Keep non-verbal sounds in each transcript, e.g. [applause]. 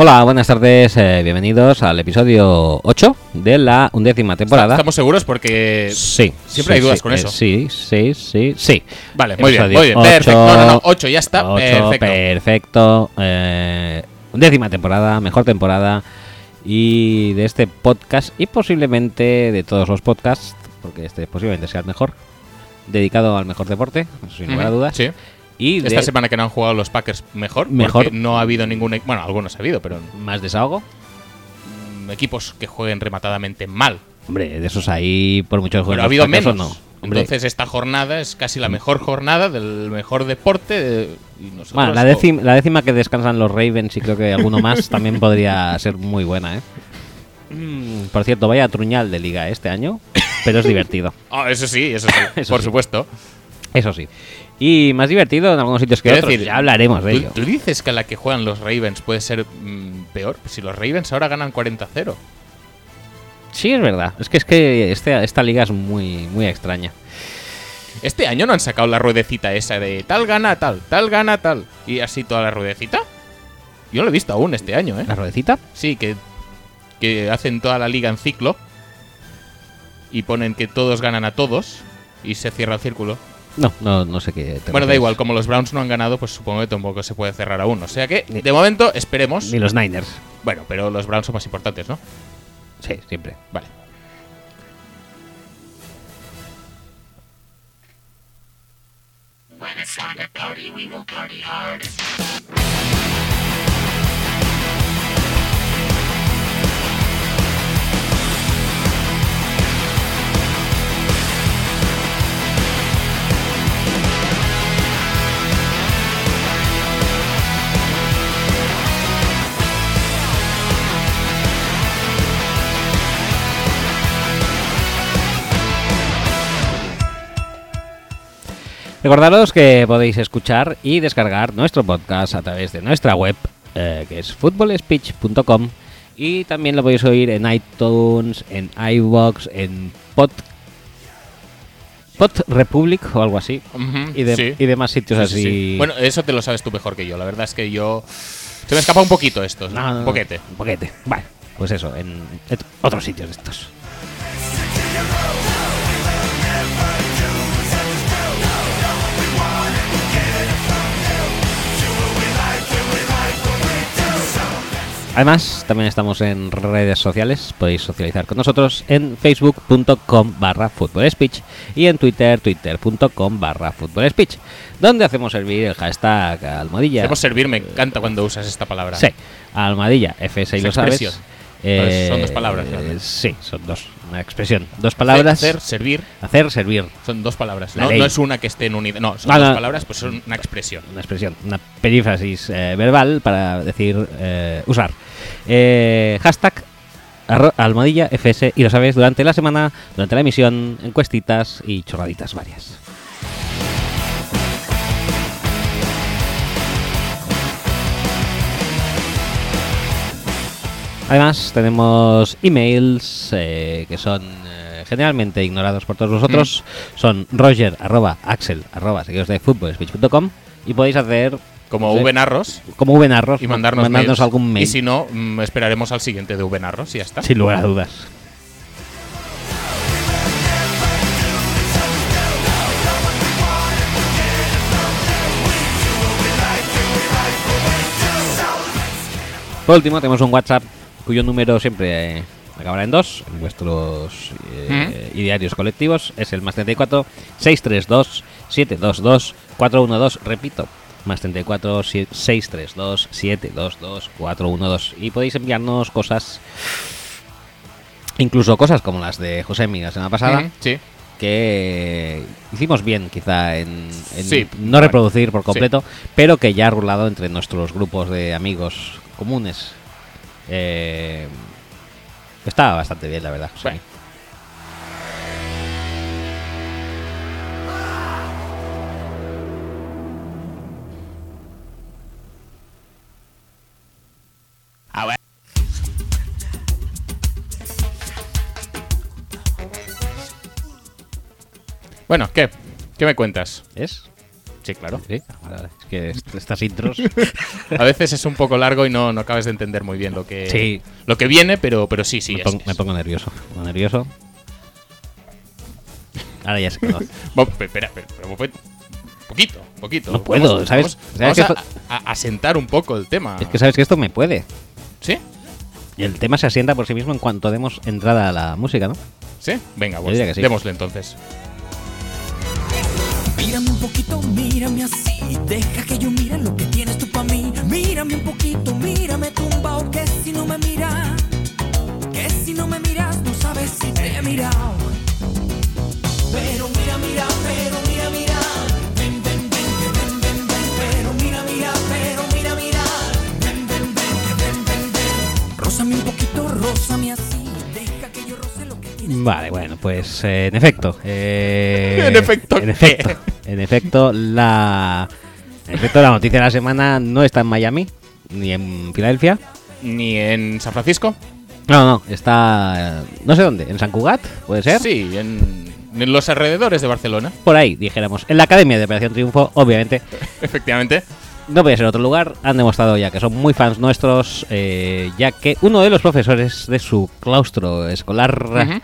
Hola, buenas tardes, eh, bienvenidos al episodio 8 de la undécima temporada. ¿Estamos seguros? Porque Sí. Siempre sí, hay dudas sí, con eh, eso. Sí, sí, sí, sí. Vale, muy bien, muy bien. ocho, Perfecto. No, no, no. 8 ya está. Perfecto. perfecto. Eh, undécima temporada, mejor temporada. Y de este podcast, y posiblemente de todos los podcasts, porque este posiblemente sea el mejor, dedicado al mejor deporte, sin lugar a Ujú, dudas. Sí. Y Esta semana que no han jugado los Packers mejor. Mejor. Porque no ha habido ningún. e- Bueno, algunos ha habido, pero más desahogo. mm, equipos que jueguen rematadamente mal. Hombre, de esos ahí, por mucho que Pero jueguen ha los habido Packers menos. no. Hombre, Entonces, esta jornada es casi la mejor jornada del mejor deporte. de- y nosotros- bueno, la, décima, la décima que descansan los Ravens y creo que alguno más [laughs] también podría ser muy buena, ¿eh? Mm, Por cierto, vaya truñal de liga este año, pero es divertido. Ah, eso sí, eso sí. [laughs] Eso por sí. supuesto. Eso sí. Y más divertido en algunos sitios que otros. decir, ya hablaremos de ¿tú, ello. tú dices que la que juegan los Ravens puede ser mm, peor? Pues si los Ravens ahora ganan 40-0. Sí, es verdad. Es que es que este- esta liga es muy, muy extraña. Este año no han sacado la ruedecita esa de tal gana tal, tal gana tal. Y así toda la ruedecita. Yo no lo he visto aún este año, ¿eh? ¿La ruedecita? Sí, que, que hacen toda la liga en ciclo. Y ponen que todos ganan a todos. Y se cierra el círculo. No, no, no sé qué. te Bueno, da igual, como los Browns no han ganado, pues supongo que tampoco se puede cerrar aún. O sea que, Ni- de momento, esperemos. Ni los Niners. Bueno, pero los Browns son más importantes, ¿no? Sí, siempre. Vale. Recordaros que podéis escuchar y descargar nuestro podcast a través de nuestra web, eh, que es footballspeech.com. Y también lo podéis oír en iTunes, en iVoox, en Pod, Pod Republic o algo así. Y, de- sí. y demás sitios Sí, sí, así. sí. Bueno, eso te lo sabes tú mejor que yo. La verdad es que yo. Se me escapa un poquito esto. No, no, no, un poquete. Un poquete. Vale, pues eso, en otros sitios de estos. Además, también estamos en redes sociales, podéis socializar con nosotros en facebook.com barra speech y en twitter, twitter.com barra speech donde hacemos servir el hashtag almohadilla. Debemos servir, me encanta cuando usas esta palabra. Sí, almohadilla, FS y Esa lo sabes. Pues son dos palabras, eh, sí, son dos. Una expresión. Dos palabras. Hacer, servir, hacer, servir. son dos palabras. La No, no es una que esté en unidad. No, son dos no. palabras, pues son una expresión. Una expresión. Una perífrasis eh, verbal para decir eh, usar. Eh, hashtag almohadilla FS y lo sabes durante la semana, durante la emisión, encuestitas y chorraditas varias. Además, tenemos emails eh, que son eh, generalmente ignorados por todos vosotros. Son roger arroba axel arroba de y podéis hacer Como Sí. Vnarros como Vnarros y mandarnos, mandarnos algún mail. Y si no, mm, esperaremos al siguiente de Vnarros y ya está. Sin lugar a dudas. Por último, tenemos un WhatsApp cuyo número siempre eh, acabará en 2 en vuestros eh, idearios colectivos. Es el más 34 632 722 412. Repito, más 34 sie- 632 722 412. Y podéis enviarnos cosas, incluso cosas como las de Josemi la semana pasada, Ujú, Sí. que hicimos bien quizá en, en Sí, no reproducir por sí. completo, pero que ya ha rulado entre nuestros grupos de amigos comunes. Eh, está bastante bien, la verdad. Bueno. Bueno, ¿qué? ¿Qué me cuentas? ¿Es? Sí, claro. Sí. Vale, Es que est- estas intros. [laughs] A veces es un poco largo y no, no acabas de entender muy bien lo que, Sí. lo que viene, pero, pero sí, sí. me, pongo, es. me pongo nervioso. Me pongo nervioso. Ahora ya se quedó. Bueno, pe- espera, espera, pero, pues, poquito, poquito. No puedo, Vamos- ¿sabes? Vamos, ¿Sabes vamos a, a- a asentar un poco el tema. Es que sabes que esto me puede. ¿Sí? Y el tema se asienta por sí mismo en cuanto demos entrada a la música, ¿no? ¿Sí? Venga, pues démosle entonces. Mírame un poquito, mírame así. Deja que yo mire lo que tienes tú para mí. Mírame un poquito, mírame tumbao. Que si no me miras, que si no me miras, no sabes si te he mirado. Pero mira, mira, pero mira, mira. Ven, ven, ven, ven, ven, ven. Pero mira, mira, pero mira, mira. Ven, ven, ven, que ven, ven, ven. Rózame un poquito, rózame así. Vale, bueno, pues eh, en efecto. eh, [laughs] ¿En efecto En efecto. En efecto, la. En efecto, la noticia de la semana no está en Miami ni en Filadelfia. ¿Ni en San Francisco? No, no, está. No sé dónde, en San Cugat, puede ser. Sí, en, en los alrededores de Barcelona, Por ahí, dijéramos. En la Academia de Operación Triunfo, obviamente. [laughs] efectivamente. No puede ser otro lugar. Han demostrado ya que son muy fans nuestros, eh, ya que uno de los profesores de su claustro escolar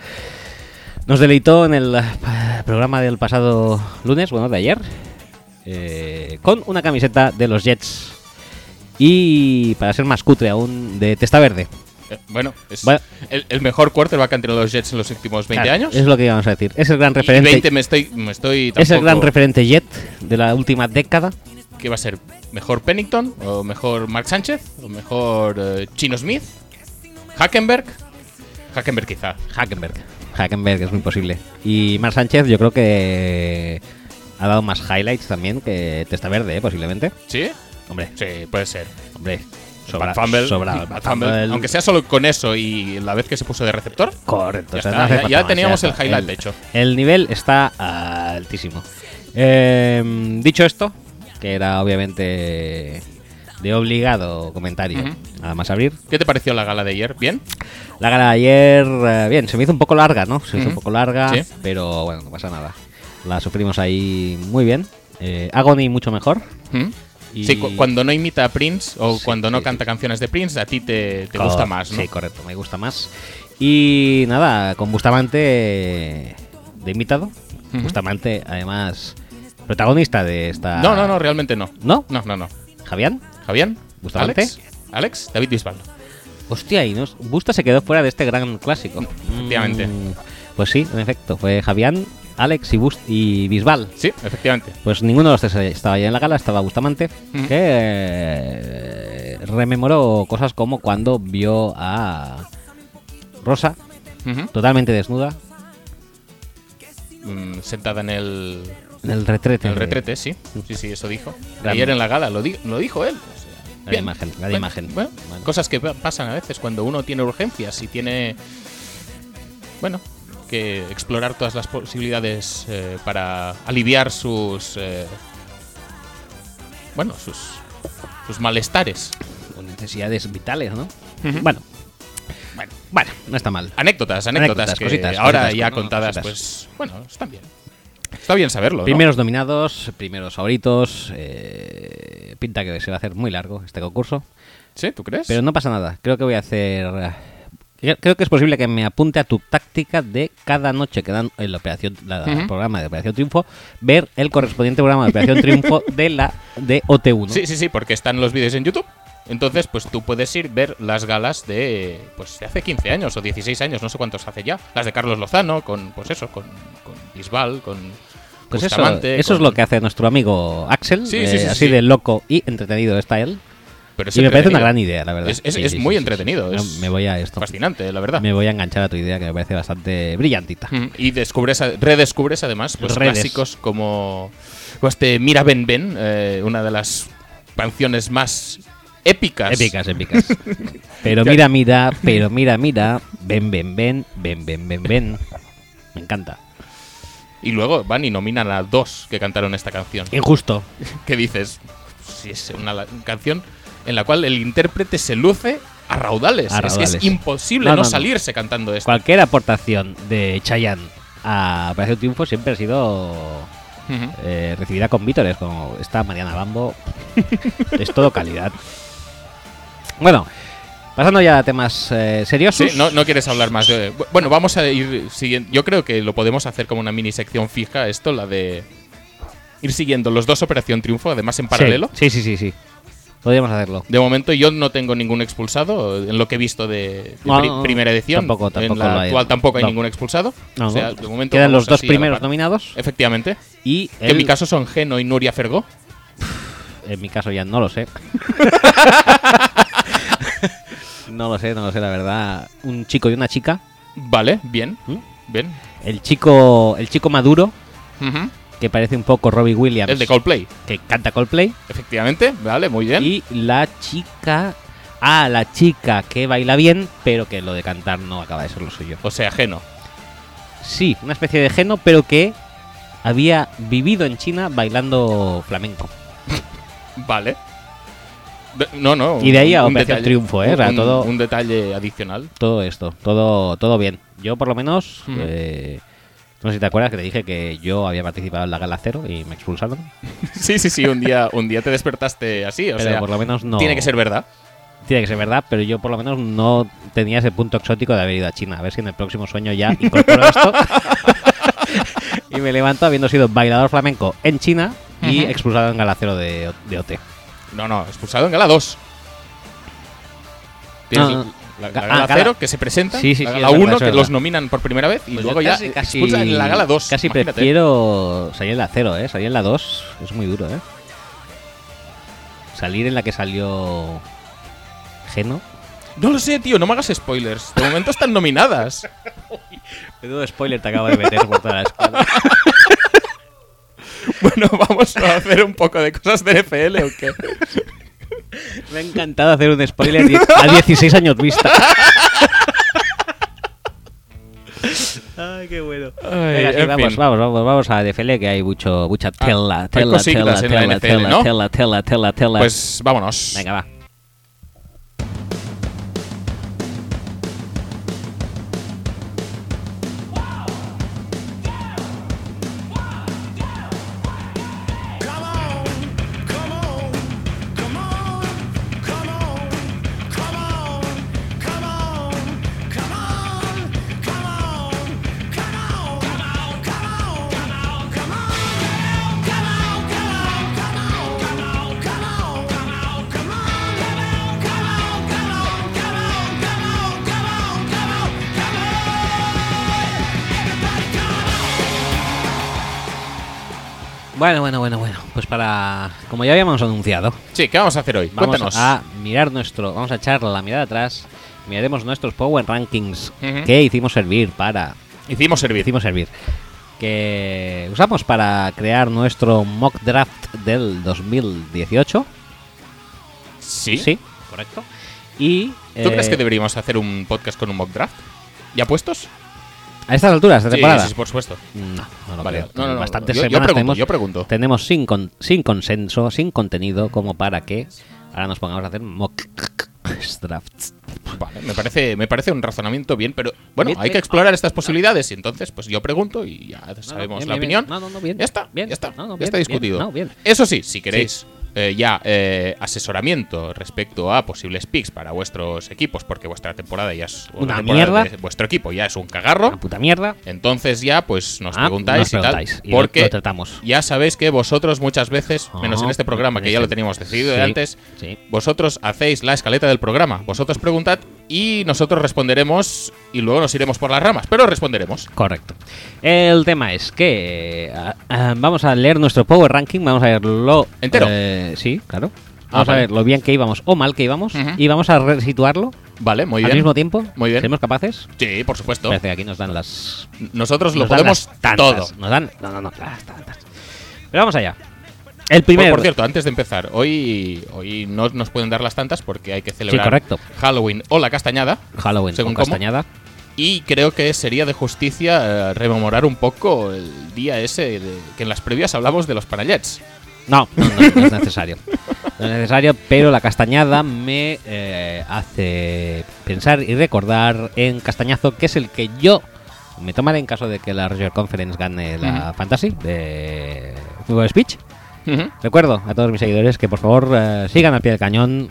nos deleitó en el eh, programa del pasado lunes, bueno, de ayer, eh, con una camiseta de los Jets y, para ser más cutre aún, de testa verde. Eh, bueno, es Bueno. el, el mejor quarterback que han tenido los Jets en los últimos 20 Claro, años. Es lo que íbamos a decir. Es el gran Y referente. 20 me estoy, me estoy es el gran referente Jet de la última década. ¿Qué va a ser? ¿Mejor Pennington? ¿O mejor Mark Sánchez? ¿O mejor eh, Chino Smith? ¿Hackenberg? Hackenberg quizá. Hackenberg. Hackenberg es muy posible. Y Mar Sánchez, yo creo que ha dado más highlights también que Testa Verde, eh, posiblemente. ¿Sí? Hombre, Sí, puede ser. hombre. Fumble, sobra- Fumble. Fumble. Aunque sea solo con eso y la vez que se puso de receptor. Correcto. Ya o sea, está, no ya- teníamos el highlight hecho. El nivel está altísimo. Eh, dicho esto, que era obviamente de obligado comentario, Ujú. nada más abrir. ¿Qué te pareció la gala de ayer? ¿Bien? La gala de ayer, eh, bien, se me hizo un poco larga, ¿no? Se me hizo un poco larga, Sí. pero bueno, no pasa nada. La sufrimos ahí muy bien. Eh, Agony mucho mejor. Y- Sí, cu- cuando no imita a Prince o Sí, cuando no sí, canta canciones de Prince, a ti te, te gusta más, ¿no? Sí, correcto, me gusta más. Y nada, con Bustamante de invitado. Bustamante, además, protagonista de esta. No, no, no, realmente no. ¿No? No, no, no. ¿Javián? ¿Javián? ¿Bustamante? ¿Alex? ¿Alex? David Bisbal. Hostia, y nos, Busta se quedó fuera de este gran clásico. [laughs] Efectivamente. Mm, pues sí, en efecto, fue Javián, Alex y, Bust y Bisbal. Sí, efectivamente. Pues ninguno de los tres estaba ya en la gala, estaba Bustamante, que eh, rememoró cosas como cuando vio a Rosa totalmente desnuda Mm, sentada en el, en el retrete. en el de- retrete, sí. Sí, sí, eso dijo. Ayer en la gala, lo, di- lo dijo él. O La bien. imagen, la Bueno, imagen. bueno, Bueno. Cosas que pa- pasan a veces cuando uno tiene urgencias y tiene. Bueno, que explorar todas las posibilidades eh, para aliviar sus. eh, bueno, sus. sus malestares. Con necesidades vitales, ¿no? Bueno. Bueno, bueno, no está mal. Anécdotas, anécdotas, Anécdotas, que cositas, ahora cositas, ya ¿no? contadas, Cositas. pues. Bueno, están bien. Está bien saberlo. ¿no? Primeros dominados, primeros favoritos. eh, pinta que se va a hacer muy largo este concurso. ¿Sí? ¿Tú crees? Pero no pasa nada. Creo que voy a hacer. eh, Creo que es posible que me apunte a tu táctica de cada noche que dan el operación, la- el programa de Operación Triunfo, ver el correspondiente programa de Operación Triunfo [laughs] de la de OT1. Sí, sí, sí, porque están los vídeos en YouTube. Entonces, pues tú puedes ir ver las galas de pues de hace 15 años o 16 años, no sé cuántos hace ya. Las de Carlos Lozano, con, pues eso, con, con Bisbal, con Pues eso, Bustamante, eso es con- lo que hace nuestro amigo Axel. Sí, eh, sí, sí, así sí. de loco y entretenido está él. Pero es Y me parece una gran idea, la verdad. Es, es- Sí, es sí, muy sí, sí, entretenido. sí. es Me voy a esto. Fascinante, la verdad. Me voy a enganchar a tu idea que me parece bastante brillantita. Mm, Y descubres, redescubres además pues, Redes. clásicos como, como este Mira Ben Ben, eh, una de las canciones más épicas. Épicas, épicas. [laughs] Pero mira, mira, pero mira, mira. Ven, ven, ven, ven, ven, ven, ven. Me encanta. Y luego van y nominan a dos que cantaron esta canción. Injusto. [laughs] ¿Qué dices? Si es una canción en la cual el intérprete se luce a raudales. Es imposible no, salirse cantando esto. Cualquier aportación de Chayanne a Operación Triunfo siempre ha sido eh, recibida con vítores, como esta Mariana Bambo. [laughs] es todo calidad. Bueno, Pasando ya a temas eh, serios. Sí, no, quieres hablar más. Bueno, vamos a ir siguiendo. Yo creo que lo podemos hacer como una mini sección fija, esto, la de ir siguiendo los dos Operación Triunfo, además en paralelo. Sí, sí, sí, sí. sí. Podríamos hacerlo. De momento yo no tengo ningún expulsado en lo que he visto de, primera edición. Tampoco, tampoco en la actual tampoco hay no. ningún expulsado. O sea, de momento Quedan los dos primeros nominados. Efectivamente. Y que en mi caso son Geno y Nuria Fergó. en mi caso ya no lo sé. [laughs] No lo sé, no lo sé, la verdad. Un chico y una chica. Vale, bien. ¿Mm? Bien. El chico, el chico maduro, que parece un poco Robbie Williams. El de Coldplay. Que canta Coldplay. Efectivamente, vale, muy bien. Y la chica. Ah, la chica que baila bien, pero que lo de cantar no acaba de ser lo suyo. O sea, ajeno. Sí, una especie de ajeno, pero que había vivido en China bailando flamenco. [laughs] vale. No, no. Y de ahí a un detalle, Triunfo, ¿eh? Un, todo, detalle adicional. Todo esto, todo, todo bien. Yo, por lo menos, eh, no sé si te acuerdas que te dije que yo había participado en la Gala Cero y me expulsaron. [laughs] sí, sí, sí, un día, un día te despertaste así, o sea, por lo menos no. Tiene que ser verdad. Tiene que ser verdad, pero yo por lo menos no tenía ese punto exótico de haber ido a China. A ver si en el próximo sueño ya incorporo [laughs] esto. [laughs] y me levanto habiendo sido bailador flamenco en China y expulsado en Galacero de, de OT. No, no, expulsado en gala 2. Tienes ah, la, la, gala ah, 0 que se presenta, sí, sí, la gala sí, 1 que los nominan por primera vez y pues luego ya casi, expulsan en la gala 2. Casi imagínate. prefiero salir en la 0, ¿eh? Salir en la 2 es muy duro, ¿eh? Salir en la que salió Geno. No lo sé, tío, no me hagas spoilers. De momento están nominadas. [laughs] Menudo spoiler te acaba de meter por toda la escuela. [laughs] [laughs] bueno, vamos a hacer un poco de cosas de NFL o qué. Me ha encantado hacer un spoiler a 16 años vista. Ay, qué bueno. Ay, Venga, sí, vamos, vamos, vamos, vamos a DFL que hay mucho, mucha ah, tela, tela, tela, tela, tela, tela, tela, tela, tela, Pues vámonos. Venga, va. Bueno, bueno, bueno, bueno. Pues para. Como ya habíamos anunciado, Sí, ¿qué vamos a hacer hoy? vamos Cuéntanos. a mirar nuestro. Vamos a echar la mirada atrás. Miraremos nuestros Power Rankings que hicimos servir para. Hicimos servir. Hicimos servir. Que usamos para crear nuestro mock draft del 2018. ¿Sí? correcto. Y. ¿Tú crees eh, que deberíamos hacer un podcast con un mock draft? ¿Ya puestos? A estas alturas de temporada. sí, sí, por supuesto. No, no lo Vale. creo. No, no, no. Bastantes Yo- yo semanas pregunto, tenemos, yo pregunto. tenemos sin, con- sin consenso, sin contenido, como para que ahora nos pongamos a hacer mock drafts. Vale, me parece, me parece un razonamiento bien, pero bueno, Bien, hay que explorar estas posibilidades y entonces pues yo pregunto y ya sabemos bien, la opinión. No, no, no, bien. Ya está, Bien. ya está, No, no, ya está discutido. No. Eso sí, si queréis eh, ya eh, asesoramiento respecto a posibles picks para vuestros equipos, porque vuestra temporada ya es Una mierda. vuestro equipo ya es un Una cagarro. puta mierda. Entonces ya pues nos Ah, preguntáis nos y tal, y porque lo tratamos. ya sabéis que vosotros muchas veces, menos en este programa que ya lo teníamos decidido de antes, sí. vosotros hacéis la escaleta del programa, vosotros preguntad y nosotros responderemos y luego nos iremos por las ramas, pero responderemos. Correcto. El tema es que ah, ah, vamos a leer nuestro Power Ranking, vamos a verlo ¿Entero? eh, sí, claro. Ah, Vamos a vale. ver lo bien que íbamos o mal que íbamos y vamos a resituarlo Vale, muy al bien. mismo tiempo. Muy bien. ¿Seremos capaces? Sí, por supuesto. Parece que aquí nos dan las Nosotros lo nos podemos tantas, todo. Nos dan no, no, no, las tantas. Pero vamos allá. El Por, primer por cierto, antes de empezar, hoy, hoy no nos pueden dar las tantas porque hay que celebrar correcto. Halloween o la castañada. Halloween según cómo. castañada. Y creo que sería de justicia eh, rememorar un poco el día ese de, que en las previas hablamos de los panallets. No, no, no, no es necesario. No es necesario, pero la castañada me eh, hace pensar y recordar en Castañazo, que es el que yo me tomaré en caso de que la Roger Conference gane la Fantasy de Fútbol Speech. Recuerdo a todos mis seguidores que por favor eh, sigan al pie del cañón,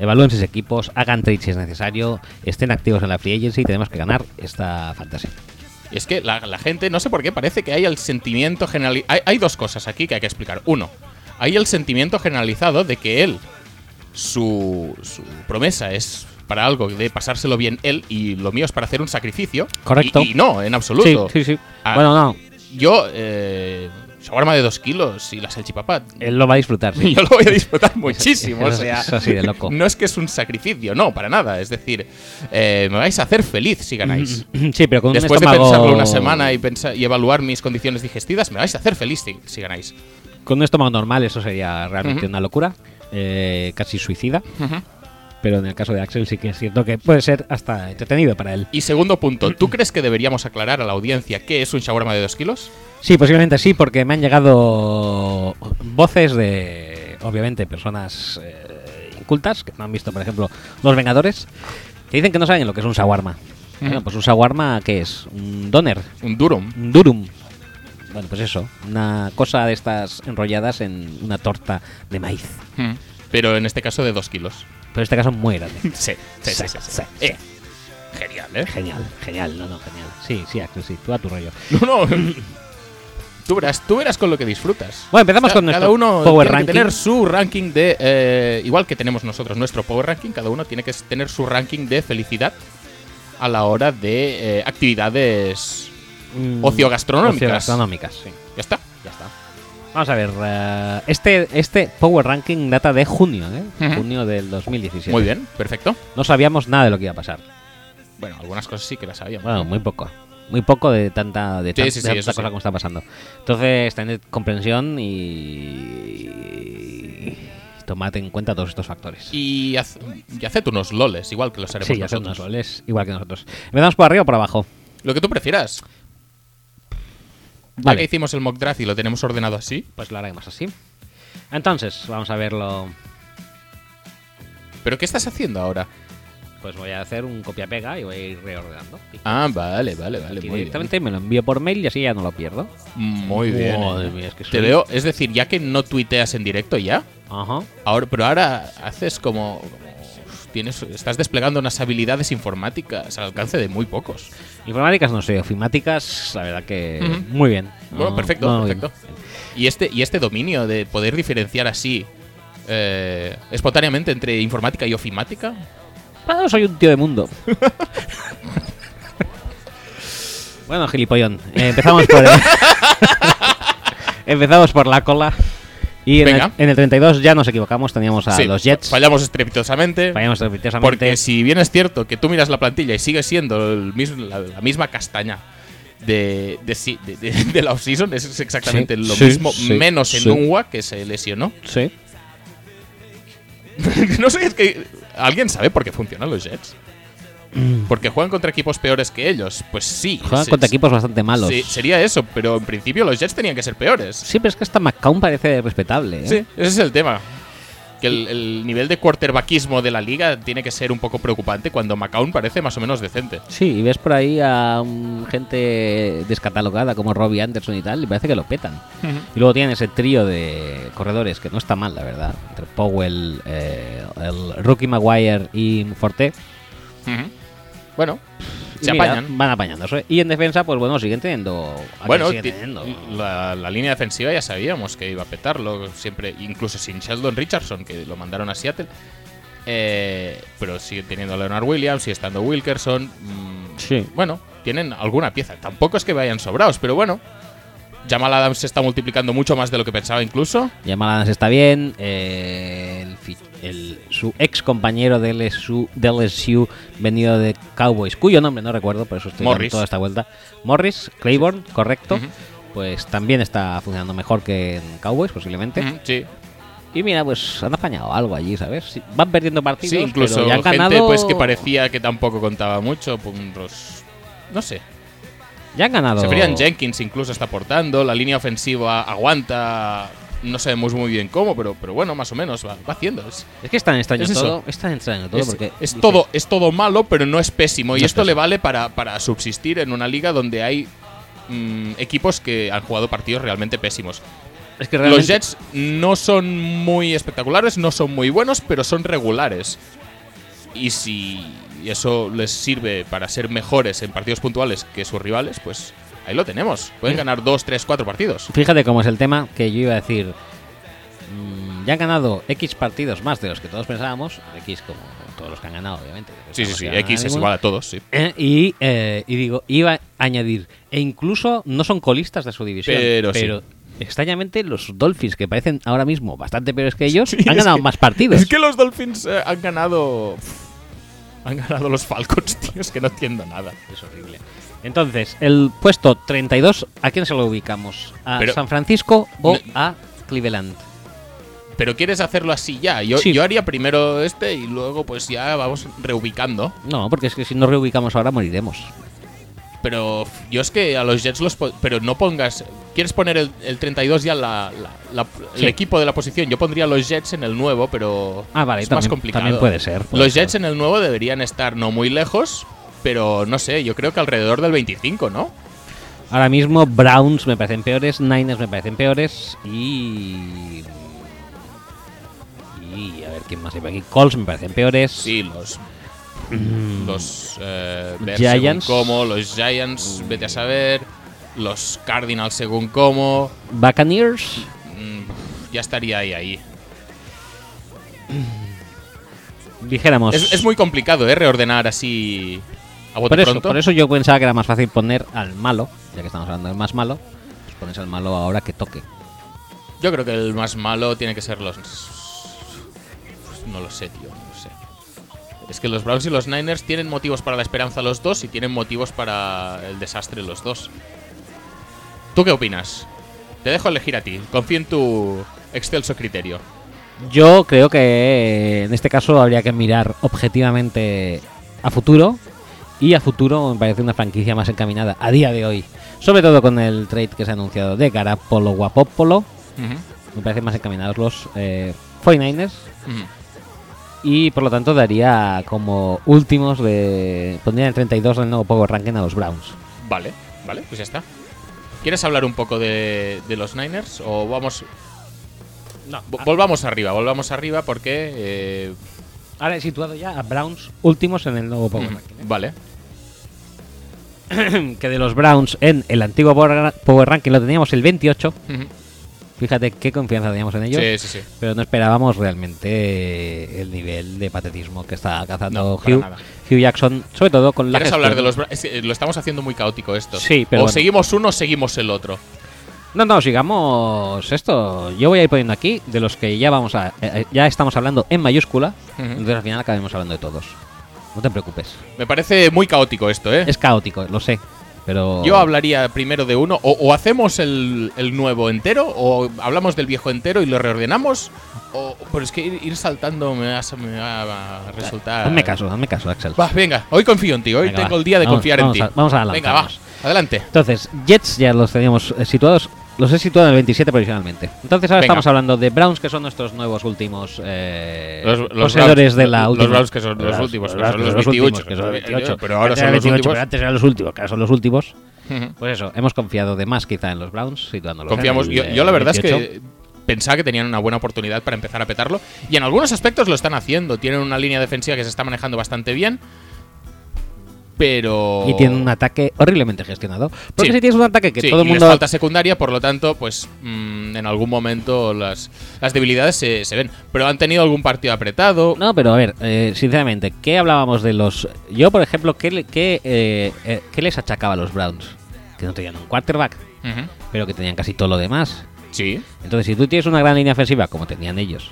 evalúen sus equipos, hagan trades si es necesario, estén activos en la free agency y tenemos que ganar esta fantasy. Y es que la, la gente, no sé por qué, parece que hay el sentimiento general. Hay, hay dos cosas aquí que hay que explicar. Uno, hay el sentimiento generalizado de que él, su, su promesa es para algo de pasárselo bien él y lo mío es para hacer un sacrificio. Correcto. Y, y no, en absoluto. Sí, sí, sí. Ah. Bueno, no, Yo, eh, shawarma de dos kilos y la salchipapa. él lo va a disfrutar. sí. [laughs] Yo lo voy a disfrutar [laughs] muchísimo. eso- o sea, eso sí, de loco. [laughs] No es que es un sacrificio, no, para nada. Es decir, eh, me vais a hacer feliz si ganáis. Sí, pero con un Después de estómago- pensarlo una semana y, pensa- y evaluar mis condiciones digestivas, me vais a hacer feliz si, si ganáis. Con un estómago normal eso sería realmente Ujú. una locura, eh, casi suicida. Pero en el caso de Axel sí que es cierto que puede ser hasta entretenido para él. Y segundo punto, ¿tú crees que deberíamos aclarar a la audiencia qué es un shawarma de dos kilos? Sí, posiblemente sí, porque me han llegado voces de, obviamente, personas eh, incultas que no han visto, por ejemplo, Los Vengadores, que dicen que no saben lo que es un shawarma. Bueno, pues un shawarma, ¿qué es? Un doner, Un durum. un durum. Bueno, pues eso, una cosa de estas enrolladas en una torta de maíz. Pero en este caso de dos kilos. Pero en este caso muy grande. [laughs] Sí, sí, sí. sí, sí. Eh, Genial, ¿eh? Genial, genial, no, no, genial. Sí, sí, Axel, sí, tú a tu rollo. No, no. [laughs] Tú verás, tú verás con lo que disfrutas. Bueno, empezamos Ca- con cada nuestro uno Power tiene que Ranking. tener su ranking de eh, igual que tenemos nosotros nuestro Power Ranking, cada uno tiene que tener su ranking de felicidad a la hora de eh, actividades Mm, Ocio-gastronómicas. ocio-gastronómicas, sí. ya está. Ya está. Vamos a ver, eh, este, este Power Ranking data de junio, ¿eh? Junio del 2017. Muy bien, perfecto. No sabíamos nada de lo que iba a pasar. Bueno, algunas cosas sí que las sabíamos. Bueno, muy poco. Muy poco de tanta, de Sí, tan- sí, de sí, tanta cosa como está pasando. Entonces, tened comprensión y tomad en cuenta todos estos factores. Y, haz- y haced unos loles, igual que los haremos sí, nosotros. unos roles, igual que nosotros. ¿Empezamos por arriba o por abajo? Lo que tú prefieras. Ya Vale. que hicimos el mock draft y lo tenemos ordenado así, Pues lo haremos así. Entonces, vamos a verlo. ¿Pero qué estás haciendo ahora? Pues voy a hacer un copia-pega y voy a ir reordenando. Ah, vale, vale, vale. Aquí Muy bien. directamente me lo envío por mail y así ya no lo pierdo. Muy bien. Madre eh. mía, es que Te soy- veo, es decir, ya que no tuiteas en directo ya, Ajá. ahora, pero ahora haces como, tienes, estás desplegando unas habilidades informáticas al alcance de muy pocos. Informáticas no sé, ofimáticas, la verdad que muy bien. Bueno, No- perfecto, no, perfecto. Y este, y este dominio de poder diferenciar así eh, espontáneamente entre informática y ofimática, Ah, soy un tío de mundo. [laughs] bueno, gilipollón. eh, empezamos por [laughs] empezamos por la cola. Y en el, en el 32 ya nos equivocamos, teníamos a sí, los Jets. fallamos estrepitosamente. Fallamos estrepitosamente. Porque si bien es cierto que tú miras la plantilla y sigue siendo el mismo- la, la misma castaña de, de, de- de- la offseason, es exactamente Sí, lo sí, mismo, menos en sí. Unwa, que se lesionó. Sí. [laughs] no sé, es que. ¿Alguien sabe por qué funcionan los Jets? Porque juegan contra equipos peores que ellos. Pues sí. Mm. Juegan se- contra equipos bastante malos. sí, sería eso, pero en principio los Jets tenían que ser peores. Sí, pero es que hasta McCown parece respetable. ¿eh? Sí, ese es el tema. Que el, el nivel de quarterbackismo de la liga tiene que ser un poco preocupante cuando McCown parece más o menos decente. Sí, y ves por ahí a mm, gente descatalogada como Robbie Anderson y tal, y parece que lo petan. Y luego tienen ese trío de corredores que no está mal, la verdad. Entre Powell, eh, el Rookie Maguire y Forte. Bueno, Se mira, apañan. Van apañándose. Y en defensa, pues bueno, siguen teniendo. ¿a Bueno, siguen teniendo? la, la línea defensiva ya sabíamos que iba a petarlo, siempre, incluso sin Sheldon Richardson, que lo mandaron a Seattle. Eh, pero siguen teniendo a Leonard Williams, sigue estando Wilkerson. mm, Sí. Bueno, tienen alguna pieza. Tampoco es que vayan sobrados, pero bueno. Jamal Adams se está multiplicando mucho más de lo que pensaba incluso. Jamal Adams está bien. eh, el su ex compañero de LSU, de LSU, venido de Cowboys, cuyo nombre no recuerdo, por eso estoy dando Morris. toda esta vuelta. Morris, Claiborne, correcto. Pues también está funcionando mejor que en Cowboys, posiblemente. Sí, Y mira, pues han apañado algo allí, ¿sabes? Van perdiendo partidos, sí incluso pero ya han gente ganado. pues que parecía que tampoco contaba mucho. pues, no sé. Ya han ganado. Jenkins incluso está aportando. La línea ofensiva aguanta no sabemos muy bien cómo, pero, pero bueno, más o menos va, va haciendo. Es, Es que es tan extraño Es eso. todo. Es tan extraño todo es- porque. es todo, es todo malo, pero no es pésimo. Y No esto le vale para, para subsistir en una liga donde hay mm, equipos que han jugado partidos realmente pésimos. Es que Los. Jets no son muy espectaculares, no son muy buenos, pero son regulares. Y si eso les sirve para ser mejores en partidos puntuales que sus rivales, pues ahí lo tenemos. Pueden ganar dos, tres, cuatro partidos. Fíjate cómo es el tema que yo iba a decir. mm, ya han ganado X partidos más de los que todos pensábamos. X como todos los que han ganado, obviamente. Sí, sí, sí. X es igual a todos, sí. Eh, y, eh, y digo, iba a añadir, e incluso no son colistas de su división, Pero sí. extrañamente los Dolphins, que parecen ahora mismo bastante peores que ellos, Sí, [laughs] han ganado que- más partidos. Es que los Dolphins eh, han ganado. Han ganado los Falcons, [laughs] tío. Es que no entiendo nada. Es horrible. Entonces, el puesto 32, ¿a quién se lo ubicamos? ¿A Pero- San Francisco o No- a Cleveland? Pero quieres hacerlo así ya. Yo, Sí. yo haría primero este y luego, pues ya vamos reubicando. No, porque es que si no reubicamos ahora moriremos. Pero yo es que a los Jets los. po- Pero no pongas. ¿Quieres poner el, el 32 ya la, la- la- Sí. el equipo de la posición? Yo pondría los Jets en el nuevo, pero. Ah, vale, es más complicado. también puede ser, puede los ser. Jets en el nuevo deberían estar no muy lejos, pero no sé, yo creo que alrededor del 25, ¿no? Ahora mismo Browns me parecen peores, Niners me parecen peores y... Y a ver quién más hay por aquí. Colts me parecen peores. Sí, los. Los. Eh, Mm. Giants. cómo, los Giants, vete a saber. Los Cardinals según cómo. Buccaneers. mm, ya estaría ahí, ahí. [clears throat] Dijéramos... Es, es muy complicado, ¿eh? Reordenar así. A bote por, eso, pronto. por eso yo pensaba que era más fácil poner al malo, ya que estamos hablando del más malo, pues pones al malo ahora que toque. Yo creo que el más malo tiene que ser los. No lo sé, tío, no lo sé. Es que los Browns y los Niners tienen motivos para la esperanza los dos y tienen motivos para el desastre los dos. ¿Tú qué opinas? Te dejo elegir a ti. Confío en tu excelso criterio. Yo creo que eh, en este caso habría que mirar objetivamente a futuro. Y a futuro me parece una franquicia más encaminada a día de hoy. Sobre todo con el trade que se ha anunciado de Garapolo Guapopolo. Me parecen más encaminados los eh, 49ers. Ujú. Y por lo tanto daría como últimos de... Pondría en el 32 del nuevo Power Ranking a los Browns. Vale, vale, pues ya está. ¿Quieres hablar un poco de, de los Niners? O vamos. No. Volvamos arriba, volvamos arriba porque. eh, Ahora he situado ya a Browns últimos en el nuevo Power ujú, Ranking. ¿eh? Vale. [clears throat] que de los Browns en el antiguo Power Ranking lo teníamos el 28. Ujú. Fíjate qué confianza teníamos en ellos. Sí, sí, sí. Pero no esperábamos realmente el nivel de patetismo que está cazando No, Hugh, nada. Hugh Jackson, sobre todo con la ¿Quieres gestión. hablar de los es que lo estamos haciendo muy caótico esto. Sí, pero O bueno. seguimos uno o seguimos el otro. No, no, sigamos esto. Yo voy a ir poniendo aquí de los que ya vamos a eh, eh, ya estamos hablando en mayúscula, entonces al final acabemos hablando de todos. No te preocupes. Me parece muy caótico esto, ¿eh? Es caótico, lo sé, pero Yo hablaría primero de uno. O, o hacemos el, el nuevo entero, o hablamos del viejo entero y lo reordenamos. O, pero es que ir, ir saltando me va, a- me va a resultar. hazme caso, hazme caso, Axel. Va, venga, hoy confío en ti. Hoy Venga, tengo va. el día de Vamos, confiar vamos en ti. vamos a Venga, va, adelante. Entonces, Jets ya los teníamos eh, situados. Los he situado en el 27 provisionalmente. Entonces ahora Venga. estamos hablando de Browns, que son nuestros nuevos últimos eh, Los- los poseedores Browns- de la los última. Browns que son los últimos, que son los 28, últimos, que son los 28. Pero ahora son los 28, últimos. pero antes eran los últimos, que ahora son los últimos. Pues eso, hemos confiado de más quizá en los Browns, situándolos. en Confiamos. el, Yo, yo la verdad 28. es que pensaba que tenían una buena oportunidad para empezar a petarlo. Y en algunos aspectos lo están haciendo. Tienen una línea defensiva que se está manejando bastante bien. Pero. Y tienen un ataque horriblemente gestionado. Porque Sí. si tienes un ataque que Sí, todo el y les mundo. falta secundaria, por lo tanto, pues mm, en algún momento las, las debilidades se, se ven. Pero han tenido algún partido apretado. No, pero a ver, eh, sinceramente, ¿qué hablábamos de los. Yo, por ejemplo, ¿qué, qué, eh, eh, ¿qué les achacaba a los Browns? Que no tenían un quarterback, pero que tenían casi todo lo demás. Sí. Entonces, si tú tienes una gran línea ofensiva, como tenían ellos,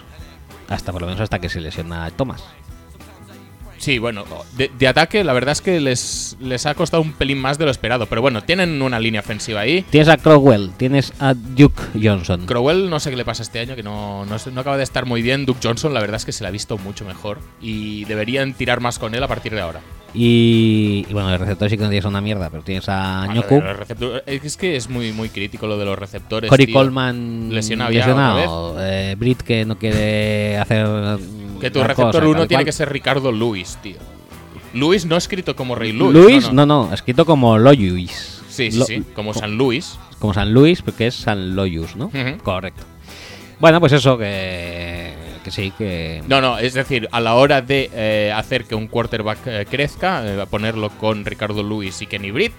hasta por lo menos hasta que se lesiona Thomas. Sí, bueno, de, de ataque la verdad es que les, les ha costado un pelín más de lo esperado. Pero bueno, tienen una línea ofensiva ahí. Tienes a Crowell, tienes a Duke Johnson. Crowell no sé qué le pasa este año, que no, no, no acaba de estar muy bien. Duke Johnson la verdad es que se le ha visto mucho mejor. Y deberían tirar más con él a partir de ahora. Y, y bueno, el receptor sí que no tienes una mierda, pero tienes a Vale, Ñoku, es que es muy, muy crítico lo de los receptores. Cory tío. Coleman lesionado lesionado, eh, Britt que no quiere hacer. Que tu receptor cosa, 1 tal tiene que ser Ricardo Luis, tío. Luis no escrito como Rey Luis. Luis, no, no, escrito como Loyus. Sí, sí, Lo- sí, como San Luis. Como San Luis, porque es San Loyus, ¿no? Correcto. Bueno, pues eso, que, que sí, que... No, no, es decir, a la hora de eh, hacer que un quarterback eh, crezca, eh, ponerlo con Ricardo Luis y Kenny Britt,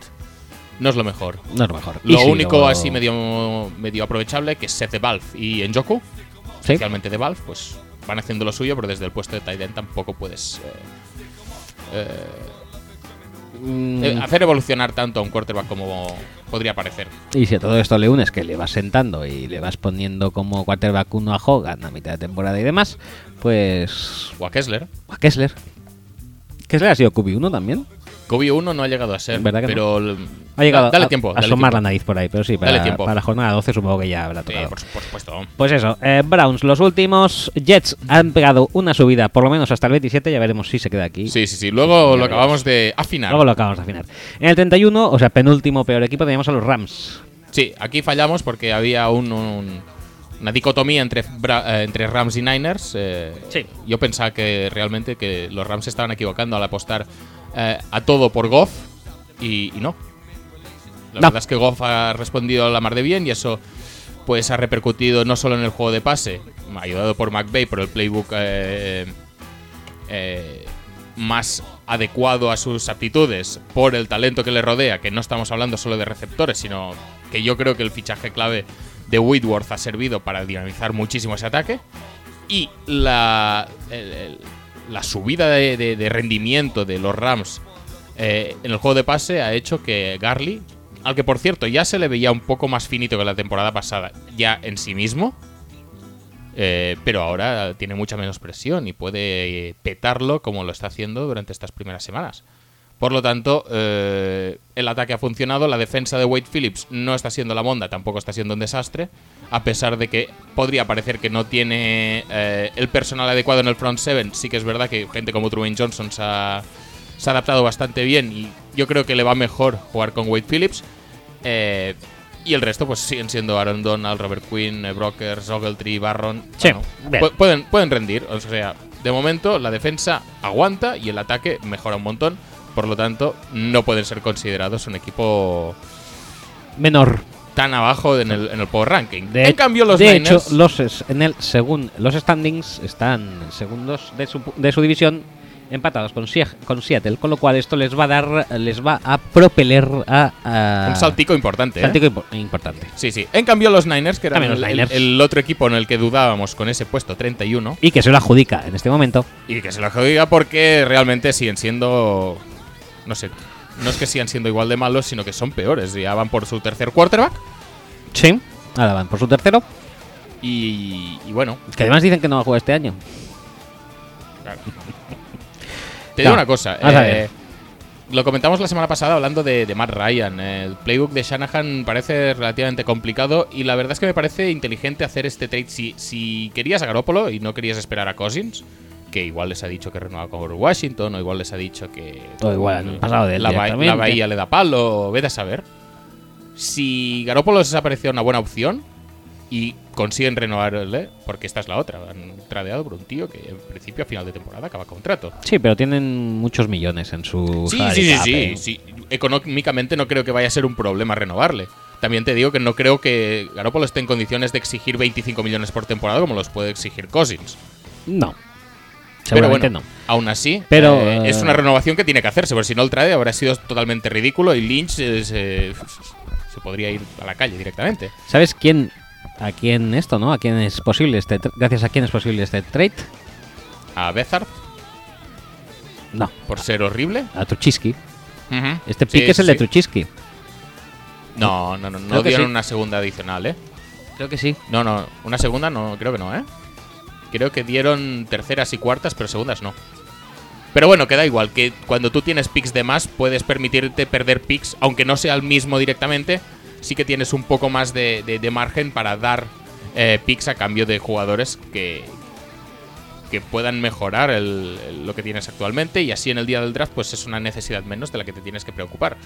no es lo mejor. No es lo mejor. Lo único así medio, medio aprovechable que es Seth de Valve y Njoku, Sí. especialmente de Valve, pues van haciendo lo suyo, pero desde el puesto de tight end tampoco puedes Mm, eh, hacer evolucionar tanto a un quarterback como podría parecer. Y si a todo esto le unes que le vas sentando y le vas poniendo como quarterback uno a Hogan a mitad de temporada y demás, pues... O a Kessler. A Kessler. Kessler ha sido QB1 también. Kobe 1 no ha llegado a ser, ¿Verdad que pero l- Ha llegado dale a, tiempo, a asomar tiempo. la nariz por ahí, pero sí, para, la jornada 12 supongo que ya habrá Sí, tocado. por, su- por supuesto. Pues eso, eh, Browns, los últimos Jets han pegado una subida, por lo menos hasta el 27, ya veremos si se queda aquí. Sí, sí, sí. Luego lo acabamos de afinar. Luego lo acabamos de afinar. En el 31, o sea, penúltimo peor equipo, teníamos a los Rams. Sí, aquí fallamos porque había un, un- una dicotomía entre, eh, entre Rams y Niners. eh, Sí. Yo pensaba que realmente que los Rams se estaban equivocando al apostar eh, a todo por Goff y, y no. La No. verdad es que Goff ha respondido a la mar de bien y eso pues ha repercutido no solo en el juego de pase, ayudado por McVay por el playbook eh, eh, más adecuado a sus aptitudes, por el talento que le rodea, que no estamos hablando solo de receptores, sino que yo creo que el fichaje clave de Whitworth ha servido para dinamizar muchísimo ese ataque. Y la, el- el- la subida de, rendimiento de los Rams eh, en el juego de pase ha hecho que Garly, al que por cierto ya se le veía un poco más finito que la temporada pasada, ya en sí mismo, eh, pero ahora tiene mucha menos presión y puede eh, petarlo como lo está haciendo durante estas primeras semanas. Por lo tanto, eh, el ataque ha funcionado, la defensa de Wade Phillips no está siendo la monda, tampoco está siendo un desastre, a pesar de que podría parecer que no tiene eh, el personal adecuado en el front seven. Sí que es verdad que gente como Truman Johnson se ha, se ha adaptado bastante bien y yo creo que le va mejor jugar con Wade Phillips. Eh, y el resto, pues siguen siendo Aaron Donald, Robert Quinn, Brockers, Ogletree, Barron. Sí, Bueno, pueden, pueden rendir. O sea, de momento la defensa aguanta y el ataque mejora un montón. Por lo tanto, no pueden ser considerados un equipo Menor. tan abajo en el, en el Power Ranking. De, en cambio, los de Niners. hecho, los, en el, según los standings, están segundos de su, de su división empatados con, Sie- con Seattle, con lo cual esto les va a dar, les va a propeler a, a- un saltico importante. ¿eh? saltico impo- importante. Sí, sí. En cambio, los Niners, que eran el, Niners. el- el otro equipo en el que dudábamos con ese puesto 31, Y que se lo adjudica en este momento. y que se lo diga porque realmente siguen siendo. No sé. No es que sigan siendo igual de malos, sino que son peores. Ya van por su tercer quarterback. Sí. Ahora van por su tercero. Y, y bueno, Que además dicen que no va a jugar este año. [laughs] te digo una cosa. eh, lo comentamos la semana pasada hablando de, de Matt Ryan. El playbook de Shanahan parece relativamente complicado y la verdad es que me parece inteligente hacer este trade. Si, si querías a Garoppolo y no querías esperar a Cousins, que igual les ha dicho que renueva con Washington, o igual les ha dicho que. O igual han pasado de él la, ba- la Bahía le da palo, vete a saber. Si Garoppolo les ha parecido una buena opción y consiguen renovarle, porque esta es la otra, han tradeado por un tío que en principio a final de temporada acaba contrato. Sí, pero tienen muchos millones en su Sí, sí, sí, sí, eh. sí. Económicamente no creo que vaya a ser un problema renovarle. También te digo que no creo que Garoppolo esté en condiciones de exigir 25 millones por temporada como los puede exigir Cousins. No. Pero bueno, no. aún así, Pero, eh, eh, es una renovación que tiene que hacerse, porque si no el trade habrá sido totalmente ridículo y Lynch eh, se, se podría ir a la calle directamente. ¿Sabes quién? ¿A quién esto, no? ¿A quién es posible este Gracias a quién es posible este trade? A Bezard, No, por ser horrible. a Truchiski. Este Sí, pick es sí, el de sí. Truchiski. No, no, no, no dieron sí. una segunda adicional, ¿eh? Creo que sí. No, no, una segunda no, creo que no, ¿eh? Creo que dieron terceras y cuartas, pero segundas no. Pero bueno, queda igual, que cuando tú tienes picks de más, puedes permitirte perder picks, aunque no sea el mismo directamente, sí que tienes un poco más de, margen para dar eh, picks a cambio de jugadores que, que puedan mejorar lo que tienes actualmente y así en el día del draft pues es una necesidad menos de la que te tienes que preocupar.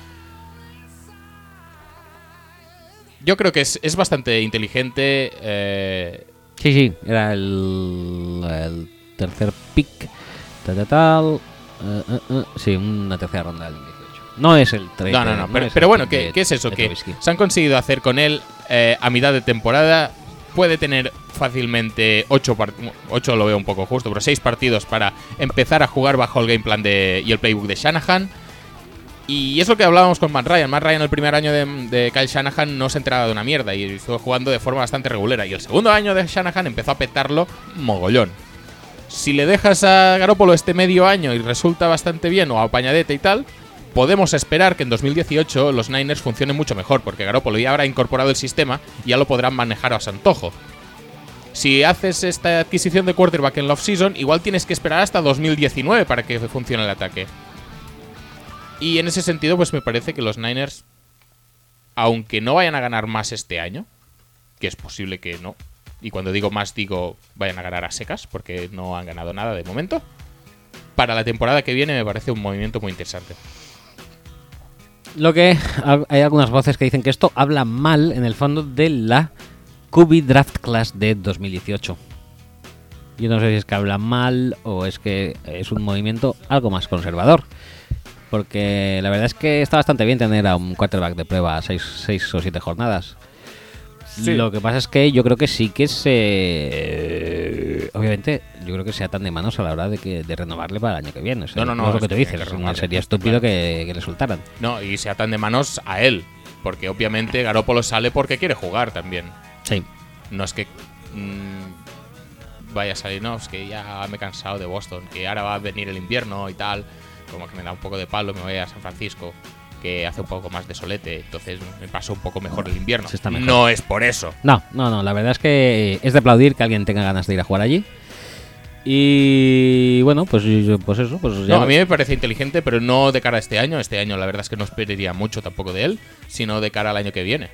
Yo creo que es, es bastante inteligente. eh, Sí, sí, era el, el tercer pick. Tal, tal, tal. Eh, eh, eh, sí, una tercera ronda del 18. No es el 3. no, no, no. Pero, pero bueno, ¿qué, qué es eso? Que se han conseguido hacer con él eh, a mitad de temporada. Puede tener fácilmente 8 8 lo veo un poco justo, pero 6 partidos para empezar a jugar bajo el game plan de, y el playbook de Shanahan. Y es lo que hablábamos con Matt Ryan. Matt Ryan el primer año de, Kyle Shanahan no se enteraba de una mierda y estuvo jugando de forma bastante regular. Y el segundo año de Shanahan empezó a petarlo mogollón. Si le dejas a Garoppolo este medio año y resulta bastante bien o apañadete y tal, podemos esperar que en 2018 los Niners funcionen mucho mejor, porque Garoppolo ya habrá incorporado el sistema y ya lo podrán manejar a su antojo. Si haces esta adquisición de quarterback en la off-season, igual tienes que esperar hasta 2019 para que funcione el ataque. Y en ese sentido, pues me parece que los Niners, aunque no vayan a ganar más este año, que es posible que no, y cuando digo más digo vayan a ganar a secas, porque no han ganado nada de momento, para la temporada que viene me parece un movimiento muy interesante. Lo que ha- hay algunas voces que dicen que esto habla mal, en el fondo, de la QB Draft Class de 2018. Yo no sé si es que habla mal o es que es un movimiento algo más conservador. Porque la verdad es que está bastante bien tener a un quarterback de prueba 6 o 7 jornadas. Sí. Lo que pasa es que yo creo que sí que se. Obviamente, yo creo que se atan de manos a la hora de, que, de renovarle para el año que viene. O sea, No, no, no, es lo que tú dices. que sería estúpido que, que le soltaran. No, y se atan de manos a él, porque obviamente Garoppolo sale porque quiere jugar también. Sí. No es que mm, vaya a salir, no, es que ya me he cansado de Boston, que ahora va a venir el invierno y tal, como que me da un poco de palo, me voy a San Francisco, que hace un poco más de solete, entonces me paso un poco mejor el invierno. Se está mejor. No es por eso. No, no, no. La verdad es que es de aplaudir que alguien tenga ganas de ir a jugar allí. Y bueno, pues, pues eso. Pues ya No, a mí me parece inteligente, pero no de cara a este año. Este año la verdad es que no esperaría mucho tampoco de él, sino de cara al año que viene.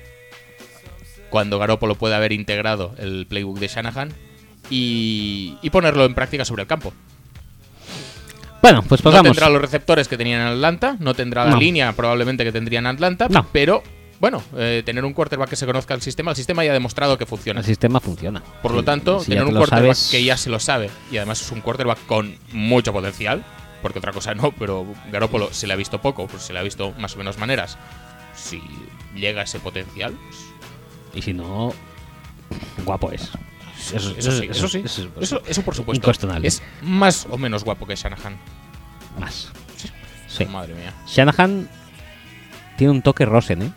Cuando Garoppolo pueda haber integrado el playbook de Shanahan y, y ponerlo en práctica sobre el campo. Bueno, pues No pasamos. tendrá los receptores que tenían en Atlanta, no tendrá la No. línea probablemente que tendría en Atlanta, No. pero bueno, eh, tener un quarterback que se conozca el sistema, el sistema ya ha demostrado que funciona. El sistema funciona. Por lo tanto, si tener te un quarterback sabes- que ya se lo sabe y además es un quarterback con mucho potencial, porque otra cosa no, pero Garoppolo se le ha visto poco, pues se le ha visto más o menos maneras. Si llega ese potencial, pues, Y si no, guapo es. Eso, eso sí, eso, sí, eso- eso, eso por supuesto. Es más o menos guapo que Shanahan. Más. Sí. Madre mía. Shanahan tiene un toque Rosen, ¿eh?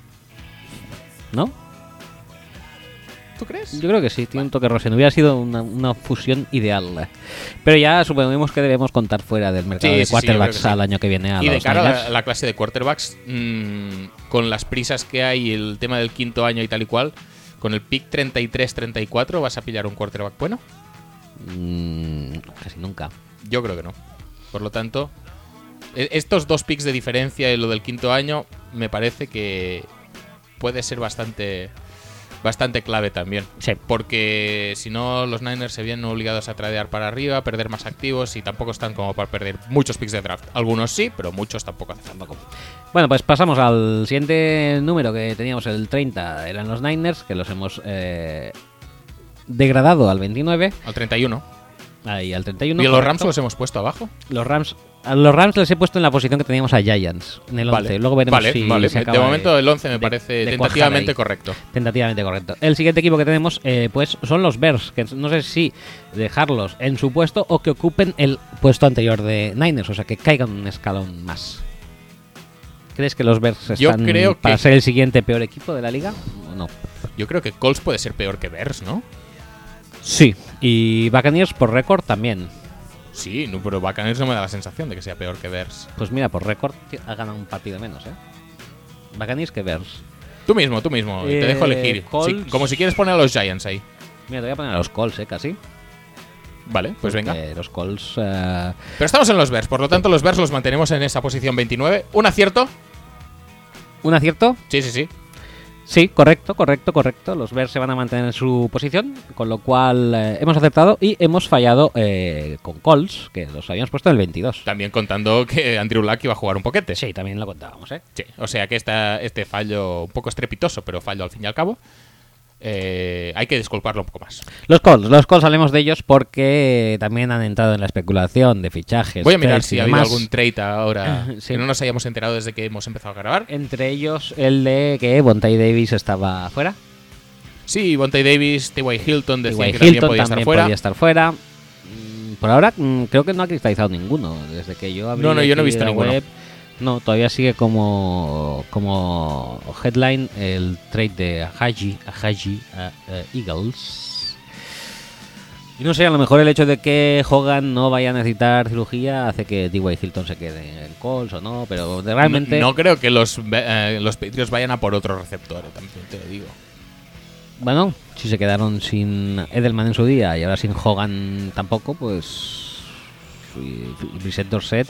¿No? ¿Tú crees? Yo creo que sí, tiene un toque Rosen. Hubiera sido una, una fusión ideal. Pero ya suponemos que debemos contar fuera del mercado Sí, de sí, quarterbacks sí. al año que viene a Y de cara a la, la clase de quarterbacks, mm, con las prisas que hay, el tema del quinto año y tal y cual, con el pick 33-34, ¿vas a pillar un quarterback bueno? Mm, casi nunca. Yo creo que no. Por lo tanto, e- estos dos picks de diferencia y lo del quinto año, me parece que puede ser bastante bastante clave también. Sí. Porque si no, los Niners se vienen obligados a tradear para arriba, perder más activos y tampoco están como para perder muchos picks de draft. Algunos sí, pero muchos tampoco falta. Bueno, pues pasamos al siguiente número que teníamos, el 30. Eran los Niners, que los hemos eh, degradado al 29. Al 31. Ahí al 31. y los. Rams los hemos puesto abajo. Los Rams, a los Rams les he puesto en la posición que teníamos a Giants, en el 11. Vale, Luego veremos vale, si vale. se De momento el 11 me parece de tentativamente correcto. Tentativamente correcto. El siguiente equipo que tenemos, eh, pues, son los Bears, que no sé si dejarlos en su puesto o que ocupen el puesto anterior de Niners, o sea, que caigan un escalón más. ¿Crees que los Bears Yo están creo para que- ser el siguiente peor equipo de la liga? ¿O no? Yo creo que Colts puede ser peor que Bears, ¿no? Sí. Y Buccaneers por récord también. Sí, no, pero Buccaneers no me da la sensación de que sea peor que Bears. Pues mira, por récord ha ganado un partido menos, ¿eh? Buccaneers que Bears. Tú mismo, tú mismo. te Eh, dejo elegir. Colts. Si- como si quieres poner a los Giants ahí. Mira, te voy a poner a los Colts, ¿eh? Casi. Vale, pues venga. Los Colts... eh, Pero estamos en los Bears, por lo tanto los Bears los mantenemos en esa posición 29. ¿Un acierto? ¿Un acierto? Sí, sí, sí. Sí, correcto, correcto, correcto. Los Bears se van a mantener en su posición, con lo cual eh, hemos acertado y hemos fallado eh, con Colts, que los habíamos puesto en el 22. También contando que Andrew Luck iba a jugar un poquete. Sí, también lo contábamos, ¿eh? Sí, o sea que esta, este fallo un poco estrepitoso, pero fallo al fin y al cabo. Eh, hay que disculparlo un poco más. Los Colts, los Colts hablemos de ellos porque también han entrado en la especulación de fichajes. Voy a mirar si ha habido algún trade ahora [coughs] Sí. que no nos hayamos enterado desde que hemos empezado a grabar. Entre ellos el de que Bontai Davis estaba fuera. Sí, Bonte Davis, T.Y. Hilton decían que también Hilton podía también estar fuera. podía estar fuera. Mm, Por ahora mm, creo que no ha cristalizado ninguno desde que yo abrí No, no, yo no he visto ninguno. web. No, todavía sigue como como headline el trade de Haji, Haji a, eh, Eagles. Y no sé, a lo mejor el hecho de que Hogan no vaya a necesitar cirugía hace que T.Y. Hilton se quede en Colts o no, pero realmente No, no creo que los, eh, los Patriots vayan a por otro receptor, eh, también te lo digo. Bueno, si se quedaron sin Edelman en su día y ahora sin Hogan tampoco, pues. Brissett Dorset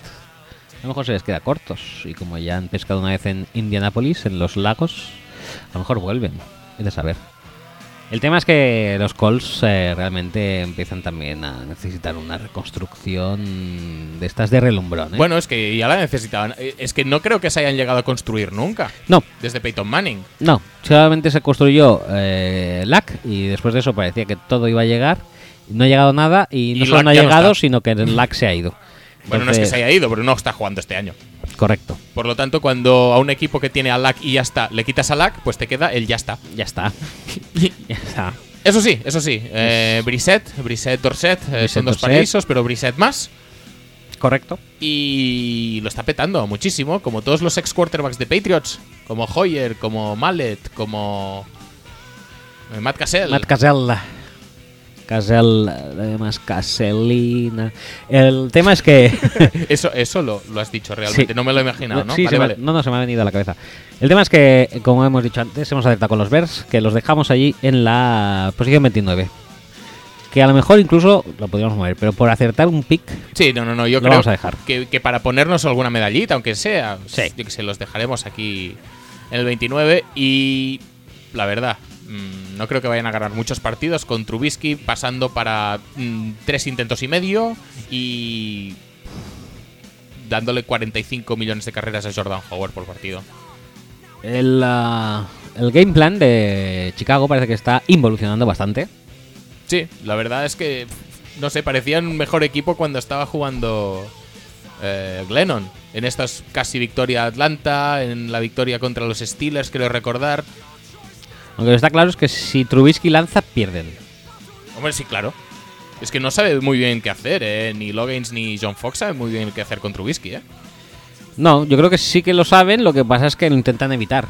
lo mejor se les queda cortos. Y como ya han pescado una vez en Indianapolis, en los lagos, a lo mejor vuelven. Es de saber. El tema es que los Colts eh, realmente empiezan también a necesitar una reconstrucción de estas de relumbrón. ¿eh? Bueno, es que ya la necesitaban. Eh, Es que no creo que se hayan llegado a construir nunca. no, Desde Peyton Manning. No, solamente se construyó eh, LAC y después de eso parecía que todo iba a llegar. No ha llegado nada y no Y solo no ha no llegado, sino que el LAC se ha ido. [laughs] Bueno, no es que se haya ido, pero no está jugando este año. Correcto, Por lo tanto, cuando a un equipo que tiene a LAC y ya está, le quitas a LAC, pues te queda el ya está. ya está. [laughs] ya está. Eso sí, eso sí. Eh, Brissett, Brissett Dorset, eh, son dos paraísos, pero Brissett más. Correcto. Y lo está petando muchísimo, como todos los ex quarterbacks de Patriots, como Hoyer, como Mallet, como eh, Matt Cassell. Matt Casella. Casell, además Caselina. El tema es que. [laughs] Eso, eso lo, lo has dicho realmente, Sí. no me lo he imaginado, ¿no? Sí, Vale, se me- vale. no, no, se me ha venido a la cabeza. El tema es que, como hemos dicho antes, hemos acertado con los Bears, que los dejamos allí en la posición 29. Que a lo mejor incluso lo podríamos mover, pero por acertar un pick Sí, no, no, no, yo Lo creo vamos a dejar. Que, que para ponernos alguna medallita, aunque sea, Sí. yo que sé, los dejaremos aquí en el 29 y la verdad, mm, no creo que vayan a ganar muchos partidos con Trubisky pasando para mm, tres intentos y medio y dándole 45 millones de carreras a Jordan Howard por partido. El, ah, el game plan de Chicago parece que está involucionando bastante. Sí, la verdad es que, no sé, parecían un mejor equipo cuando estaba jugando eh, Glennon. En estas casi victoria Atlanta, en la victoria contra los Steelers, quiero recordar. Aunque lo que está claro es que si Trubisky lanza, pierden. Hombre, sí, claro. Es que no sabe muy bien qué hacer, ¿eh? Ni Loggins ni John Fox saben muy bien qué hacer con Trubisky, ¿eh? No, yo creo que sí que lo saben, lo que pasa es que lo intentan evitar.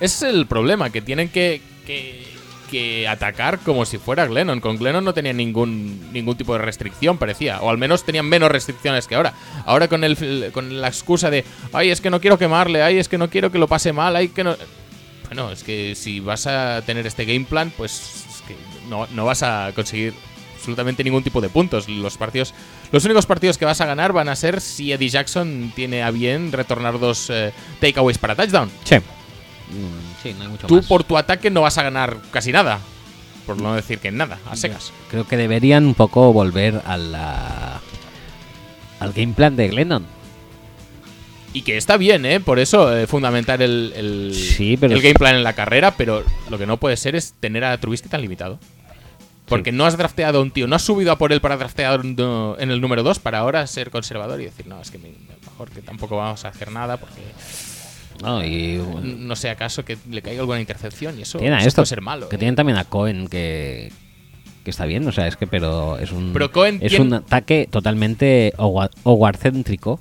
Ese es el problema, que tienen que, que, que atacar como si fuera Glennon. Con Glennon no tenían ningún, ningún tipo de restricción, parecía. O al menos tenían menos restricciones que ahora. Ahora con, el, con la excusa de, ay, es que no quiero quemarle, ay, es que no quiero que lo pase mal, ay, que no... Bueno, es que si vas a tener este game plan, pues es que no, no vas a conseguir absolutamente ningún tipo de puntos. Los partidos, los únicos partidos que vas a ganar van a ser si Eddie Jackson tiene a bien retornar dos eh, takeaways para touchdown. Sí. Mm, sí, no hay mucho Tú más. por tu ataque no vas a ganar casi nada. Por no decir que nada, a secas. Creo que deberían un poco volver a la, al game plan de Glennon. Y que está bien, ¿eh? Por eso eh, fundamentar el, el, Sí, pero el es- game plan en la carrera, pero lo que no puede ser es tener a Trubisky tan limitado. Porque no has drafteado a un tío, no has subido a por él para draftear en el número 2 para ahora ser conservador y decir, no, es que me- mejor que tampoco vamos a hacer nada porque No, y no sea acaso que le caiga alguna intercepción y eso, tienen a eso esto. puede ser malo. Que ¿eh? tienen también a Cohen que, que está bien, o sea, es que pero es un Pero Cohen es tiene- un ataque totalmente Howard-céntrico.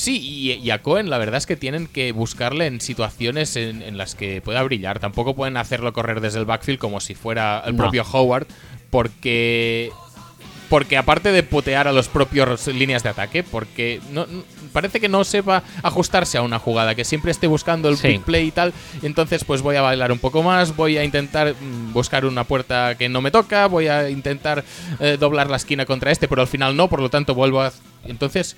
Sí, y, y a Cohen la verdad es que tienen que buscarle en situaciones en, en las que pueda brillar. Tampoco pueden hacerlo correr desde el backfield como si fuera el No. propio Howard, porque porque aparte de potear a los propios líneas de ataque, porque no, no- parece que no sepa ajustarse a una jugada, que siempre esté buscando el Sí. big play y tal. entonces, pues voy a bailar un poco más, voy a intentar mm, buscar una puerta que no me toca, voy a intentar eh, doblar la esquina contra este, pero al final no, por lo tanto vuelvo a. Entonces,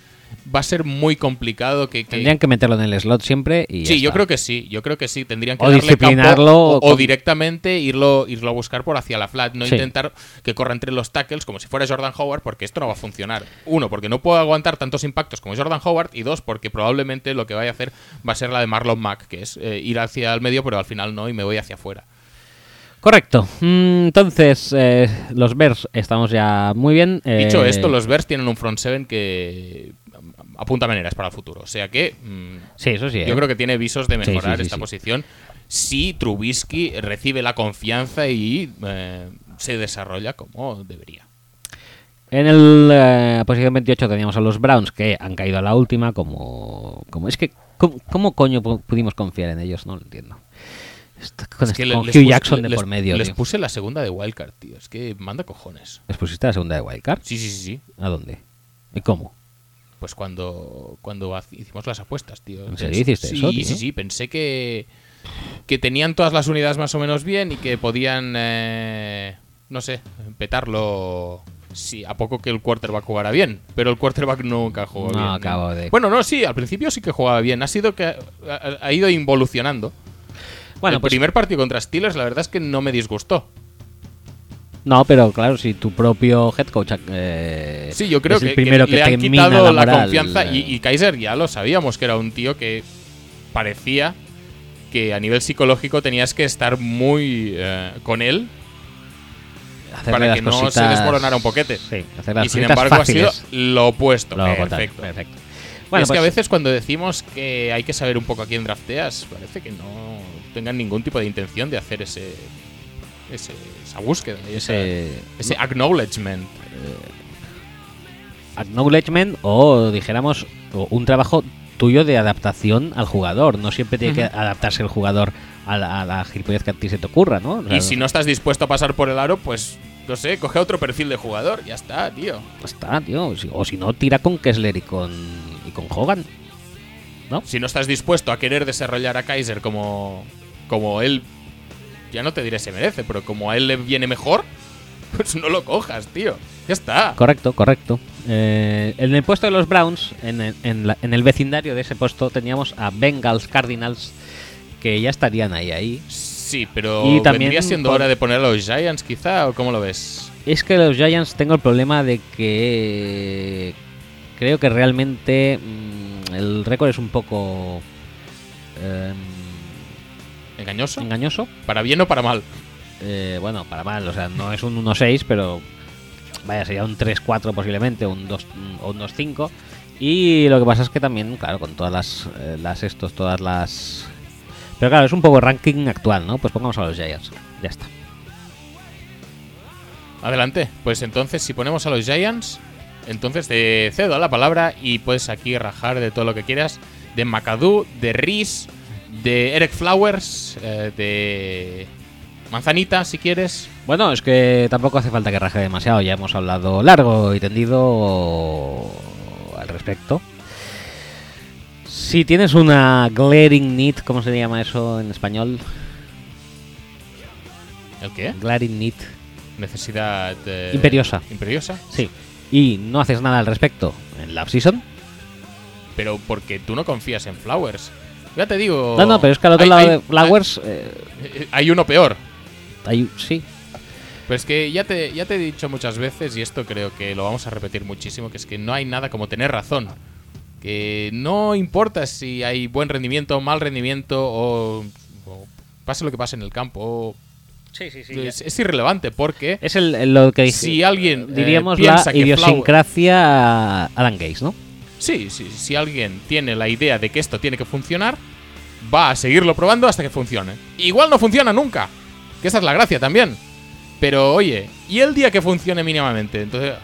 va a ser muy complicado que... que- Tendrían que meterlo en el slot siempre y. Sí, yo está. creo que sí, yo creo que sí. Tendrían que O darle disciplinarlo campo o, o con- directamente irlo, irlo a buscar por hacia la flat, no Sí. intentar que corra entre los tackles como si fuera Jordan Howard, porque esto no va a funcionar. Uno, porque no puedo aguantar tantos impactos como Jordan Howard, y dos, porque probablemente lo que vaya a hacer va a ser la de Marlon Mack, que es eh, ir hacia el medio, pero al final no, y me voy hacia afuera. Correcto. Mm, Entonces, eh, los Bears estamos ya muy bien. Dicho eh, esto, los Bears tienen un front seven que apunta maneras para el futuro. O sea que mm, Sí, eso sí. yo eh. creo que tiene visos de mejorar sí, esta posición si Trubisky recibe la confianza y eh, se desarrolla como debería. En el eh, posición 28 teníamos a los Browns que han caído a la última. Como. como es que. ¿Cómo, cómo coño pu- pudimos confiar en ellos? No lo entiendo. Esto- con Es que este- con Hugh puse- Jackson de les- por medio. Les tío. puse la segunda de Wildcard, tío. Es que manda cojones. ¿Les pusiste la segunda de Wildcard? Sí, sí, sí, sí. ¿A dónde? ¿Y cómo? Pues cuando, cuando hicimos las apuestas, tío. ¿En serio hiciste sí, eso, Sí, tío? sí, Pensé que, que tenían todas las unidades más o menos bien y que podían, eh, no sé, petarlo sí, a poco que el quarterback jugara bien. Pero el quarterback nunca jugó No, bien. acabo de- Bueno, no, sí, al principio sí que jugaba bien. Ha sido que ha ido involucionando. Bueno, el pues. primer partido contra Steelers, la verdad es que no me disgustó. No, pero claro, si tu propio head coach. eh, Sí, yo creo es el que, que primero que, le te han quitado la, moral, confianza. eh, Y, y Kaiser ya lo sabíamos, que era un tío que parecía que a nivel psicológico tenías que estar muy eh, con él para las que no se cositas- desmoronara un poquete. Sí, hacer las y sin cositas embargo fáciles. ha sido lo opuesto. Lo Perfecto. Bueno, es que pues, a veces cuando decimos que hay que saber un poco a quién drafteas, parece que no tengan ningún tipo de intención de hacer ese, ese- esa búsqueda, y ese, ese acknowledgement. acknowledgement o dijéramos o un trabajo tuyo de adaptación al jugador. No siempre tiene que adaptarse el jugador a la, a la gilipollez que a ti se te ocurra, ¿no? O sea, Y si no estás dispuesto a pasar por el aro, pues, no sé, coge otro perfil de jugador, ya está, tío. está, tío. O si no, tira con Kessler y con, y con Hogan. Si no estás dispuesto a querer desarrollar a Kaiser como, como él, ya no te diré se merece, pero como a él le viene mejor, [laughs] pues no lo cojas, tío. Ya está. Correcto, correcto. Eh, en el puesto de los Browns, en el, en la- en el vecindario de ese puesto, teníamos a Bengals Cardinals, que ya estarían ahí, ahí. Sí, pero Y también vendría siendo hora de poner a los Giants, quizá, o cómo lo ves. Es que los Giants tengo el problema de que creo que realmente mm, el récord es un poco em, ¿Engañoso? engañoso. ¿Para bien o para mal? Eh, bueno, para mal, o sea, no es un 1-6, pero vaya, sería un 3-4 posiblemente, un 2 o un 2-5. Y lo que pasa es que también, claro, con todas las, eh, las estos, todas las... Pero claro, es un poco ranking actual, ¿no? Pues pongamos a los Giants. Ya está. Adelante. Pues entonces, si ponemos a los Giants, entonces te cedo la palabra y puedes aquí rajar de todo lo que quieras. De McAdoo, de Reese, de Eric Flowers, eh, de Manzanita, si quieres. Bueno, es que tampoco hace falta que raje demasiado, ya hemos hablado largo y tendido al respecto. Si tienes una glaring need, ¿cómo se llama eso en español? ¿El qué? Glaring need, Necesidad. eh, Imperiosa. Imperiosa. sí. Y no haces nada al respecto en la season. Pero porque tú no confías en Flowers. Ya te digo. No, no, pero es que al otro hay- lado hay- de Flowers eh, Hay, hay uno peor. hay, sí. Pues que ya te, ya te he dicho muchas veces, y esto creo que lo vamos a repetir muchísimo, que es que no hay nada como tener razón. Que no importa si hay buen rendimiento o mal rendimiento, o, o pase lo que pase en el campo, o- Sí, sí, es, es irrelevante, porque Es el, el- lo que dice- si alguien eh, diríamos la que Flower- idiosincrasia Adam Gates, ¿no? Sí, sí, si alguien tiene la idea de que esto tiene que funcionar, va a seguirlo probando hasta que funcione. Igual no funciona nunca, que esa es la gracia también. Pero oye, ¿y el día que funcione mínimamente? Entonces,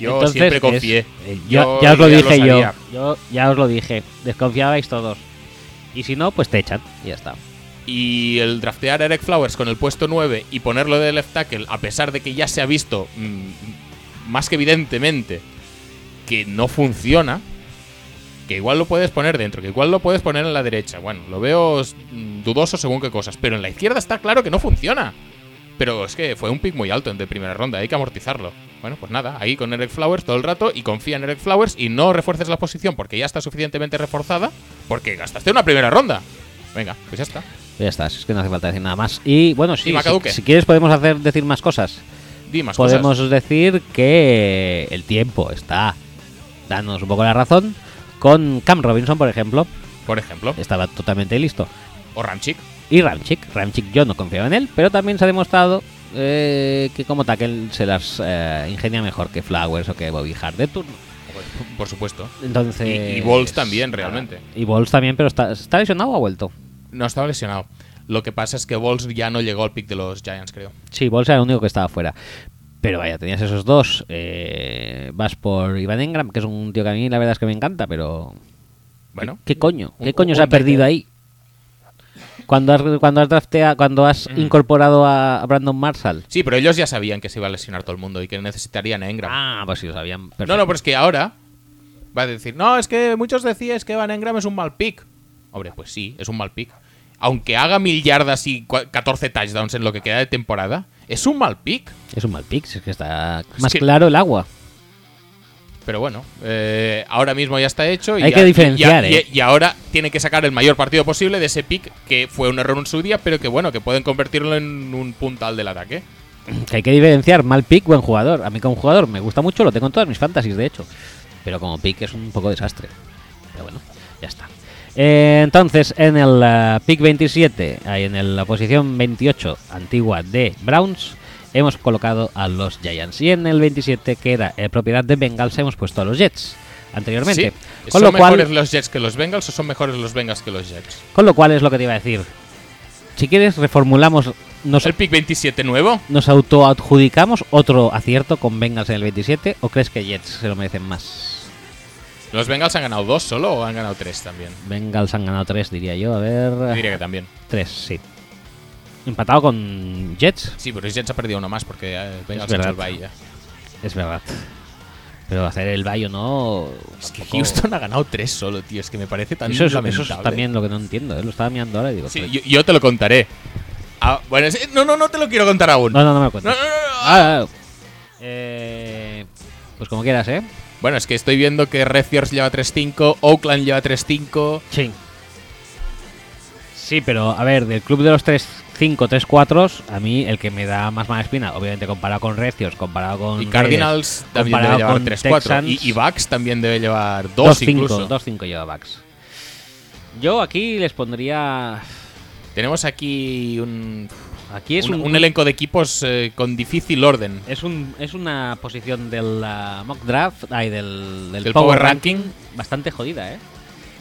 yo Entonces, siempre es- confié. eh, yo- Yo ya os lo dije. Yo ya os lo dije. Desconfiabais todos. Y si no, pues te echan. Y ya está. Y el draftear a Eric Flowers con el puesto 9 y ponerlo de left tackle, a pesar de que ya se ha visto mm, más que evidentemente que no funciona, que igual lo puedes poner dentro, que igual lo puedes poner en la derecha. Bueno, lo veo dudoso según qué cosas, pero en la izquierda está claro que no funciona. Pero es que fue un pick muy alto en de primera ronda, hay que amortizarlo. Bueno, pues nada, ahí con Eric Flowers todo el rato y confía en Eric Flowers y no refuerces la posición porque ya está suficientemente reforzada porque gastaste una primera ronda. Venga, pues ya está. Ya está, es que no hace falta decir nada más. Y bueno, sí, ¿Y Macaduque? si, si quieres podemos hacer decir más cosas. Di más podemos cosas. decir que el tiempo está dándonos un poco la razón. Con Cam Robinson, por ejemplo, Por ejemplo, estaba totalmente listo. o Ramchick. Y Ramchick, Ramchick yo no confiaba en él, pero también se ha demostrado eh, que como tackle se las eh, ingenia mejor que Flowers o que Bobby Hart de turno. Por supuesto. Entonces, Y- y Bowles también, realmente. Y Balls también, pero está, ¿está lesionado o ha vuelto? No estaba lesionado. Lo que pasa es que Balls ya no llegó al pick de los Giants, creo. Sí, Balls era el único que estaba fuera. Pero vaya, tenías esos dos. eh, vas por Ivan Engram, que es un tío que a mí la verdad es que me encanta, pero. Bueno, ¿Qué coño? ¿Qué Un- coño un se ha perdido ahí? Cuando has, cuando has, draftea- cuando has Mm. incorporado a, a Brandon Marshall. sí, pero ellos ya sabían que se iba a lesionar todo el mundo y que necesitarían a Engram. Ah, pues sí, lo sabían. no, perfecto. no, pero es que ahora va a decir, no, es que muchos decíais que Van Engram es un mal pick. Hombre, pues sí, es un mal pick. Aunque haga mil yardas y cua- 14 touchdowns en lo que queda de temporada, es un mal pick. Es un mal pick, es que está Es más que- claro el agua. Pero bueno, eh, ahora mismo ya está hecho. Y Hay ya- que diferenciar, y- ¿eh? y ahora tiene que sacar el mayor partido posible de ese pick que fue un error en su día, pero que bueno, que pueden convertirlo en un puntal del ataque. Que hay que diferenciar mal pick, buen jugador. A mí como jugador me gusta mucho, lo tengo en todas mis fantasies, de hecho. Pero como pick es un poco desastre. Pero bueno, ya está. Eh, entonces, en el eh, pick 27, ahí en el- la posición 28 antigua de Browns, hemos colocado a los Giants. Y en el 27, que era eh, propiedad de Bengals, hemos puesto a los Jets anteriormente. Sí. Con ¿Son lo, cual, mejores los Jets que los Bengals o son mejores los Bengals que los Jets? con lo cual es lo que te iba a decir. Si quieres, reformulamos, nos, ¿El pick 27 nuevo? nos autoadjudicamos otro acierto con Bengals en el 27 o crees que Jets se lo merecen más? ¿Los Bengals han ganado dos solo o han ganado tres también? Bengals han ganado tres, diría yo. A ver. Diría que también. Tres, sí. Empatado con Jets, Sí, pero Jets ha perdido uno más porque eh, Bengals ha hecho el bye ya. es verdad. Pero hacer el Bayo no. Es que Houston ha ganado tres solo, tío. Es que me parece tan Eso es, eso es también lo que no entiendo. ¿eh? Lo estaba mirando ahora y digo. Sí, yo, yo te lo contaré. Ah, bueno, no, no, no te lo quiero contar aún. No, no, no me lo cuentes. no, no, no. Ah, ah, eh, pues como quieras, ¿eh? Bueno, es que estoy viendo que Redskins lleva 3-5, Oakland lleva 3-5. Sí. Sí, pero a ver, del club de los 3-5, 3-4, a mí el que me da más mala espina, obviamente comparado con Recios, comparado con. Y Cardinals Raiders, también debe llevar con 3-4. Texans, Y, y Bucks también debe llevar 2 incluso. 2-5 lleva Bucks. Yo aquí les pondría. Tenemos aquí un, Aquí es un, un, un elenco de equipos eh, con difícil orden. Es, un, es una posición del ah, mock draft, ay, del, del Del power, power ranking, ranking. bastante jodida, ¿eh?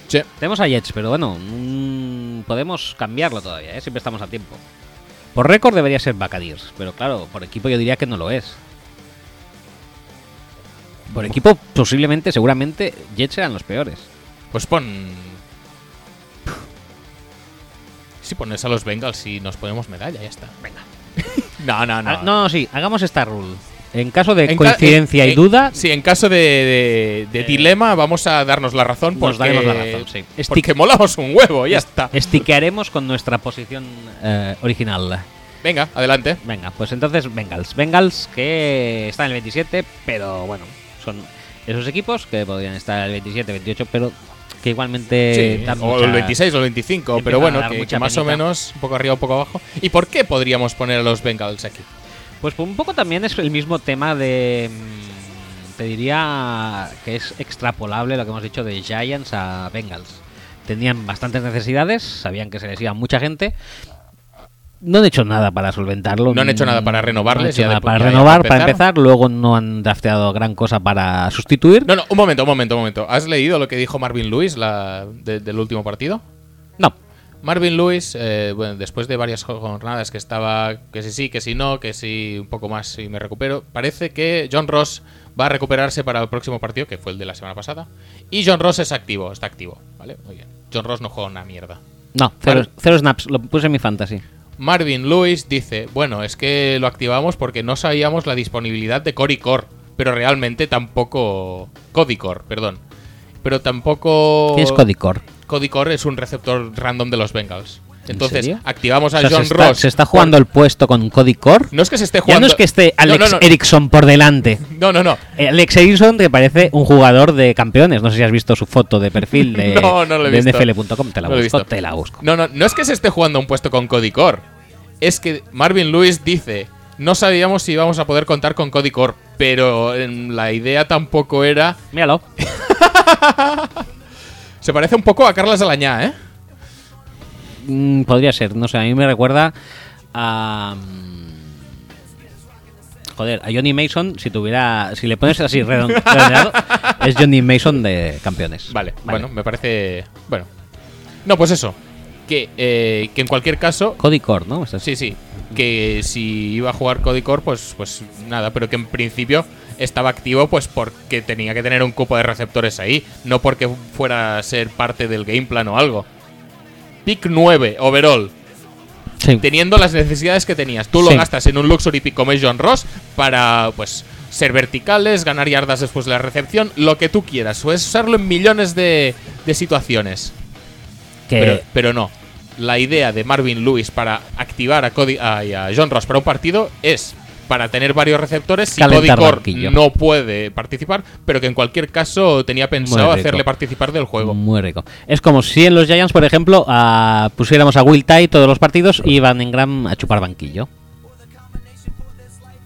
Sí. Tenemos a Jets, pero bueno, mm, podemos cambiarlo todavía, ¿eh? Siempre estamos a tiempo. Por récord debería ser Bacadiers, pero claro, por equipo yo diría que no lo es. Por equipo, posiblemente, seguramente, Jets serán los peores. Pues pon. Si pones a los Bengals y nos ponemos medalla, ya está. Venga. [laughs] no, no, no. Ah, no, sí, hagamos esta rule. En caso de En ca- coincidencia en- y en- duda, Sí, en caso de, de- de Eh, dilema, vamos a darnos la razón. nos Porque, daremos la razón, sí. Porque molamos un huevo, ya está. [laughs] estiquearemos con nuestra posición eh, original. Venga, adelante. Venga, pues entonces Bengals. Bengals que está en el 27, pero bueno, son esos equipos que podrían estar en el 27, 28, pero que igualmente Sí, o mucha- el 26 o el 25, empiezan pero bueno, que, que más o menos, un poco arriba, un poco abajo. ¿Y por qué podríamos poner a los Bengals aquí? Pues un poco también es el mismo tema de. mm, Te diría que es extrapolable lo que hemos dicho de Giants a Bengals. Tenían bastantes necesidades, sabían que se les iba mucha gente. No han hecho nada para solventarlo. No han hecho nada para No han hecho nada para renovar, para para empezar. empezar. Luego no han drafteado gran cosa para sustituir. No, no, un momento, un momento, un momento. ¿Has leído lo que dijo Marvin Lewis la, de- del último partido? No. Marvin Lewis, eh, bueno, después de varias jornadas que estaba que si sí, que si no, que si un poco más y me recupero, parece que John Ross va a recuperarse para el próximo partido, que fue el de la semana pasada. Y John Ross es activo, está activo, ¿vale? Muy bien. John Ross no juega una mierda. No, cero, Vale. cero snaps, lo puse en mi fantasy. Marvin Lewis dice, bueno, es que lo activamos porque no sabíamos la disponibilidad de Cory Core, pero realmente tampoco... Cody Core, perdón. Pero tampoco... ¿Quién es? Cody Core es un receptor random de los Bengals. Entonces, activamos a O sea, John se, está, Ross. se está jugando el puesto con Cody Core. No es que se esté Ya jugando. no es que esté Alex no, no. Erickson por delante. No, no, no. Eh, Alex Erickson que parece un jugador de campeones. No sé si has visto su foto de perfil de, [laughs] de. NFL.com. Te la busco, te la busco. No, no, no es que se esté jugando un puesto con Cody Core. Es que Marvin Lewis dice, no sabíamos si íbamos a poder contar con Cody Core, pero em, la idea tampoco era... Míralo. [laughs] Se parece un poco a Carlas Alañá, ¿eh? Mm, podría ser, no sé, a mí me recuerda a. mm, Joder, a Johnny Mason, si tuviera. Si le pones así redon- [laughs] redondeado, es Johnny Mason de campeones. Vale, bueno, me parece... Bueno. No, pues eso. Que, eh, que en cualquier caso... Cody Core, ¿no? Sí, sí. Que si iba a jugar Cody Core, pues, pues nada, pero que en principio estaba activo pues porque tenía que tener un cupo de receptores ahí, no porque fuera a ser parte del game plan o algo. Pick 9, overall. Sí. Teniendo las necesidades que tenías. Tú lo Sí. gastas en un luxury pick como es John Ross para, pues, ser verticales, ganar yardas después de la recepción, lo que tú quieras. O es usarlo en millones de, de situaciones. Que Pero, pero no. La idea de Marvin Lewis para activar a, Cody, a John Ross para un partido es para tener varios receptores si Cody no puede participar, pero que en cualquier caso tenía pensado hacerle participar del juego. Muy rico. Es como si en los Giants, por ejemplo, a- pusiéramos a Will Tye todos los partidos y Van Engram a chupar banquillo.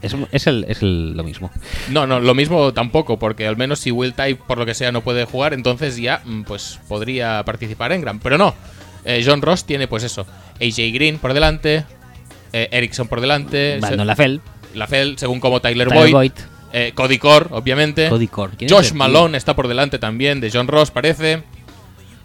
Es, es el, es el- lo mismo. No, no, lo mismo tampoco, porque al menos si Will Type por lo que sea no puede jugar, entonces ya mm, pues podría participar en Gran. Pero no, Eh, John Ross tiene pues eso, AJ Green por delante, eh, Erickson por delante, Bueno, se- la FEL, Lafell según como Tyler, Tyler Boyd, Boyd, eh, Cody Core, obviamente. Cody Core. ¿Quién es Josh? Malone está por delante también de John Ross, parece.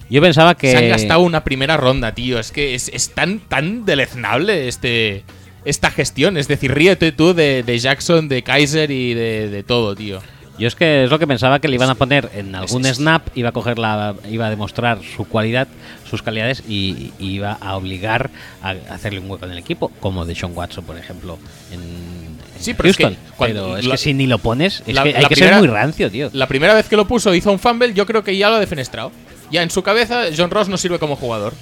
Yo pensaba que. Se han gastado una primera ronda, tío. Es que es, es tan, tan deleznable este, esta gestión. Es decir, ríete tú de, de Jackson, de Kaiser y de, de todo, tío. Yo es que es lo que pensaba que le iban a poner en algún es- snap, iba a coger la, iba a demostrar su cualidad, sus calidades y, y iba a obligar a hacerle un hueco en el equipo, como de Sean Watson, por ejemplo, en Sí, pero es que Houston. cuando pero es la- que si ni lo pones, es la- que hay que primera- ser muy rancio, tío. La primera vez que lo puso hizo un fumble, yo creo que ya lo ha defenestrado. Ya en su cabeza, John Ross no sirve como jugador.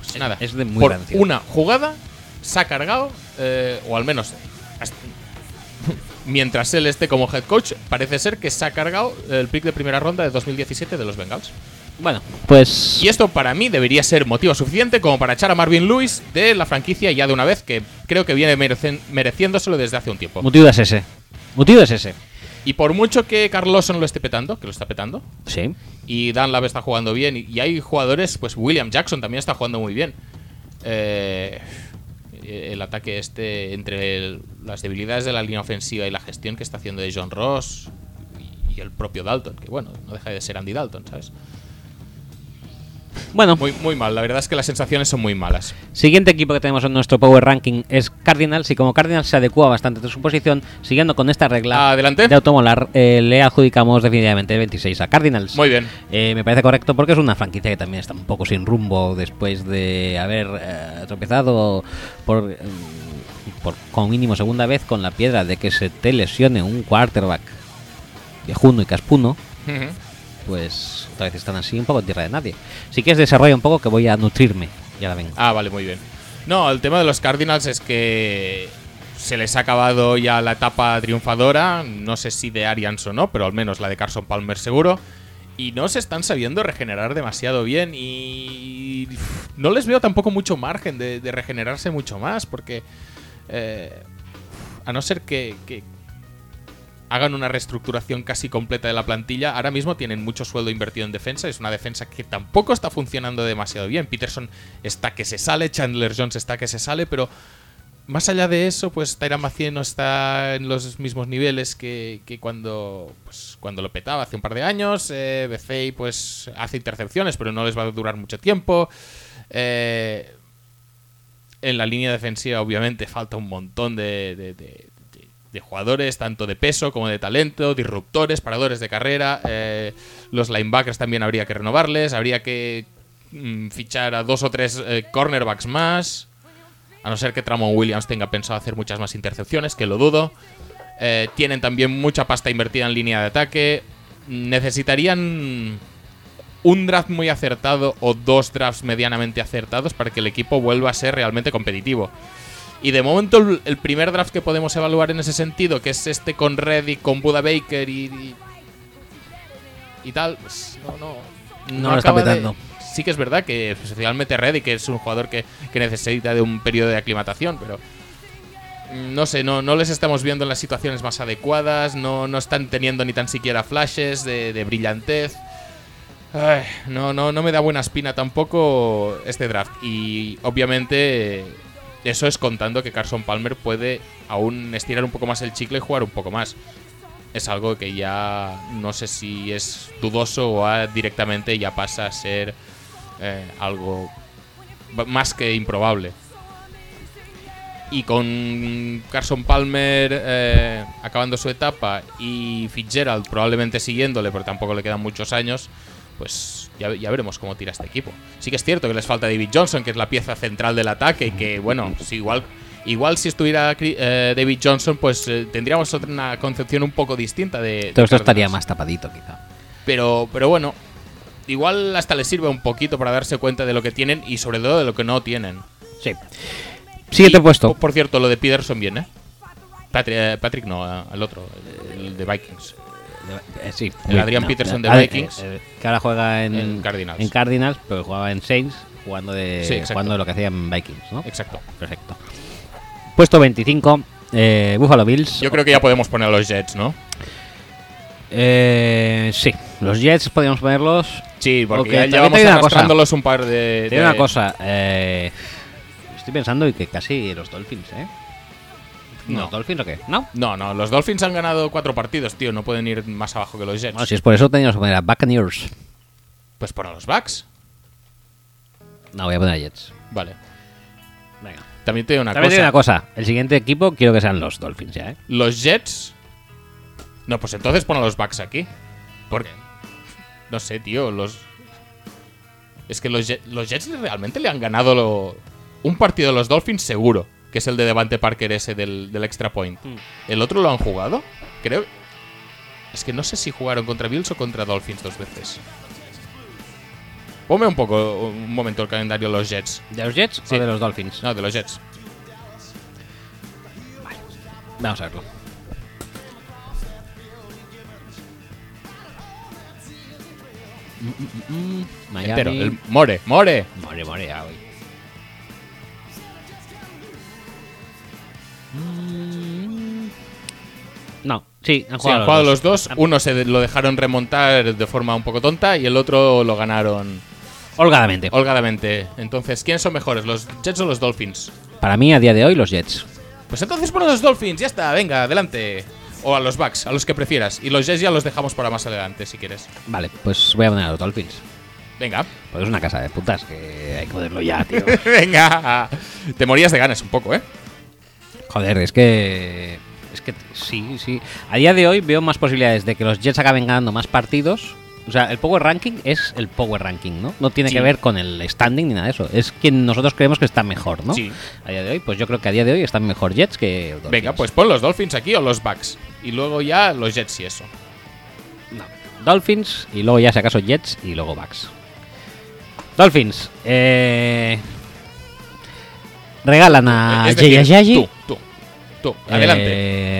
Pues nada. es de muy Por rancio. una jugada se ha cargado, eh, o al menos [laughs] mientras él esté como head coach, parece ser que se ha cargado el pick de primera ronda de 2017 de los Bengals. Bueno, pues Y esto para mí debería ser motivo suficiente como para echar a Marvin Lewis de la franquicia ya de una vez, que creo que viene merecen- mereciéndoselo desde hace un tiempo. motivo es ese. Motivo es ese. Y por mucho que Carlosson lo esté petando, que lo está petando, Sí. y Dan Lave está jugando bien, y, y hay jugadores, pues William Jackson también está jugando muy bien. Eh, el ataque este, entre el- las debilidades de la línea ofensiva y la gestión que está haciendo de John Ross y, y el propio Dalton, que bueno, no deja de ser Andy Dalton, ¿sabes? Bueno, Muy, muy mal, la verdad es que las sensaciones son muy malas. Siguiente equipo que tenemos en nuestro Power Ranking es Cardinals y como Cardinals se adecua bastante a su posición, siguiendo con esta regla Adelante. de automolar, eh, le adjudicamos definitivamente el 26 a Cardinals. Muy bien. Eh, me parece correcto porque es una franquicia que también está un poco sin rumbo después de haber eh, tropezado por, eh, por como mínimo segunda vez con la piedra de que se te lesione un quarterback viejuno y caspuno Ujú. Pues otra vez están así un poco en tierra de nadie. Si quieres desarrolla un poco que voy a nutrirme. Ya la vengo. Ah, vale, muy bien. No, el tema de los Cardinals es que se les ha acabado ya la etapa triunfadora. No sé si de Arians o no, pero al menos la de Carson Palmer seguro. Y no se están sabiendo regenerar demasiado bien. Y no les veo tampoco mucho margen de, regenerarse mucho más. Porque eh, a no ser que hagan una reestructuración casi completa de la plantilla, ahora mismo tienen mucho sueldo invertido en defensa. Es una defensa que tampoco está funcionando demasiado bien. Peterson está que se sale, Chandler Jones está que se sale, pero más allá de eso, pues Tyran Mathieu no está en los mismos niveles que, que cuando, pues, cuando lo petaba hace un par de años. Eh, pues hace intercepciones, pero no les va a durar mucho tiempo. Eh, en la línea defensiva, obviamente, falta un montón de- de- jugadores, tanto de peso como de talento, disruptores, paradores de carrera. eh, los linebackers también habría que renovarles. Habría que mm, fichar a dos o tres eh, cornerbacks más. A no ser que Tramon Williams tenga pensado hacer muchas más intercepciones, que lo dudo. Eh, tienen también mucha pasta invertida en línea de ataque. Necesitarían un draft muy acertado o dos drafts medianamente acertados para que el equipo vuelva a ser realmente competitivo. Y de momento el, el primer draft que podemos evaluar en ese sentido, que es este con Reddick, con Buda Baker y, y, y tal, pues no, no, No lo está de- petando. Sí que es verdad que especialmente Reddick que es un jugador que, que necesita de un periodo de aclimatación, pero mm, no sé, no, no les estamos viendo en las situaciones más adecuadas, no, no están teniendo ni tan siquiera flashes de, de brillantez. Ay, no, no, no me da buena espina tampoco este draft. Y obviamente eso es contando que Carson Palmer puede aún estirar un poco más el chicle y jugar un poco más. Es algo que ya no sé si es dudoso o directamente ya pasa a ser eh, algo más que improbable. Y con Carson Palmer eh, acabando su etapa y Fitzgerald probablemente siguiéndole, porque tampoco le quedan muchos años, pues ya, ya veremos cómo tira este equipo. Sí que es cierto que les falta David Johnson, que es la pieza central del ataque, y que bueno, si igual, igual si estuviera eh, David Johnson, pues eh, tendríamos otra- una concepción un poco distinta de... Todo esto estaría más tapadito, quizá. Pero, pero bueno, igual hasta les sirve un poquito para darse cuenta de lo que tienen y sobre todo de lo que no tienen. Sí. Siguiente Y, puesto. Por, por cierto, lo de Peterson bien, ¿eh? Patrick, Patrick no, eh, el otro, el de Vikings. Eh, sí. El Adrian Peterson de Ah, Vikings. eh, eh, que ahora juega en, En Cardinals. en Cardinals, pero jugaba en Saints, jugando de, Sí, jugando de lo que hacía en Vikings, ¿no? Exacto. Perfecto. Puesto 25, eh, Buffalo Bills. Yo creo que ya podemos poner a los Jets, ¿no? Eh, sí, los Jets podríamos ponerlos. Sí, porque ya llevamos cosa. arrastrándolos un par de... De- una cosa, eh, estoy pensando y que casi los Dolphins, ¿eh? No. ¿Los Dolphins o qué? ¿No? No, no, los Dolphins han ganado cuatro partidos, tío. No pueden ir más abajo que los Jets. Bueno, si es por eso teníamos que poner a Buccaneers. Pues pon a los Bucks. No, voy a poner a Jets. Vale. Venga. También te digo una También te cosa. digo una cosa, el siguiente equipo quiero que sean los Dolphins ya, ¿eh? Los Jets. No, pues entonces pon a los Bucks aquí. Porque. No sé, tío. Los. Es que los, Jet- los Jets realmente le han ganado lo- un partido a los Dolphins seguro. Que es el de Devante Parker ese del, del extra point. ¿El otro lo han jugado? Creo. Es que no sé si jugaron contra Bills o contra Dolphins dos veces. Ponme un poco, un momento el calendario de los Jets. ¿De los Jets Sí. o de los Dolphins? No, de los Jets. Vamos a verlo. Mm, mm, mm, mm. Miami. Entero. El More, More. More, more, ya voy. No, sí, han Sí, jugado, han jugado los dos. dos. Uno se lo dejaron remontar de forma un poco tonta y el otro lo ganaron Holgadamente. holgadamente. Entonces, ¿quiénes son mejores, los Jets o los Dolphins? Para mí, a día de hoy, los Jets. Pues entonces pon a los Dolphins, ya está, venga, adelante. O a los Bucks, a los que prefieras. Y los Jets ya los dejamos para más adelante, si quieres. Vale, pues voy a poner a los Dolphins. Venga, Pues es una casa de putas que hay que ponerlo ya, tío. [laughs] venga. Te morías de ganas un poco, ¿eh? Joder, es que. Que sí, sí. A día de hoy veo más posibilidades de que los Jets acaben ganando más partidos. O sea, el Power Ranking es el Power Ranking, ¿no? No tiene Sí. que ver con el standing ni nada de eso. Es quien nosotros creemos que está mejor, ¿no? Sí. A día de hoy, pues yo creo que a día de hoy están mejor Jets que Dolphins. Venga, pues pon los Dolphins aquí o los Bucks. Y luego ya los Jets y eso. No. Dolphins y luego ya si acaso Jets y luego Bucks. Dolphins. Eh... Regalan a Jay Adelante.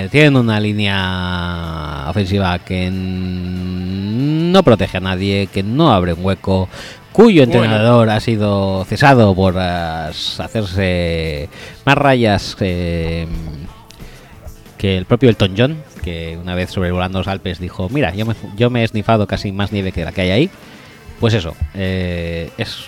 Eh, tienen una línea ofensiva que no protege a nadie, que no abre un hueco, cuyo Bueno. entrenador ha sido cesado por eh, hacerse más rayas eh, que el propio Elton John, que una vez sobrevolando los Alpes dijo, mira, yo me, yo me he snifado casi más nieve que la que hay ahí. Pues eso, eh, es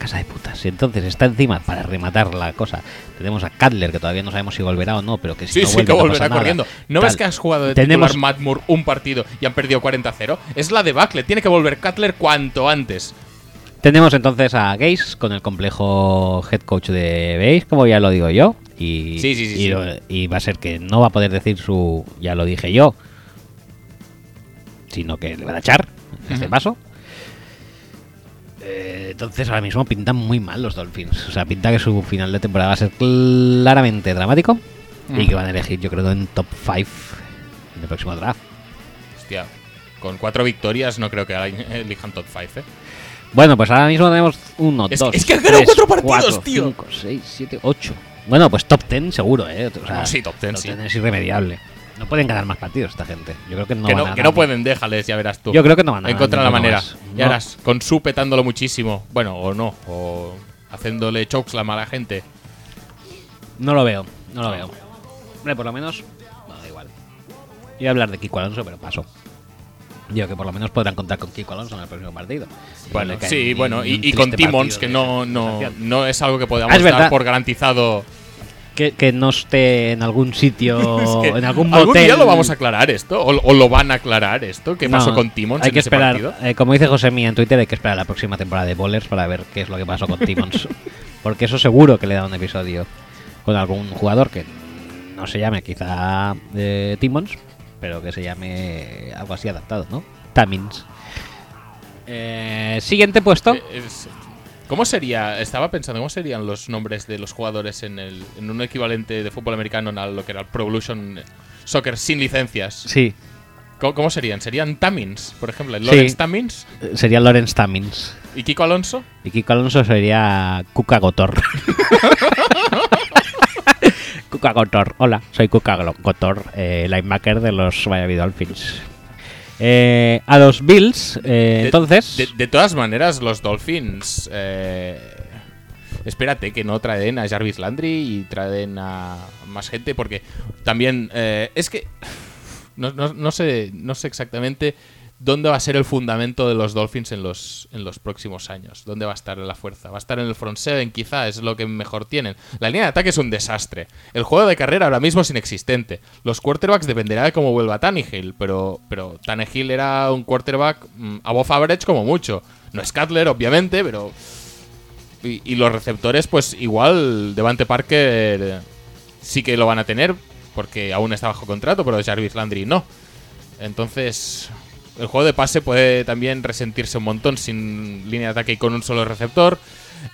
casa de putas. Y entonces está encima para rematar la cosa. Tenemos a Cutler, que todavía no sabemos si volverá o no, pero que si Sí, no sí, vuelve, que no volverá nada. corriendo. ¿No Tal. ves que has jugado de Tenemos- titular Matt Moore un partido y han perdido 40-0? Es la debacle. Tiene que volver Cutler cuanto antes. Tenemos entonces a Gaze con el complejo head coach de Base, como ya lo digo yo. Y, Sí, sí, sí, y, va a ser que no va a poder decir su ya lo dije yo, sino que le van a echar en este paso. Eh, entonces ahora mismo pintan muy mal los Dolphins. O sea, pinta que su final de temporada va a ser claramente dramático y que van a elegir, yo creo, en top 5 en el próximo draft. Hostia. Con cuatro victorias no creo que [laughs] elijan top 5, ¿eh? Bueno, pues ahora mismo tenemos uno, Es- dos, es que han ganado tres, cuatro partidos, cuatro, tío. cinco, seis, siete, ocho. Bueno, pues top ten seguro, ¿eh? O sea, No, sí, top 10, sí. es irremediable. No pueden ganar más partidos esta gente. Yo creo que no que, van no, a que no pueden, déjales, ya verás tú. Yo creo que no van a Encontrar la manera. más. Ya No. verás, con su petándolo muchísimo. Bueno, o no. O haciéndole chokeslam a la gente. No lo veo, no lo veo. Hombre, por lo menos. Bueno, da igual. Iba a hablar de Kiko Alonso, pero paso. Digo que por lo menos podrán contar con Kiko Alonso en el próximo partido. Bueno, sí, bueno, y, con Timons, que no, no, no es algo que podamos Ah, dar por garantizado. Que, que no esté en algún sitio, [laughs] Es que en algún ¿Algún motel. día lo vamos a aclarar esto? ¿O, o lo van a aclarar esto? ¿Qué No, pasó con Timons Hay en que ese esperar, partido? eh, como dice José Mía en Twitter, hay que esperar la próxima temporada de Bowlers para ver qué es lo que pasó con Timons. [laughs] Porque eso seguro que le da un episodio con algún jugador que no se llame quizá eh, Timons, pero que se llame algo así adaptado, ¿no? Tamins. Eh, siguiente puesto. Eh, es- ¿Cómo sería? Estaba pensando, ¿cómo serían los nombres de los jugadores en, el, en un equivalente de fútbol americano a lo que era el Pro Evolution Soccer sin licencias? Sí, ¿Cómo, cómo serían? ¿Serían Tamins, por ejemplo? Sí. ¿Lawrence Tamins? eh, sería Lawrence Tamins. ¿Y Kiko Alonso? Y Kiko Alonso sería Kuka Gotor. [laughs] Kuka Gotor. Hola, soy Kuka Glo- Gotor, eh, linebacker de los Miami Dolphins. Eh, a los Bills, eh, De- entonces. De, de todas maneras, los Dolphins. eh, espérate que no traen a Jarvis Landry y traen a más gente, porque también. eh, es que. No, no- no sé, no sé exactamente dónde va a ser el fundamento de los Dolphins en los, en los próximos años. ¿Dónde va a estar la fuerza? ¿Va a estar en el front seven? Quizá es lo que mejor tienen. La línea de ataque es un desastre. El juego de carrera ahora mismo es inexistente. Los quarterbacks dependerá de cómo vuelva Tannehill, pero, pero Tannehill era un quarterback mm, above average como mucho. No es Cutler, obviamente, pero... Y, y los receptores, pues igual Devante Parker eh, sí que lo van a tener, porque aún está bajo contrato, pero Jarvis Landry no. Entonces, el juego de pase puede también resentirse un montón sin línea de ataque y con un solo receptor.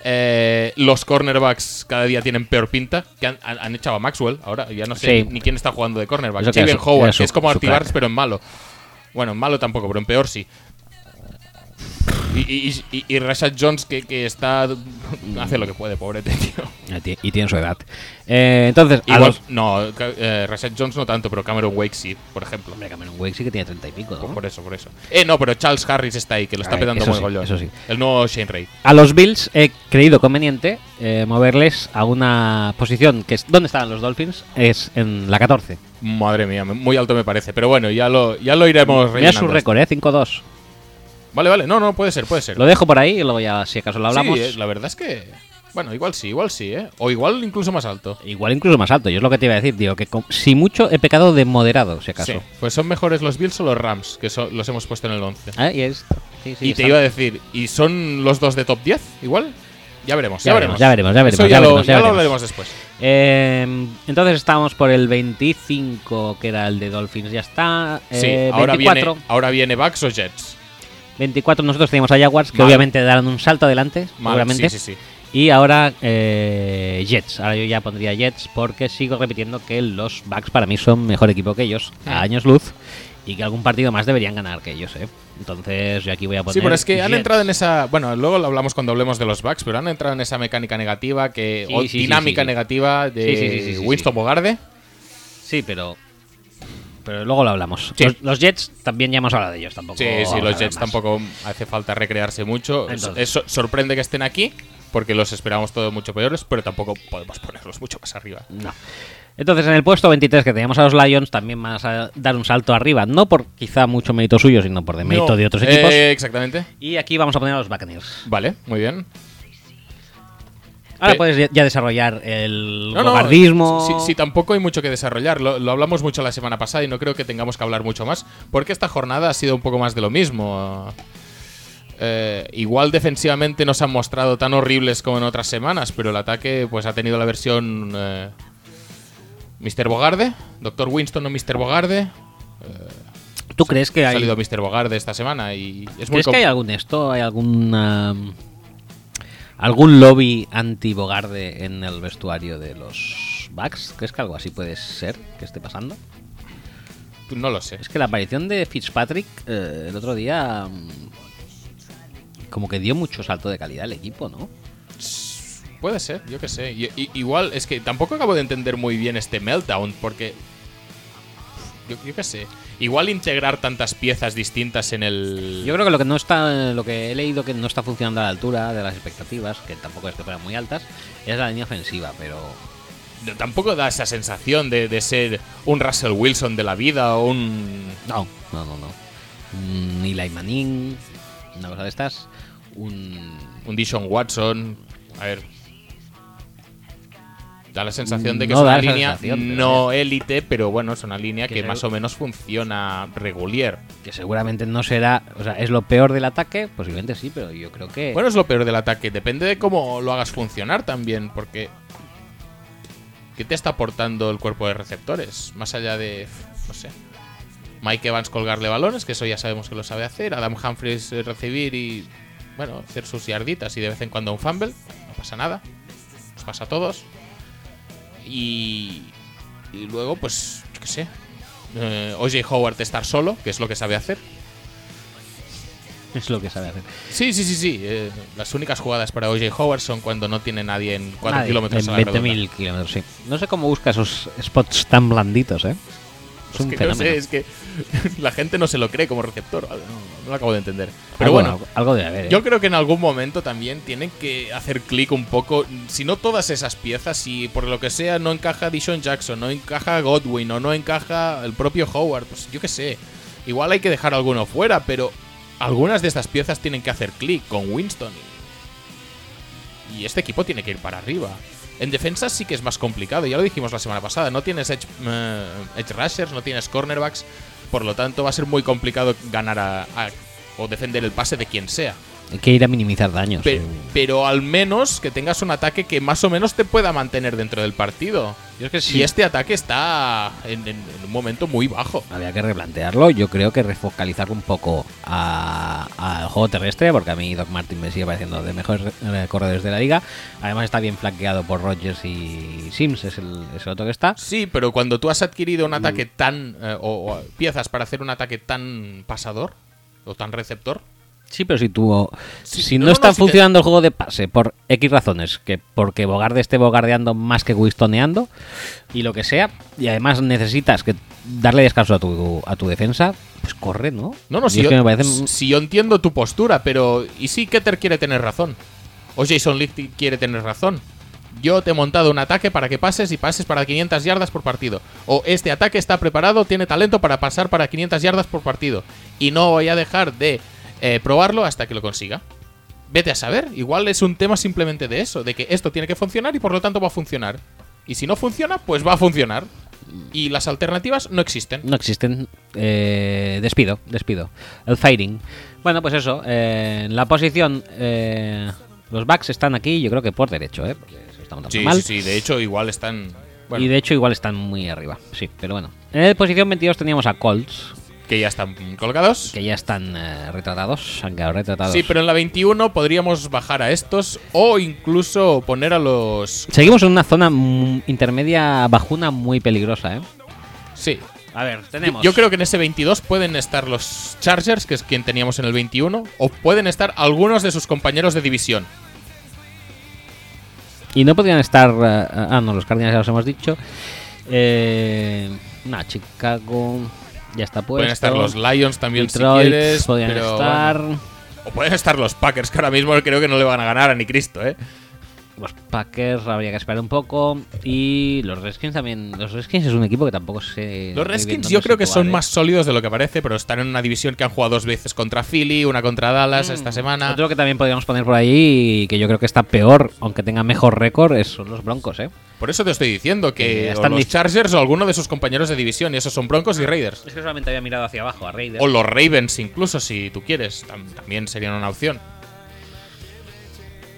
Eh, los cornerbacks cada día tienen peor pinta. Que han, han- han echado a Maxwell ahora. Ya no sé Sí. ni quién está jugando de cornerback. Su- Howard, que es como crack. pero en malo. Bueno, en malo tampoco, pero en peor sí. Y, y, y- y Rashad Jones, que, que está. hace lo que puede, pobrete, tío. Y tiene su edad. Eh, entonces, a Igual, los. no, eh, Rashad Jones no tanto, pero Cameron Wake sí, por ejemplo. Hombre, Cameron Wake sí que tiene treinta y pico, ¿no? Por, por eso, por eso. Eh, no, pero Charles Harris está ahí, que lo está A ver, petando muy sí, gollón. eso sí. El nuevo Shane Ray. A los Bills he creído conveniente eh, moverles a una posición que es. ¿Dónde estaban los Dolphins? Es en la 14. Madre mía, muy alto me parece. Pero bueno, ya lo, ya lo iremos Mira su rellenando. récord, ¿eh? 5-2. Vale, vale. No, no, puede ser, puede ser. Lo dejo por ahí y luego ya, si acaso lo hablamos. Sí, eh, la verdad es que. Bueno, igual sí, igual sí, ¿eh? O igual incluso más alto. Igual incluso más alto. Yo es lo que te iba a decir, digo, que si mucho he pecado de moderado, si acaso. Sí. Pues son mejores los Bills o los Rams, que son- los hemos puesto en el 11. Ah, y. Sí, sí, y te está. iba a decir, ¿y son los dos de top 10? Igual. Ya veremos, ya, Ya veremos. veremos, ya veremos, ya veremos, Eso ya ya, lo, veremos, ya ya lo veremos. hablaremos después. Eh, entonces estábamos por el 25, que era el de Dolphins. Ya está. Sí, Eh, ahora 24. viene, ahora viene Bucks o Jets. 24 nosotros teníamos a Jaguars, que Mal. obviamente darán un salto adelante, Mal, seguramente. Sí, sí, sí. Y ahora eh, Jets. Ahora yo ya pondría Jets porque sigo repitiendo que los Bucks para mí son mejor equipo que ellos, a Hmm. años luz, y que algún partido más deberían ganar que ellos. ¿eh? Entonces yo aquí voy a poner. Sí, pero es que han entrado en esa. Bueno, luego lo hablamos cuando hablemos de los Bucks, pero han entrado en esa mecánica negativa, que Sí, o sí, dinámica negativa de Sí, sí, sí, sí, sí, Winston. Bogarde. Sí, pero. Pero luego lo hablamos. Sí. Los, los Jets también ya hemos hablado de ellos tampoco. Sí, sí, los Jets más. tampoco hace falta recrearse mucho. Entonces. Es- sorprende que estén aquí, porque los esperamos todos mucho peores, pero tampoco podemos ponerlos mucho más arriba. No. Entonces, en el puesto 23 que teníamos a los Lions, también vas a dar un salto arriba. No por quizá mucho mérito suyo, sino por de mérito No, de otros equipos. eh, exactamente. Y aquí vamos a poner a los Buccaneers. Vale, muy bien. Ahora Pe- puedes ya- desarrollar el No, no. Sí, sí, tampoco hay mucho que desarrollar. Lo, lo hablamos mucho la semana pasada y no creo que tengamos que hablar mucho más, porque esta jornada ha sido un poco más de lo mismo. Eh, igual defensivamente no se han mostrado tan horribles como en otras semanas, pero el ataque pues ha tenido la versión eh, Mr. Bogarde, Dr. Winston o Mr. Bogarde. ¿Tú crees que Ha hay, salido Mr. Bogarde esta semana y es muy ¿crees que hay algún esto? ¿Hay algún algún lobby anti-bogarde en el vestuario de los Bucks? ¿Crees que algo así puede ser que esté pasando? no lo sé. Es que la aparición de Fitzpatrick eh, el otro día mm, como que dio mucho salto de calidad al equipo, ¿no? Puede ser, yo qué sé. Y- y- igual, es que tampoco acabo de entender muy bien este meltdown, porque. Yo, yo qué sé. Igual integrar tantas piezas distintas en el. Yo creo que lo que no está, lo que he leído que no está funcionando a la altura de las expectativas, que tampoco es que fueran muy altas, es la línea ofensiva, pero Tampoco da esa sensación de, de ser un Russell Wilson de la vida o un. no, no, no, no. Un Eli Manning, una cosa de estas, un Un Dishon Watson. A ver. Da la sensación de que No es da una línea no élite, pero bueno, es una línea Que que, más o menos funciona regular. que seguramente no será, o sea, es lo peor del ataque, posiblemente sí, pero yo creo que Bueno, es lo peor del ataque. Depende de cómo lo hagas funcionar también, porque. ¿Qué te está aportando el cuerpo de receptores? Más allá de. No sé. Mike Evans colgarle balones, que eso ya sabemos que lo sabe hacer. Adam Humphries eh, recibir y. Bueno, hacer sus yarditas y de vez en cuando un fumble. No pasa nada. Nos pasa a todos. Y. Y luego, pues. Yo qué sé. Eh, OJ Howard estar solo, que es lo que sabe hacer. es lo que sabe hacer. Sí, sí, sí, sí. eh, las únicas jugadas para OJ Howard son cuando no tiene nadie en 4 Nadie, kilómetros en a la redonda. 20.000 kilómetros, sí. No sé cómo busca esos spots tan blanditos, ¿eh? Es un que no sé, es que [laughs] la gente no se lo cree como receptor. No, no lo acabo de entender. Pero Algo- bueno, algo, algo debe haber. ¿eh? yo creo que en algún momento también tienen que hacer clic un poco. Si no todas esas piezas, si por lo que sea no encaja Dishon Jackson, no encaja Godwin o no encaja el propio Howard, pues yo qué sé. Igual hay que dejar alguno fuera, pero algunas de estas piezas tienen que hacer clic con Winston. Y, y este equipo tiene que ir para arriba. En defensa sí que es más complicado, ya lo dijimos la semana pasada. No tienes edge, eh, edge rushers, no tienes cornerbacks. Por lo tanto, va a ser muy complicado ganar a- a- o defender el pase de quien sea. Hay que ir a minimizar daños. Pe- eh. pero al menos que tengas un ataque que más o menos te pueda mantener dentro del partido. Yo es que Y sí. este ataque está en, en- en un momento muy bajo. Había que replantearlo. Yo creo que refocalizar un poco a- al juego terrestre, porque a mí Doc Martin me sigue pareciendo de mejores corredores de la liga. Además está bien flanqueado por Rogers y Sims, es el, es el otro que está. Sí, pero cuando tú has adquirido Mm. un ataque tan. eh, o, o piezas para hacer un ataque tan pasador o tan receptor. Sí, pero si tú. Sí, si no, está no, si te- funcionando el juego de pase por X razones, que porque Bogarde esté bogardeando más que Wistoneando y lo que sea, y además necesitas que darle descanso a tu, a tu defensa, pues corre, ¿no? No, no, si yo, si yo entiendo tu postura, pero. ¿Y si Keter quiere tener razón? O Jason Licht quiere tener razón. Yo te he montado un ataque para que pases y pases para 500 yardas por partido. O este ataque está preparado, tiene talento para pasar para 500 yardas por partido. Y no voy a dejar de eh, probarlo hasta que lo consiga. Vete a saber, igual es un tema simplemente de eso, de que esto tiene que funcionar y por lo tanto va a funcionar. Y si no funciona, pues va a funcionar. Y las alternativas no existen. No existen. Eh, despido, despido. El fighting. Bueno, pues eso. eh, la posición. eh, los backs están aquí, yo creo que por derecho, ¿eh? Porque se lo está montando Sí, mal. sí, sí, de hecho igual están... Bueno, Y de hecho, igual están muy arriba. Sí, pero bueno. En la posición 22 teníamos a Colts, que ya están colgados. que ya están eh, retratados. Han quedado retratados. Sí, pero en la 21 podríamos bajar a estos o incluso poner a los... Seguimos en una zona intermedia bajuna muy peligrosa, ¿eh? Sí. A ver, tenemos. yo creo que en ese 22 pueden estar los Chargers, que es quien teníamos en el 21, o pueden estar algunos de sus compañeros de división. Y no podrían estar. eh, ah, no, los Cardinals ya los hemos dicho. Eh, nah, Chicago. Ya está puesto. pueden estar los Lions también Detroit, si quieres. podrían pero, estar. bueno. O pueden estar los Packers, que ahora mismo creo que no le van a ganar a ni Cristo, ¿eh? Los Packers habría que esperar un poco. Y los Redskins también. Los Redskins es un equipo que tampoco sé. Los Redskins yo creo que son ¿eh? más sólidos de lo que parece, pero están en una división que han jugado dos veces contra Philly, una contra Dallas esta semana. Mm. Otro que también podríamos poner por ahí y que yo creo que está peor, aunque tenga mejor récord, son los Broncos, ¿eh? Por eso te estoy diciendo Que o están los Chargers o alguno de sus compañeros de división, y esos son Broncos y Raiders. Es que solamente había mirado hacia abajo a Raiders. O los Ravens incluso, si tú quieres, tam- también serían una opción.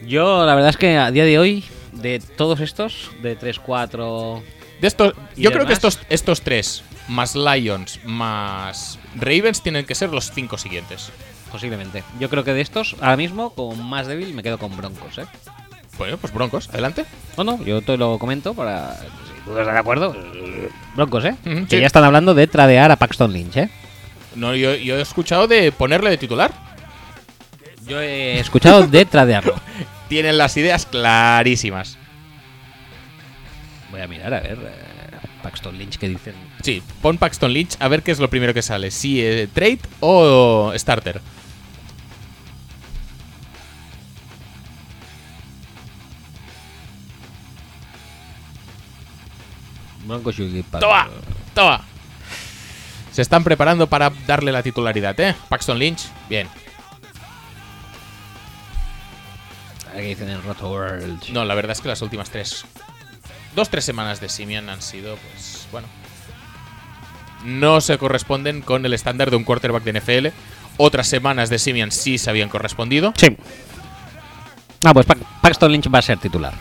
Yo, la verdad es que a día de hoy, de todos estos, de 3, 4. De estos, ¿Y yo creo que estos, estos tres, más Lions, más Ravens, tienen que ser los cinco siguientes. Posiblemente. Yo creo que de estos, ahora mismo, como más débil, me quedo con Broncos, ¿eh? Bueno, pues Broncos, adelante. No, no, yo te lo comento para. si ¿Estás de acuerdo? Broncos, ¿eh? Que sí. ya están hablando de tradear a Paxton Lynch, ¿eh? No, yo, yo he escuchado de ponerle de titular. Yo he escuchado de tradearlo. [laughs] Tienen las ideas clarísimas. Voy a mirar a ver. eh, Paxton Lynch que dicen. Sí, pon Paxton Lynch a ver qué es lo primero que sale. Si eh, trade o starter. Para- ¡Toma! ¡Toma! Se están preparando para darle la titularidad, ¿eh? Paxton Lynch, bien. Aquí dicen en Roto World. No, la verdad es que las últimas tres. Dos, tres semanas de Simian han sido, pues, bueno. No se corresponden con el estándar de un quarterback de NFL. Otras semanas de Simian sí se habían correspondido. Sí. Ah, pues Pa- Paxton Lynch va a ser titular.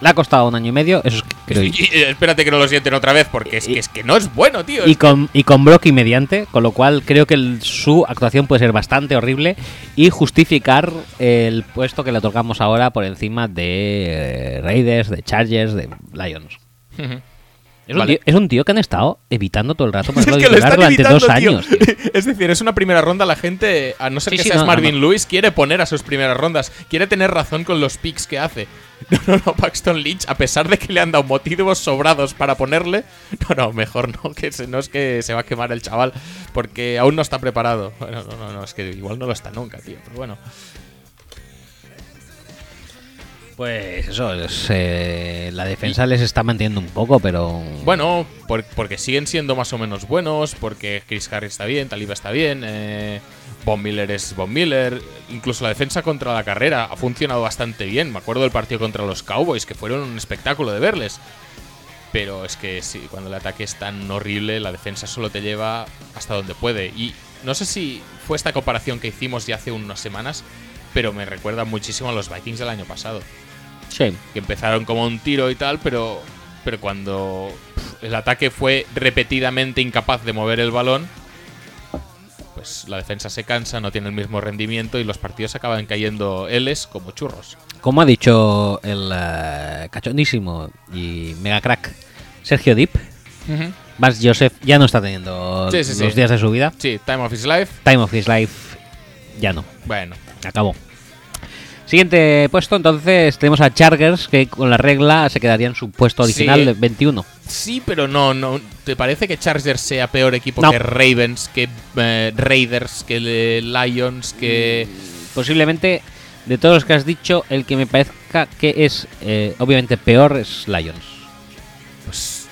Le ha costado un año y medio, eso creo. Y- Y, y- espérate que no lo sienten otra vez, porque es que, es que no es bueno, tío. y con, y con Brocky mediante, con lo cual creo que el- su actuación puede ser bastante horrible y justificar el puesto que le otorgamos ahora por encima de eh, Raiders, de Chargers, de Lions. Es, un tío, es un tío que han estado evitando todo el rato [laughs] Es ponerlo que lo durante evitando, dos tío. años. tío. [laughs] Es decir, es una primera ronda. La gente, a no ser Sí, que sí, seas no, Marvin no. Lewis, quiere poner a sus primeras rondas. Quiere tener razón con los picks que hace. [laughs] No, no, no, Paxton Lynch, a pesar de que le han dado motivos sobrados para ponerle, no, no, mejor no, que se, no es que se va a quemar el chaval, porque aún no está preparado. Bueno, no, no, no, es que igual no lo está nunca, tío, pero bueno. Pues eso, es, eh, la defensa les está manteniendo un poco, pero... Bueno, por- porque siguen siendo más o menos buenos, porque Chris Harris está bien, Taliba está bien, eh, Von Miller es Von Miller, incluso la defensa contra la carrera ha funcionado bastante bien. Me acuerdo del partido contra los Cowboys, que fueron un espectáculo de verles. Pero es que sí, cuando el ataque es tan horrible, la defensa solo te lleva hasta donde puede. Y no sé si fue esta comparación que hicimos ya hace unas semanas, pero me recuerda muchísimo a los Vikings del año pasado Sí. que empezaron como un tiro y tal, pero, pero cuando el ataque fue repetidamente incapaz de mover el balón, pues la defensa se cansa, no tiene el mismo rendimiento y los partidos acaban cayendo Ls como churros. Como ha dicho el eh, cachondísimo y mega crack Sergio Dip, Vance Joseph ya no está teniendo Sí, sí, los sí. días de su vida. Sí, Time of His Life, Time of his life ya no, bueno. acabó. Siguiente puesto, entonces tenemos a Chargers que con la regla se quedaría en su puesto original Sí. de 21. Sí, pero no, no. ¿Te parece que Chargers sea peor equipo No. que Ravens, que eh, Raiders, que eh, Lions, que... Posiblemente de todos los que has dicho, el que me parezca que es eh, obviamente peor es Lions. Pues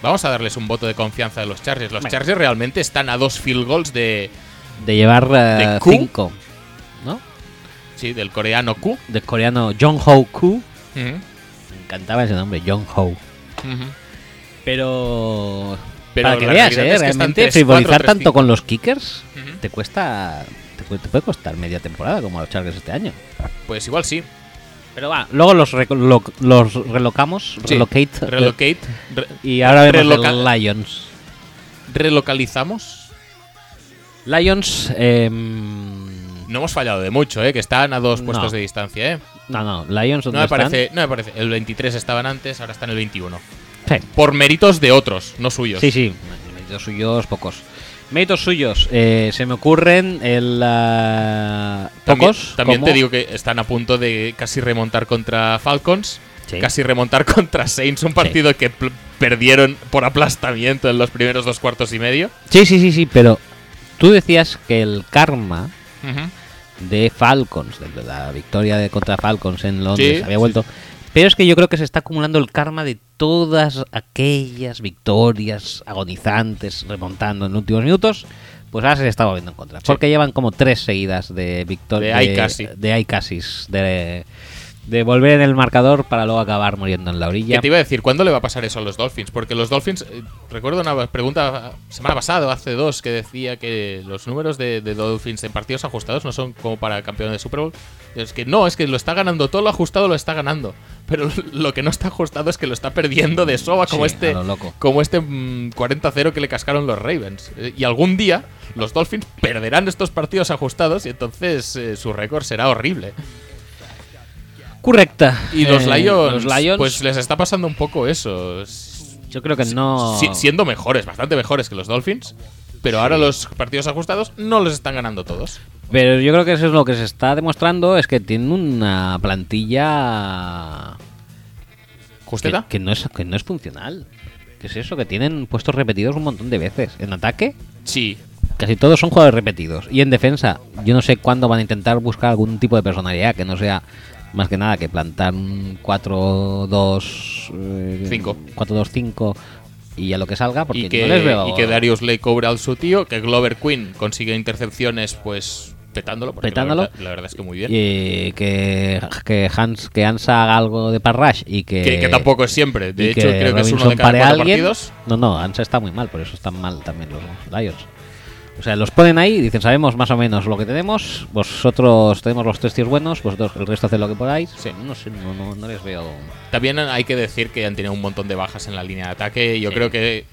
vamos a darles un voto de confianza a los Chargers. Los. Chargers realmente están a dos field goals de, De llevar ¿De Q? 5, ¿no? Sí, del coreano Q. Del coreano Jong Ho. Ujú, Me encantaba ese nombre, Jong Ho. Pero, Pero para que veas, ¿eh? es que realmente 3-4, frivolizar 3-5. tanto con los kickers te cuesta te, pu- te puede costar media temporada como a los Chargers este año. Pues igual sí. Pero va, luego los, lo- los relocamos, Sí. relocate, Relocate. re- y ahora vemos el Lions. relocalizamos. Lions, em, No hemos fallado de mucho, ¿eh? Que están a dos No. puestos de distancia, ¿eh? no, no, Lions No ¿dónde me, están? parece, no me parece. El 23 estaban antes, ahora están el 21. Sí, Por méritos de otros, no suyos. sí, sí, méritos suyos pocos. Méritos suyos, eh, se me ocurren el También, pocos. también como- te digo que están a punto de casi remontar contra Falcons. Sí. Casi remontar [laughs] contra Saints, un partido que perdieron por aplastamiento en los primeros dos cuartos y medio. Sí, sí, sí, sí, pero tú decías que el karma de Falcons, de la victoria de contra Falcons en Londres, Sí, había sí, vuelto. Pero es que yo creo que se está acumulando el karma de todas aquellas victorias agonizantes remontando en últimos minutos. Pues ahora se le está volviendo en contra. Sí. Porque llevan como tres seguidas de victorias. De. De casis, De, de volver en el marcador para luego acabar muriendo en la orilla. Que te iba a decir, ¿cuándo le va a pasar eso a los Dolphins? Porque los Dolphins, eh, recuerdo una pregunta semana pasada hace dos que decía que los números de, de Dolphins en partidos ajustados no son como para campeón de Super Bowl. Es que no, es que lo está ganando, todo lo ajustado lo está ganando. Pero [laughs] lo que no está ajustado es que lo está perdiendo de soba como Sí, este, lo loco. como este mm, 40-0 que le cascaron los Ravens. Eh, y algún día los Dolphins perderán estos partidos ajustados y entonces eh, su récord será horrible. Correcta. Y los, Eh, Lions, los Lions, pues les está pasando un poco eso. yo creo que no. Si- siendo mejores, bastante mejores que los Dolphins. Pero ahora los partidos ajustados no los están ganando todos. Pero yo creo que eso es lo que se está demostrando, es que tienen una plantilla que, ¿Justeta? que no es que no es funcional. ¿Qué es eso? Que tienen puestos repetidos un montón de veces. En ataque, Sí. casi todos son jugadores repetidos. Y en defensa, yo no sé cuándo van a intentar buscar algún tipo de personalidad que no sea más que nada que plantar un 4-2 eh, Cinco. 4-2-5 y a lo que salga porque Y que, no les veo y que Darius Lake cobra al su tío, que Glover Quinn consigue intercepciones, pues petándolo. porque Petándolo. La verdad, la verdad es que muy bien. y que, que Hans que Hansa haga algo de parrash y que que, que tampoco es siempre. De hecho, creo que es uno Robinson de cada cuatro partidos. No, no, Hansa está muy mal, por eso están mal también los Lions. O sea, los ponen ahí y dicen, sabemos más o menos lo que tenemos, vosotros tenemos los tres tíos buenos, vosotros el resto haced lo que podáis. Sí. No sé, no, no, no les veo... También hay que decir que han tenido un montón de bajas en la línea de ataque. Yo Sí. creo que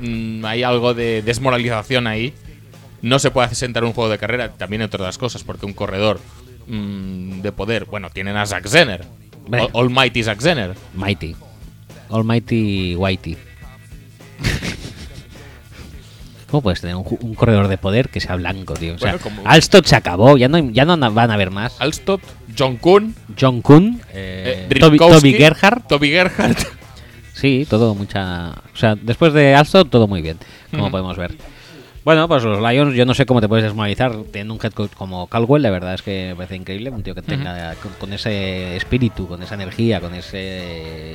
mm, hay algo de desmoralización ahí. No se puede sentar un juego de carrera, también entre otras cosas, porque un corredor mm, de poder, bueno, tienen a Zack Zener. Almighty Zack Zener. Mighty. Almighty Whitey. [laughs] ¿Cómo puedes tener un, corredor de poder que sea blanco, tío? O sea, Bueno, como- Alstott se acabó, ya no, ya no van a haber más. Alstott, John Kuhn, John Kuhn, eh, eh, Toby, Gerhardt. Toby Gerhardt. [laughs] Sí, todo mucha. O sea, después de Alstott, todo muy bien, como podemos ver. Bueno, pues los Lions, yo no sé cómo te puedes desmoralizar teniendo un head coach como Caldwell, la verdad es que me parece increíble, un tío que tenga con, con ese espíritu, con esa energía, con ese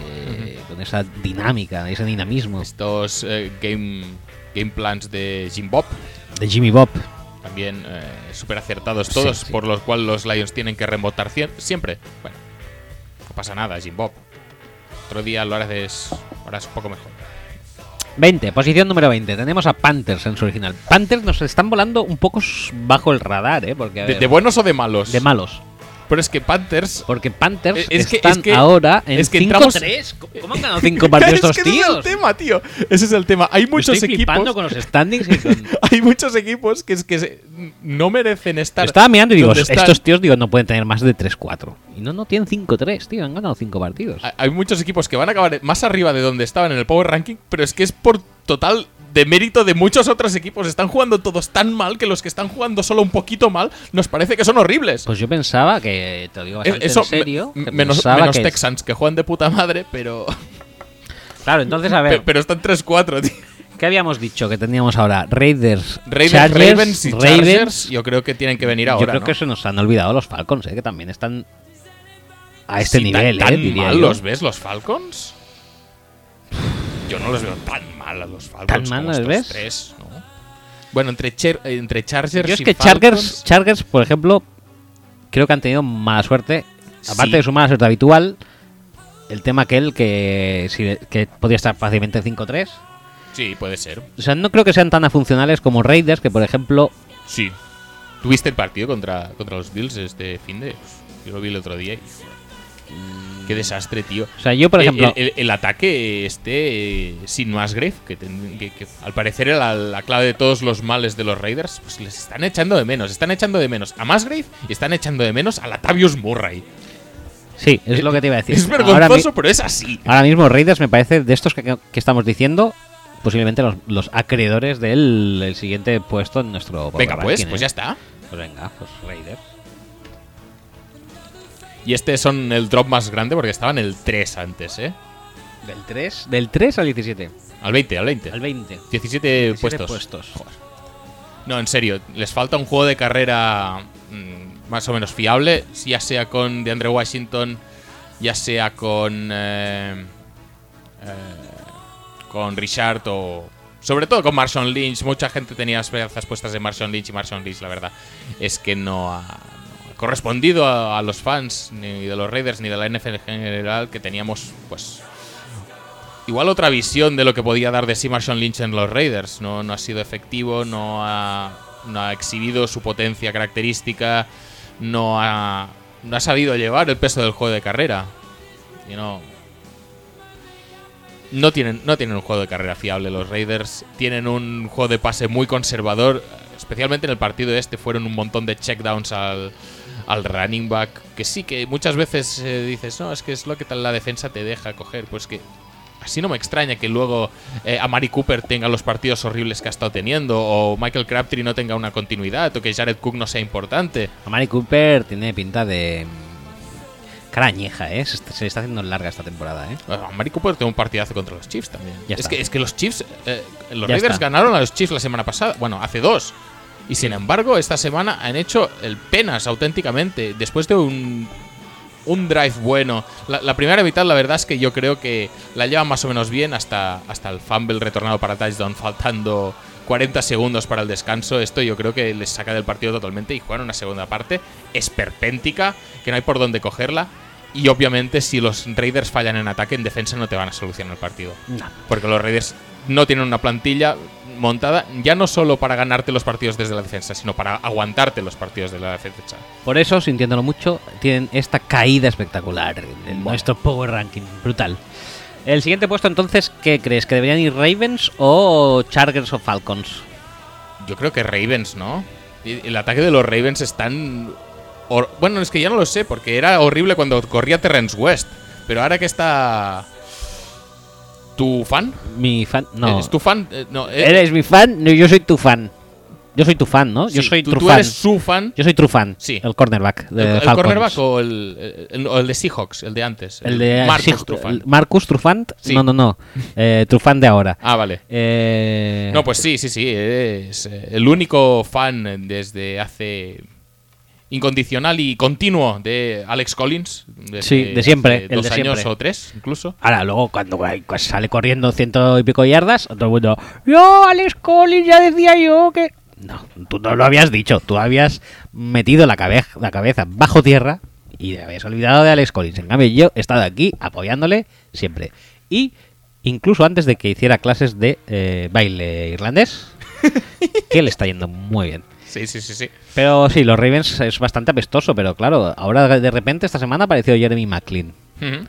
con esa dinámica, ese dinamismo Estos eh, game, game plans de Jim Bob. de Jimmy Bob. También eh, súper acertados todos, Sí, sí. por los cuales los Lions tienen que remontar cien- siempre. Bueno, no pasa nada, Jim Bob. Otro día lo harás, harás un poco mejor. 20, posición número 20. Tenemos a Panthers en su original. Panthers nos están volando un poco bajo el radar, ¿eh? Porque, a De, ver, de buenos o de malos? de malos. Pero es que Panthers. Porque Panthers Es- es que- están es que- ahora en es que entramos- 5-3. [laughs] ¿Cómo han ganado 5 partidos [laughs] es estos que ese es tíos? el tema, tío. Ese es el tema. Hay muchos Estoy equipos. con los standings y con... [laughs] Hay muchos equipos que es que se- no merecen estar. Estaba mirando y digo, están. estos tíos digo, no pueden tener más de 3-4. Y no, no tienen 5-3, tío. Han ganado 5 partidos. Hay- Hay muchos equipos que van a acabar más arriba de donde estaban en el Power Ranking, pero es que es por total de mérito de muchos otros equipos. Están jugando todos tan mal que los que están jugando solo un poquito mal nos parece que son horribles. Pues yo pensaba que, te lo digo Es- bastante Eso, en serio, que menos, menos que- Texans que juegan de puta madre, pero, Claro, entonces a [laughs] ver, pe- pero están 3-4, tío. ¿qué habíamos dicho que teníamos ahora? Raiders, Raiders, Chargers, Ravens y Ravens. Chargers, yo creo que tienen que venir ahora. yo creo ¿no? que se nos han olvidado los Falcons, ¿eh? que también están a este Sí, tan- nivel, ¿Tan, ¿eh? diría mal yo. los ves los Falcons? Yo no los veo tan mal a los Falcons. ¿Tan mal como los estos ves? tres, ¿no? Bueno, entre, Cher- entre Chargers Yo es y que Falcons, Chargers, Chargers, por ejemplo, creo que han tenido mala suerte. Aparte Sí. de su mala suerte habitual, el tema aquel que, si- que podía estar fácilmente 5-3. Sí, puede ser. O sea, no creo que sean tan funcionales como Raiders, que por ejemplo, Sí. ¿Tuviste el partido contra, contra los Bills este fin de? Yo lo vi el otro día y. Qué desastre, tío. o sea, yo por ejemplo, El, el- el ataque este eh, sin Musgrave, que, ten- que- que al parecer era la, la clave de todos los males de los Raiders, pues les están echando de menos. Están echando de menos a Musgrave y están echando de menos a Latavius Murray. sí, es lo que te iba a decir. [laughs] Es vergonzoso, pero es así. ahora mismo Raiders me parece de estos que, que estamos diciendo, posiblemente los, los acreedores del el siguiente puesto en nuestro Venga, pues, Ranking, pues ¿eh? ya está. Pues venga, pues Raiders. Y este son el drop más grande porque estaban el 3 antes, ¿eh? Del 3, del 3 al 17, Al 20, al 20. al 20. 17, 17 puestos. puestos. No, en serio, les falta un juego de carrera mm, más o menos fiable, ya sea con DeAndre Washington, ya sea con eh, eh, con Richard o sobre todo con Marshawn Lynch. Mucha gente tenía esperanzas puestas de Marshawn Lynch y Marshawn Lynch, la verdad, es que no ha correspondido a, los fans ni de los Raiders ni de la NFL en general que teníamos, pues igual otra visión de lo que podía dar de sí Marshawn Lynch en los Raiders. No, no ha sido efectivo, no ha, no ha exhibido su potencia característica, no ha, no ha sabido llevar el peso del juego de carrera. Y no, no tienen, no tienen un juego de carrera fiable los Raiders. Tienen un juego de pase muy conservador. Especialmente en el partido este fueron un montón de checkdowns al, al running back, que sí, que muchas veces eh, dices, no, es que es lo que tal la defensa te deja coger, pues que así no me extraña que luego eh, a Mari Cooper tenga los partidos horribles que ha estado teniendo, o Michael Crabtree no tenga una continuidad, o que Jared Cook no sea importante. Amari Cooper tiene pinta de. Cara añeja, ¿eh? Se, le está haciendo larga esta temporada, ¿eh? A Mari Cooper tiene un partidazo contra los Chiefs también. Ya es, está. que, es que los Chiefs, eh, los Ya Raiders está. ganaron a los Chiefs la semana pasada, bueno, hace dos. Y sin embargo, esta semana han hecho el penas auténticamente. Después de un, un drive bueno. La, la primera mitad, la verdad es que yo creo que la llevan más o menos bien hasta, hasta el fumble retornado para touchdown, faltando 40 segundos para el descanso. Esto yo creo que les saca del partido totalmente y juegan una segunda parte esperpéntica, que no hay por dónde cogerla. Y obviamente, si los Raiders fallan en ataque, en defensa no te van a solucionar el partido. No. Porque los Raiders no tienen una plantilla montada ya no solo para ganarte los partidos desde la defensa, sino para aguantarte los partidos de la defensa. Por eso, sintiéndolo mucho, tienen esta caída espectacular en nuestro Power Ranking. Brutal. El siguiente puesto, entonces, ¿qué crees? ¿Que deberían ir Ravens o Chargers o Falcons? Yo creo que Ravens, ¿no? El ataque de los Ravens es tan... Bueno, es que ya no lo sé, porque era horrible cuando corría Terrence West. Pero ahora que está... ¿Tu fan? Mi fan. No. ¿Es tu fan? Eh, no, eh, ¿Eres mi fan? No, yo soy tu fan. Yo soy tu fan, ¿no? yo soy tú fan. eres su fan. Yo soy true fan. Sí. El cornerback de ¿El, el cornerback o el, el- de Seahawks? El de antes. El de Marcus Trufant. Marcus Trufant. Sí. No, no, no. Eh, Trufant de ahora. Ah, vale. Eh, No, pues sí, sí, sí. Es eh, el único fan desde hace incondicional y continuo de Alex Collins. Sí, de siempre, Dos de años siempre. o tres, incluso. Ahora, luego, cuando cuando sale corriendo ciento y pico yardas, todo el mundo. Yo, Alex Collins, ya decía yo que. No, tú no lo habías dicho. Tú habías metido la, cabe- la cabeza bajo tierra y te habías olvidado de Alex Collins. En cambio, yo he estado aquí apoyándole siempre. Y incluso antes de que hiciera clases de eh, baile irlandés, [laughs] que le está yendo muy bien. Sí, sí, sí, sí. Pero sí, los Ravens es bastante apestoso, pero claro, ahora de repente esta semana ha aparecido Jeremy McLean. Ujú.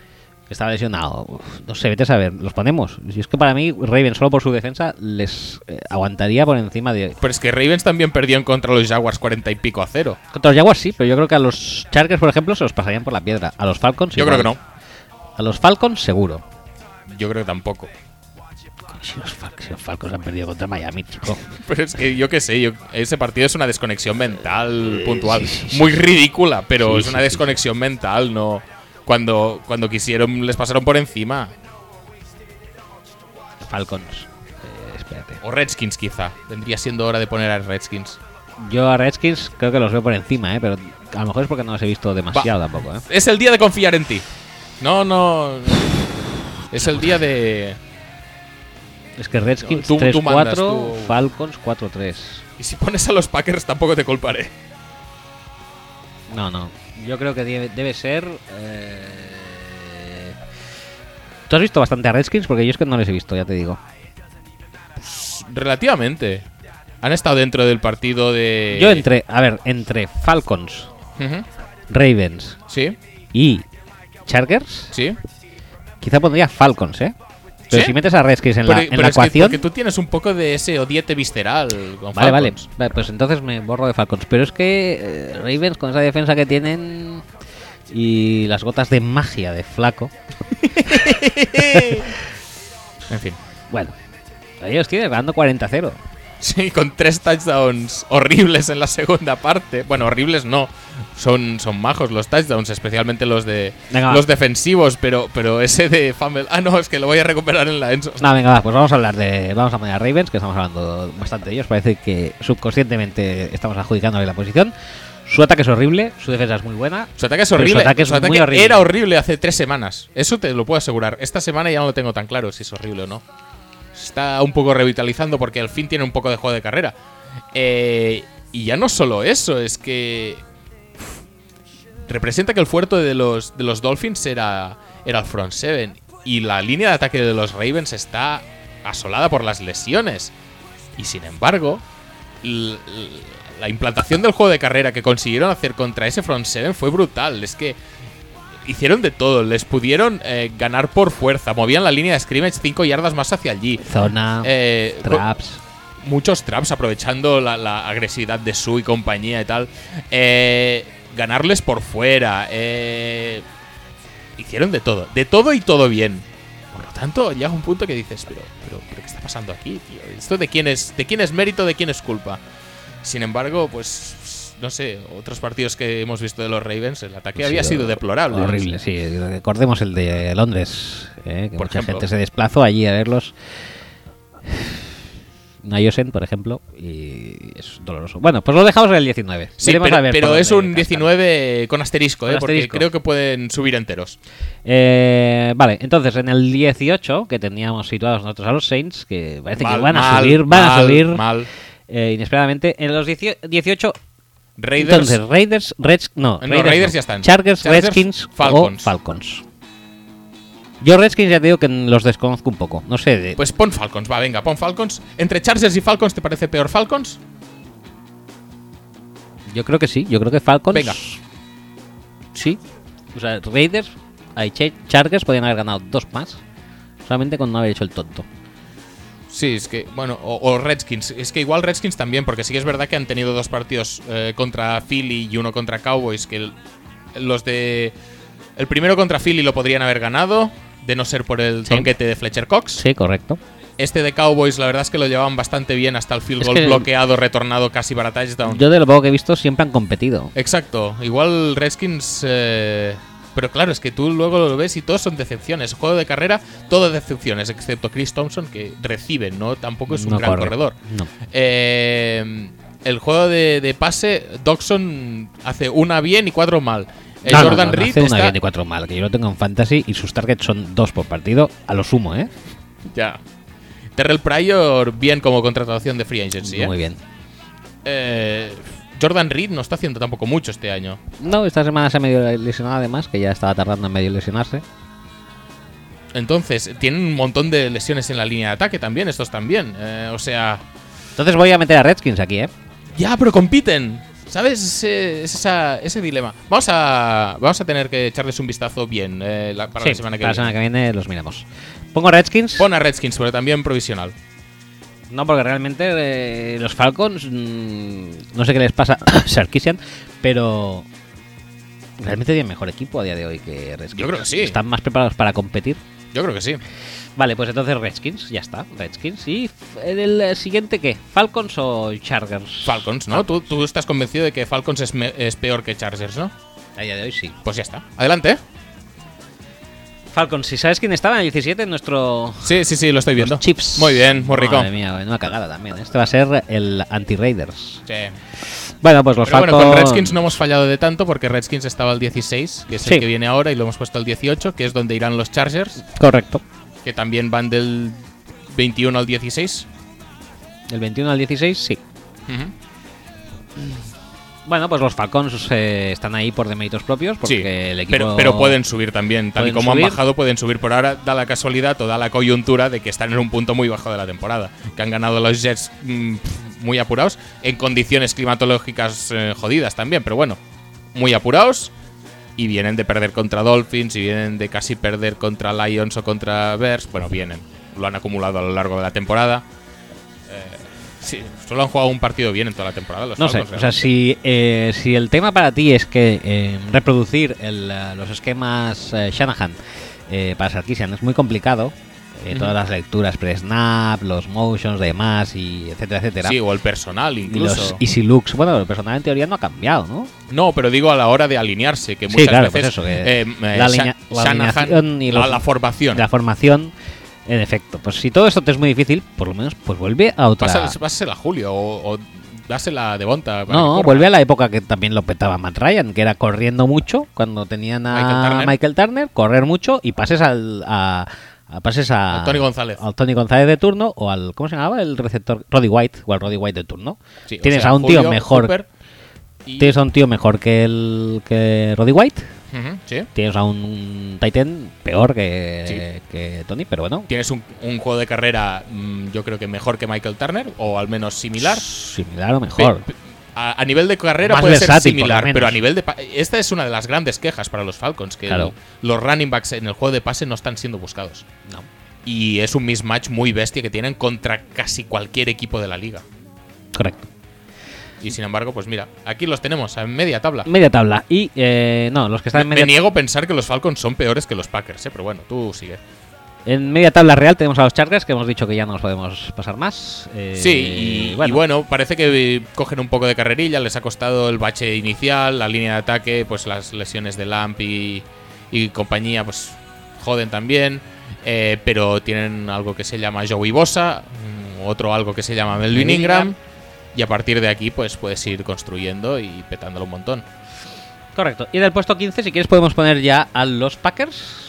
que Estaba lesionado. Uf, no sé, vete a saber. Los ponemos. Si es que para mí, Ravens, solo por su defensa, les eh, aguantaría por encima de. Pero es que Ravens también perdieron contra los Jaguars 40 y pico a cero. Contra los Jaguars sí, pero yo creo que a los Chargers, por ejemplo, se los pasarían por la piedra. A los Falcons, Yo creo que no. A los Falcons, seguro. Yo creo que tampoco. Si los, Fal- si los Falcons han perdido contra Miami, chico. [laughs] Pero es que yo qué sé, yo- ese partido es una desconexión mental puntual. sí, sí, sí. Muy ridícula, pero es una desconexión mental, no. Cuando, cuando quisieron, les pasaron por encima. Falcons. Eh, espérate. O Redskins, quizá. Vendría siendo hora de poner a Redskins. Yo a Redskins creo que los veo por encima, ¿eh? pero a lo mejor es porque no los he visto demasiado tampoco. ¿eh? Es el día de confiar en ti. No, no. Es el día de. Es que Redskins Tú- tú 3-4, mandas, tú- Falcons 4-3. Y si pones a los Packers, tampoco te culparé. No, no. Yo creo que debe, debe ser. eh, Tú has visto bastante a Redskins porque yo es que no les he visto, ya te digo. Relativamente. Han estado dentro del partido de. Yo entre, a ver, entre Falcons. Ravens Sí, y Chargers, sí. quizá pondría Falcons, ¿eh? Pero ¿Sí? si metes a Redskins en Pero, la, en pero la es que ecuación. porque tú tienes un poco de ese odiete visceral con Vale, vale. Vale, Pues entonces me borro de Falcons. Pero es que eh, Ravens, con esa defensa que tienen y las gotas de magia de Flaco, [laughs] En fin. bueno, ellos tienen ganando 40-0. Sí, con tres touchdowns horribles en la segunda parte. Bueno, horribles no. Son, son majos los touchdowns, especialmente los de Venga, va. los defensivos, pero, pero ese de Fumble. Ah, no, es que lo voy a recuperar en la Enzo. No, venga, va, pues vamos a hablar de. Vamos a poner a Ravens, que estamos hablando bastante de ellos. Parece que subconscientemente estamos adjudicándole la posición. Su ataque es horrible, su defensa es muy buena. Su ataque es su horrible. ataque es Su ataque muy horrible. era horrible hace tres semanas. Eso te lo puedo asegurar. Esta semana ya no lo tengo tan claro si es horrible o no. Está un poco revitalizando porque al fin tiene un poco de juego de carrera. Eh, y ya no solo eso, es que. representa que el fuerte de los, de los Dolphins era, era el front seven. Y la línea de ataque de los Ravens está asolada por las lesiones. Y sin embargo, la implantación del juego de carrera que consiguieron hacer contra ese front seven fue brutal. Es que hicieron de todo, les pudieron eh, ganar por fuerza, movían la línea de scrimmage 5 yardas más hacia allí. Zona, Eh, traps. muchos traps aprovechando la, la agresividad de Su y compañía y tal. Eh, ganarles por fuera. eh, hicieron de todo. De todo y todo bien. Por lo tanto, llega un punto que dices, pero, pero, pero ¿qué está pasando aquí, tío? ¿Esto de quién es, de quién es mérito, de quién es culpa? Sin embargo, pues, no sé, otros partidos que hemos visto de los Ravens, el ataque Ha había sido sido deplorable. Horrible, sí. Recordemos el de Londres, eh, que Por mucha ejemplo. gente se desplazó allí a verlos. Nayosen, por ejemplo, y es doloroso. Bueno, pues lo dejamos en el 19. Sí, Veremos pero, a ver pero es un cascan. 19 con asterisco, Con ¿eh? porque creo que pueden subir enteros. Eh, vale, entonces en el 18, que teníamos situados nosotros a los Saints, que parece que Mal, van a subir, van a mal, subir Mal. eh, inesperadamente. En los 18, 18 Raiders. entonces Raiders, Reds, no, No, Raiders ya están. Chargers, Chargers, Redskins Falcons. o Falcons. Yo Redskins ya te digo que los desconozco un poco. No sé de, Pues pon Falcons, va, venga, pon Falcons. ¿Entre Chargers y Falcons te parece peor Falcons? Yo creo que sí, yo creo que Falcons. Venga. Sí. O sea, Raiders, hay Chargers podían haber ganado dos más. Solamente con no haber hecho el tonto. Sí, es que, bueno, o, o Redskins. Es que igual Redskins también, porque sí que es verdad que han tenido dos partidos eh, contra Philly y uno contra Cowboys, que el- los de... El primero contra Philly lo podrían haber ganado, de no ser por el Sí. tonquete de Fletcher Cox. Sí, correcto. Este de Cowboys, la verdad es que lo llevaban bastante bien hasta el field Es goal que- bloqueado, retornado casi para touchdown. Yo de lo poco que he visto siempre han competido. Exacto, igual Redskins. eh, pero claro, es que tú luego lo ves y todos son decepciones. Juego de carrera, todo decepciones, excepto Chris Thompson, que recibe, ¿no? Tampoco es un No gran corre. corredor. No. Eh, el juego de, de pase, Doxon hace una bien y cuatro mal. Eh, No, Jordan Reed hace una bien y cuatro mal, que yo lo tengo en fantasy y sus targets son dos por partido, a lo sumo, ¿eh? Ya. Terrell Pryor, bien como contratación de free agency. ¿eh? Muy bien. Eh, Jordan Reed no está haciendo tampoco mucho este año. No, esta semana se ha medio lesionado además, que ya estaba tardando en medio lesionarse. Entonces, tienen un montón de lesiones en la línea de ataque también, estos también. Eh, o sea, Entonces voy a meter a Redskins aquí, ¿eh? ya, pero compiten. ¿Sabes? Ese, es esa- ese dilema. Vamos a, vamos a tener que echarles un vistazo bien eh, la- para Sí, la semana que para la viene. semana que viene los miramos. Pongo Redskins. Pon a Redskins, pero también provisional. No, porque realmente eh, los Falcons, mm, no sé qué les pasa [coughs] a Sarkisian, pero realmente tienen mejor equipo a día de hoy que Redskins. Yo creo que sí. Están más preparados para competir. Yo creo que sí. Vale, pues entonces Redskins, ya está, Redskins. ¿Y el eh, siguiente qué? ¿Falcons o Chargers? Falcons, ¿no? Tú, tú estás convencido de que Falcons es, me- es peor que Chargers, ¿no? A día de hoy sí. Pues ya está. Adelante. Falcons, si sabes quién estaba en el 17 en nuestro Sí, sí, sí, lo estoy viendo. Chips. Muy bien, muy rico. Madre mía, una cagada también. Este va a ser el anti-Raiders. Sí. Bueno, pues los Pero Falcons. bueno, con Redskins no hemos fallado de tanto porque Redskins estaba al 16, que es Sí. el que viene ahora, y lo hemos puesto al 18, que es donde irán los Chargers, Correcto. que también van del 21 al 16. El 21 al 16, sí. Bueno, pues los Falcons eh, están ahí por deméritos propios, porque Sí, el equipo. pero, pero pueden subir también. Tal y como subir. han bajado, pueden subir. Por ahora da la casualidad o da la coyuntura de que están en un punto muy bajo de la temporada. Que han ganado los Jets mm, pf, muy apurados, en condiciones climatológicas eh, jodidas también, pero bueno, muy apurados. Y vienen de perder contra Dolphins, y vienen de casi perder contra Lions o contra Bears. Bueno, vienen. Lo han acumulado a lo largo de la temporada. Eh, sí, solo han jugado un partido bien en toda la temporada. Los No sé, o sea, si, eh, si el tema para ti es que eh, reproducir el, eh, los esquemas eh, Shanahan eh, para Sarkisian es muy complicado, eh, todas las lecturas pre-snap, los motions, demás, y etcétera, etcétera. Sí, o el personal y incluso. los easy looks, bueno, el personal en teoría no ha cambiado, ¿no? No, pero digo a la hora de alinearse, que Sí, muchas claro, veces pues eso, que eh, eh, la Shanahan- y la formación. La formación, en efecto. Pues si todo esto te es muy difícil, por lo menos, pues vuelve a otra. Pasa- Pásasela a Julio o, o dásela a Devonta. No, vuelve a la época que también lo petaba Matt Ryan, que era corriendo mucho cuando tenían a Michael Turner. Michael Turner, correr mucho y pases al a, a- pases a, Tony González. al Tony González de turno o al ¿cómo se llamaba? el receptor Roddy White o al Roddy White de turno. Sí, o tienes sea, a un Julio, tío mejor, Cooper y- tienes a un tío mejor que el que Roddy White, sí. tienes a un Titan peor que, que Tony, pero bueno, Tienes un, un juego de carrera, mm, yo creo que mejor que Michael Turner, o al menos similar. similar o mejor. Pe- A, a nivel de carrera Más puede ser versátil, similar, pero a nivel de. Esta es una de las grandes quejas para los Falcons, que Claro. el- los running backs en el juego de pase no están siendo buscados. No. Y es un mismatch muy bestia que tienen contra casi cualquier equipo de la liga. Correcto. Y sin embargo, pues mira, aquí los tenemos, en media tabla. Media tabla. Y, eh, no, los que están Me, en me media, niego a pensar que los Falcons son peores que los Packers, ¿eh? pero bueno, tú sigue. en media tabla real tenemos a los Chargers, que hemos dicho que ya no nos podemos pasar más. Eh, Sí, y y bueno. parece que cogen un poco de carrerilla, les ha costado el bache inicial, la línea de ataque, pues las lesiones de Lamp y, y compañía, pues joden también, eh, pero tienen algo que se llama Joey Bosa, mm, otro algo que se llama Melvin Melvin Ingram, Ingram. Y a partir de aquí pues puedes ir construyendo y petándolo un montón. Correcto. Y del puesto 15, si quieres, podemos poner ya a los Packers.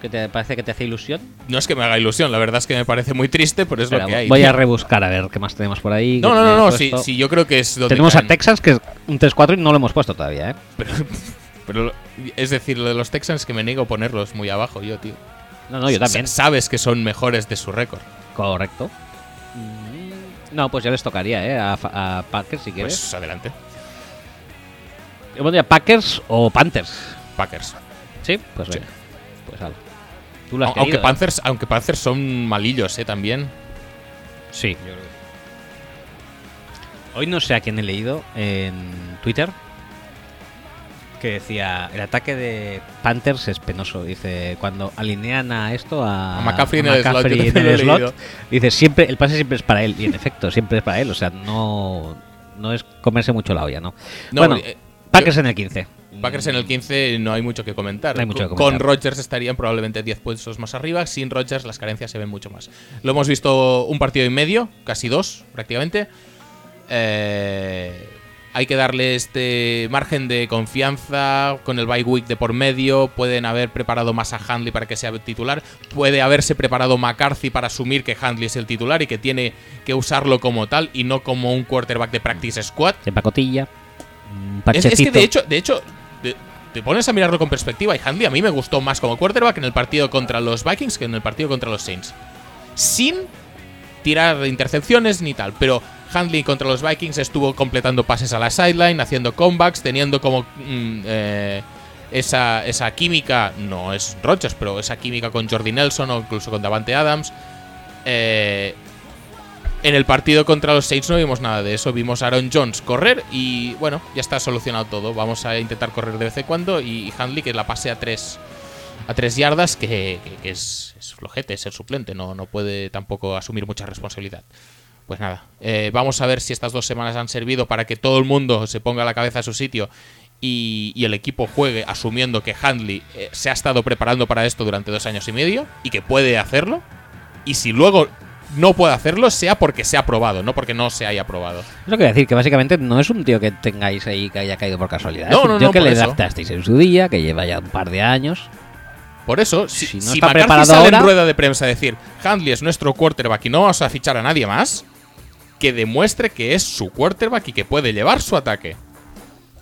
Que te parece que te hace ilusión. No es que me haga ilusión, la verdad es que me parece muy triste, pero es Espera, lo que hay. voy a rebuscar a ver qué más tenemos por ahí. No, no, no, no, sí, sí, yo creo que es donde Tenemos a caen. Texans, que es un 3-4 y no lo hemos puesto todavía, ¿eh? [laughs] Pero lo- es decir, lo de los Texans que me niego a ponerlos muy abajo yo, tío. No, no, yo también. Sa- Sabes que son mejores de su récord. Correcto. No, pues ya les tocaría, ¿eh? A, Packers, si quieres. Pues adelante. Yo pondría Packers o Panthers. Packers. ¿Sí? Pues Sí. venga. Pues algo. Tú aunque querido, ¿eh? Panthers, aunque Panthers son malillos, eh, también. Sí. Hoy no sé a quién he leído en Twitter que decía el ataque de Panthers es penoso. Dice cuando alinean a esto a, A McCaffrey en el slot, McCaffrey en el slot, dice siempre el pase siempre es para él y en efecto siempre es para él. O sea no no es comerse mucho la olla, ¿no? No, bueno, eh, Packers en el 15. Packers en el 15 no hay mucho que comentar. No mucho que Con- comentar. Con Rodgers estarían probablemente 10 puestos más arriba. Sin Rodgers las carencias se ven mucho más. Lo hemos visto un partido y medio, casi dos prácticamente. Eh, hay que darle este margen de confianza con el bye week de por medio. Pueden haber preparado más a Handley para que sea titular. Puede haberse preparado McCarthy para asumir que Handley es el titular y que tiene que usarlo como tal y no como un quarterback de practice squad. De pacotilla. Es, es que de hecho, de hecho, de- te pones a mirarlo con perspectiva y Handley a mí me gustó más como quarterback en el partido contra los Vikings que en el partido contra los Saints. Sin tirar intercepciones ni tal, pero Handley contra los Vikings estuvo completando pases a la sideline, haciendo comebacks, teniendo como mm, eh, esa, esa química, no es Rodgers, pero esa química con Jordi Nelson o incluso con Davante Adams. Eh, en el partido contra los Saints no vimos nada de eso. Vimos a Aaron Jones correr y bueno, ya está solucionado todo. Vamos a intentar correr de vez en cuando y Handley que la pase a tres, a tres yardas, que, es, es flojete, es el suplente, no, no puede tampoco asumir mucha responsabilidad. Pues nada, eh, vamos a ver si estas dos semanas han servido para que todo el mundo se ponga la cabeza a su sitio y, y el equipo juegue asumiendo que Handley eh, se ha estado preparando para esto durante dos años y medio y que puede hacerlo. Y si luego no puede hacerlo, sea porque se ha probado, no porque no se haya probado. Es lo que decir, que básicamente no es un tío que tengáis ahí que haya caído por casualidad. No, es un no, tío no, que le adaptasteis en su día, que lleva ya un par de años. Por eso, si, Si no está preparado sale ahora- en rueda de prensa a decir Handley es nuestro quarterback y no vamos a fichar a nadie más, que demuestre que es su quarterback y que puede llevar su ataque.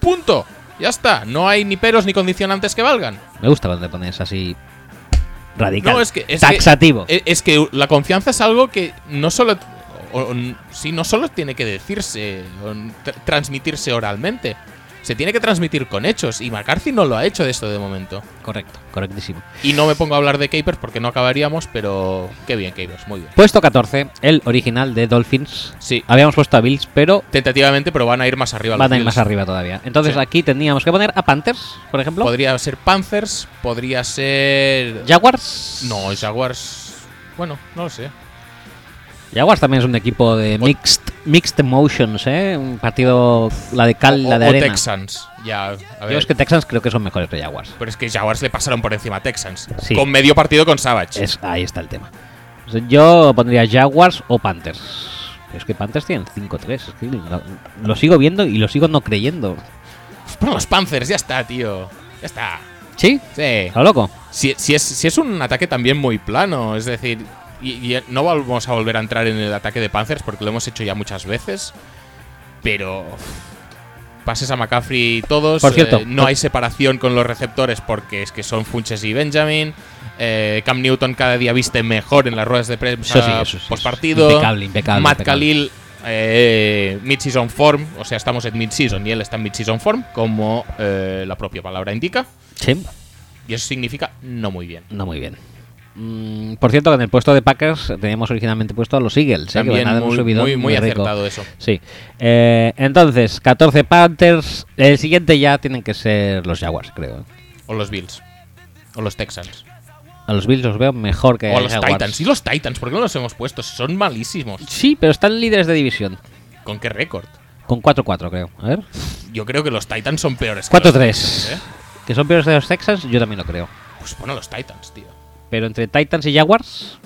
Punto. Ya está. No hay ni peros ni condicionantes que valgan. Me gusta cuando te pones así radical. No, es que. Es taxativo. es- es que la confianza es algo que no solo. o- o- sí, no solo tiene que decirse o tr- transmitirse oralmente. Se tiene que transmitir con hechos. Y McCarthy no lo ha hecho de esto de momento. Correcto, correctísimo. Y no me pongo a hablar de Capers porque no acabaríamos, pero qué bien, Capers, muy bien. Puesto 14, el original de Dolphins. Sí, Habíamos puesto a Bills, pero tentativamente, pero van a ir más arriba. van a ir Bills. más arriba todavía. Entonces Sí. aquí tendríamos que poner a Panthers, por ejemplo. Podría ser Panthers, podría ser. Jaguars. No, Jaguars. Bueno, no lo sé. Jaguars también es un equipo de mixed, mixed emotions, ¿eh? Un partido, la de cal, O- la de o arena. Texans. Ya, a Yo es que Texans creo que son mejores que Jaguars. Pero es que Jaguars le pasaron por encima a Texans. Sí. Con medio partido con Savage. Es, ahí está el tema. Yo pondría Jaguars o Panthers. Pero es que Panthers tienen 5-3. es que lo, lo sigo viendo y lo sigo no creyendo. Pero los Panthers, ya está, tío. Ya está. ¿Sí? Sí. ¿A lo loco? Si, si es, si es un ataque también muy plano, es decir, y, y no vamos a volver a entrar en el ataque de Panthers porque lo hemos hecho ya muchas veces, pero pases a McCaffrey todos, Por cierto, eh, no por- hay separación con los receptores porque es que son Funches y Benjamin. eh, Cam Newton cada día viste mejor en las ruedas de prensa sí, sí, postpartido. impecable, impecable, Matt impecable. Khalil, eh, mid-season form, o sea, estamos en mid-season y él está en mid-season form, como eh, la propia palabra indica. Sí. Y eso significa no muy bien. No muy bien. Mm, por cierto, que en el puesto de Packers teníamos originalmente puesto a los Eagles. ¿eh? que También van a dar un muy, muy, acertado eso. Sí. Eh, entonces, 14 Panthers. El siguiente ya tienen que ser los Jaguars, creo. O los Bills. O los Texans. A los Bills los veo mejor que o a los Jaguars. Titans. ¿Y los Titans? ¿Por qué no los hemos puesto? Son malísimos. Sí, pero están líderes de división. ¿Con qué récord? Con 4-4, creo. A ver. Yo creo que los Titans son peores que los 4-3. Texans, ¿eh? Que son peores de los Texans, yo también lo creo. Pues bueno, los Titans, tío. Pero entre Titans y Jaguars,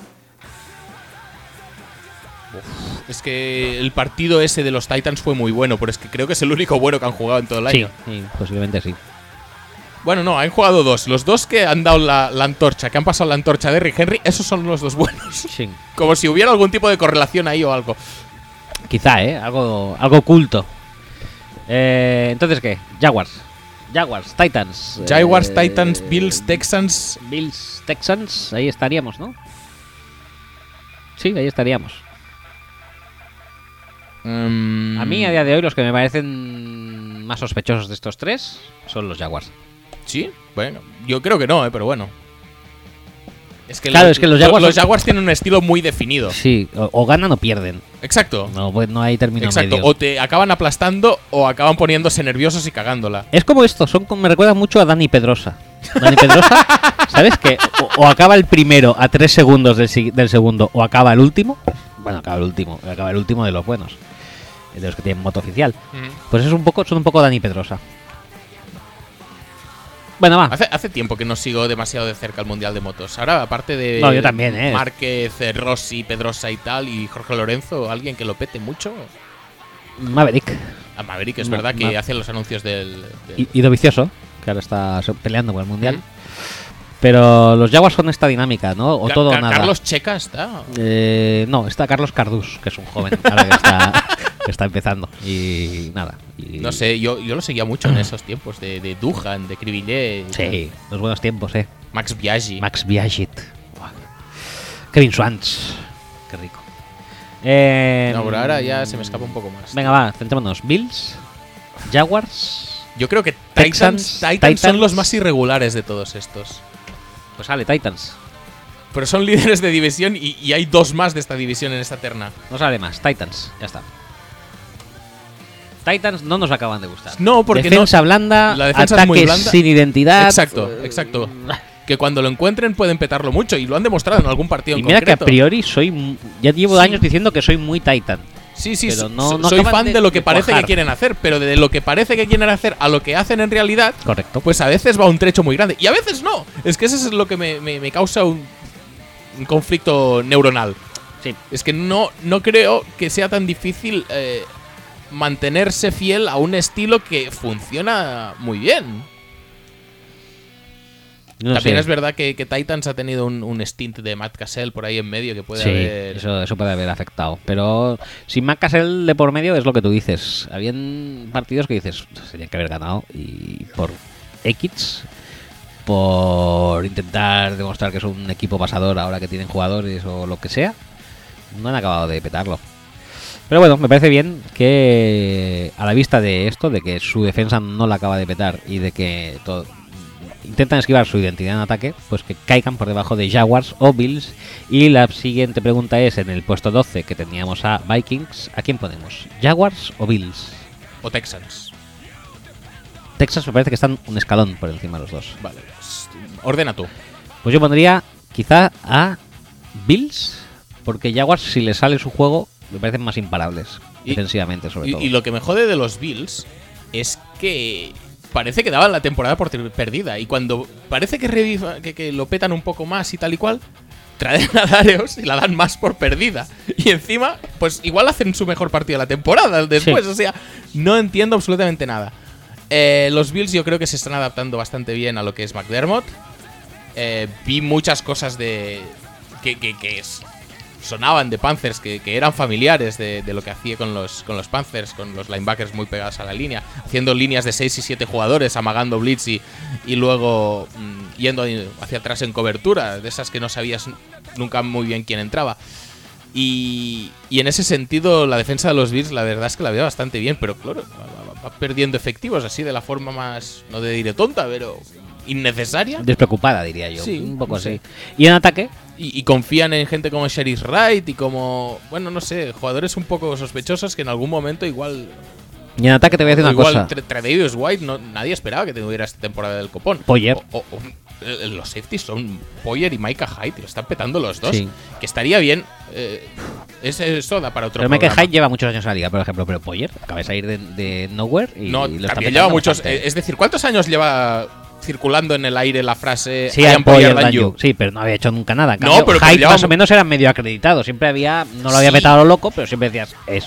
Es que el partido ese de los Titans fue muy bueno, pero es que creo que es el único bueno que han jugado en todo el sí, año. sí, posiblemente sí. Bueno, no, han jugado dos. Los dos que han dado la, la antorcha, que han pasado la antorcha de Rick Henry, esos son los dos buenos. Sí. Como si hubiera algún tipo de correlación ahí o algo. Quizá, ¿eh? Algo, algo oculto. Eh, Entonces, ¿qué? Jaguars. Jaguars, Titans. Jaguars, eh, Titans, Bills, Texans. Bills, Texans. Ahí estaríamos, ¿no? Sí, ahí estaríamos. mm, A mí, a día de hoy, los que me parecen más sospechosos de estos tres son los Jaguars. Sí, bueno, yo creo que no, eh, pero bueno. Es que, Claro, lo- es que los lo- Jaguars los Jaguars tienen un estilo muy definido. Sí, o, o ganan o pierden. Exacto. No, pues no hay término Exacto. medio. O te acaban aplastando o acaban poniéndose nerviosos y cagándola. Es como esto, son me recuerda mucho a Dani Pedrosa. Dani Pedrosa, [laughs] ¿sabes que o, o acaba el primero a tres segundos del, del segundo o acaba el último? Bueno, acaba el último, acaba el último de los buenos, de los que tienen moto oficial. Pues es un poco, son un poco Dani Pedrosa. Bueno, va. Hace, hace tiempo que no sigo demasiado de cerca el Mundial de Motos. Ahora, aparte de No, yo también, ¿eh? Márquez, eh, Rossi, Pedrosa y tal, y Jorge Lorenzo, alguien que lo pete mucho. Maverick A Maverick es Ma- verdad que Ma- hace los anuncios del. del- y, y Dovicioso, que ahora está peleando por el mundial. Pero los Jaguars son esta dinámica, ¿no? O todo o nada. Carlos Checa está. Eh, no, está Carlos Cardús, que es un joven ahora que está, que [laughs] está empezando. Y nada. y- No sé, yo, yo lo seguía mucho en esos tiempos de, de Duhan, de Cribillet, Sí, los buenos tiempos, eh. Max Biaggi. Max. Buah. Kevin Swans. Qué rico. Eh, No, pero ahora ya se me escapa un poco más. Venga, va, centrémonos. Bills, Jaguars. Yo creo que Titans, Titans, Titans. son los más irregulares de todos estos. Pues sale, Titans. Pero son líderes de división y, y hay dos más de esta división en esta terna. No sale más. Titans, ya está. Titans no nos acaban de gustar. No, porque defensa no- blanda, la defensa es ataques muy blanda. sin identidad. Exacto, exacto. [laughs] Que cuando lo encuentren pueden petarlo mucho y lo han demostrado en algún partido Y en mira que a priori soy. Ya llevo Sí. años diciendo que soy muy Titan. Sí, sí, pero no- no soy fan de- de, lo que de parece cuajar. que quieren hacer, pero de lo que parece que quieren hacer a lo que hacen en realidad, Correcto. pues a veces va un trecho muy grande. Y a veces no. Es que eso es lo que me, me- me causa un, un conflicto neuronal. Sí. Es que no, no creo que sea tan difícil eh, mantenerse fiel a un estilo que funciona muy bien. No También sé. es verdad que, que Titans ha tenido un, un stint de Matt Cassell por ahí en medio que puede Sí, haber. eso, eso puede haber afectado. Pero sin Mac Cassell de por medio es lo que tú dices. Habían partidos que dices, tenían que haber ganado y por X, por intentar demostrar que son un equipo pasador ahora que tienen jugadores o lo que sea, no han acabado de petarlo. Pero bueno, me parece bien que a la vista de esto, de que su defensa no la acaba de petar y de que todo, intentan esquivar su identidad en ataque, pues que caigan por debajo de Jaguars o Bills. Y la siguiente pregunta es, en el puesto 12 que teníamos a Vikings, ¿a quién ponemos? ¿Jaguars o Bills? O Texans. Texas me parece que están un escalón por encima de los dos. Vale. pues, Ordena tú. Pues yo pondría quizá a Bills, porque Jaguars si les sale su juego me parecen más imparables, Y- defensivamente sobre Y, todo. y lo que me jode de los Bills es que parece que daban la temporada por perdida. Y cuando parece que, reviva- que, que lo petan un poco más y tal y cual, traen a Dareos y la dan más por perdida. Y encima, pues igual hacen su mejor partido de la temporada [laughs] después. Sí. O sea, no entiendo absolutamente nada. Eh, los Bills yo creo que se están adaptando bastante bien a lo que es McDermott. Eh, vi muchas cosas de. que, que- que es- sonaban de Panthers, que, que eran familiares de, de lo que hacía con los, con los Panthers, con los linebackers muy pegados a la línea, haciendo líneas de 6 y 7 jugadores, amagando blitz y, y luego mm, yendo hacia atrás en cobertura, de esas que no sabías nunca muy bien quién entraba. Y, y en ese sentido, la defensa de los Bills, la verdad es que la veo bastante bien, pero claro, va, va- va perdiendo efectivos así de la forma más, no te diré tonta, pero innecesaria. Despreocupada, diría yo. Sí, un poco sé. así. Y en ataque, Y, y confían en gente como Sheriff Wright y como, bueno, no sé, jugadores un poco sospechosos que en algún momento igual... y en ataque te voy a decir una cosa. Tre- Tredavious White, no, nadie esperaba que tuviera esta temporada del copón. Poyer. O- o- o- eh, los safeties son Poyer y Micah Hyde, lo están petando los dos. Sí. Que estaría bien. eh, es eso da para otro Pero programa. Hyde lleva muchos años en la liga, por ejemplo, pero Poyer acaba de salir de, de Nowhere y No, lo está también lleva muchos. bastante. eh, Es decir, ¿cuántos años lleva circulando en el aire la frase Sí, I hay am Poyer Poyer than than you"? you. Sí, pero no había hecho nunca nada. En No, pero Hyde más o menos era medio acreditado. Siempre había, no lo había Sí. petado a lo loco, pero siempre decías, es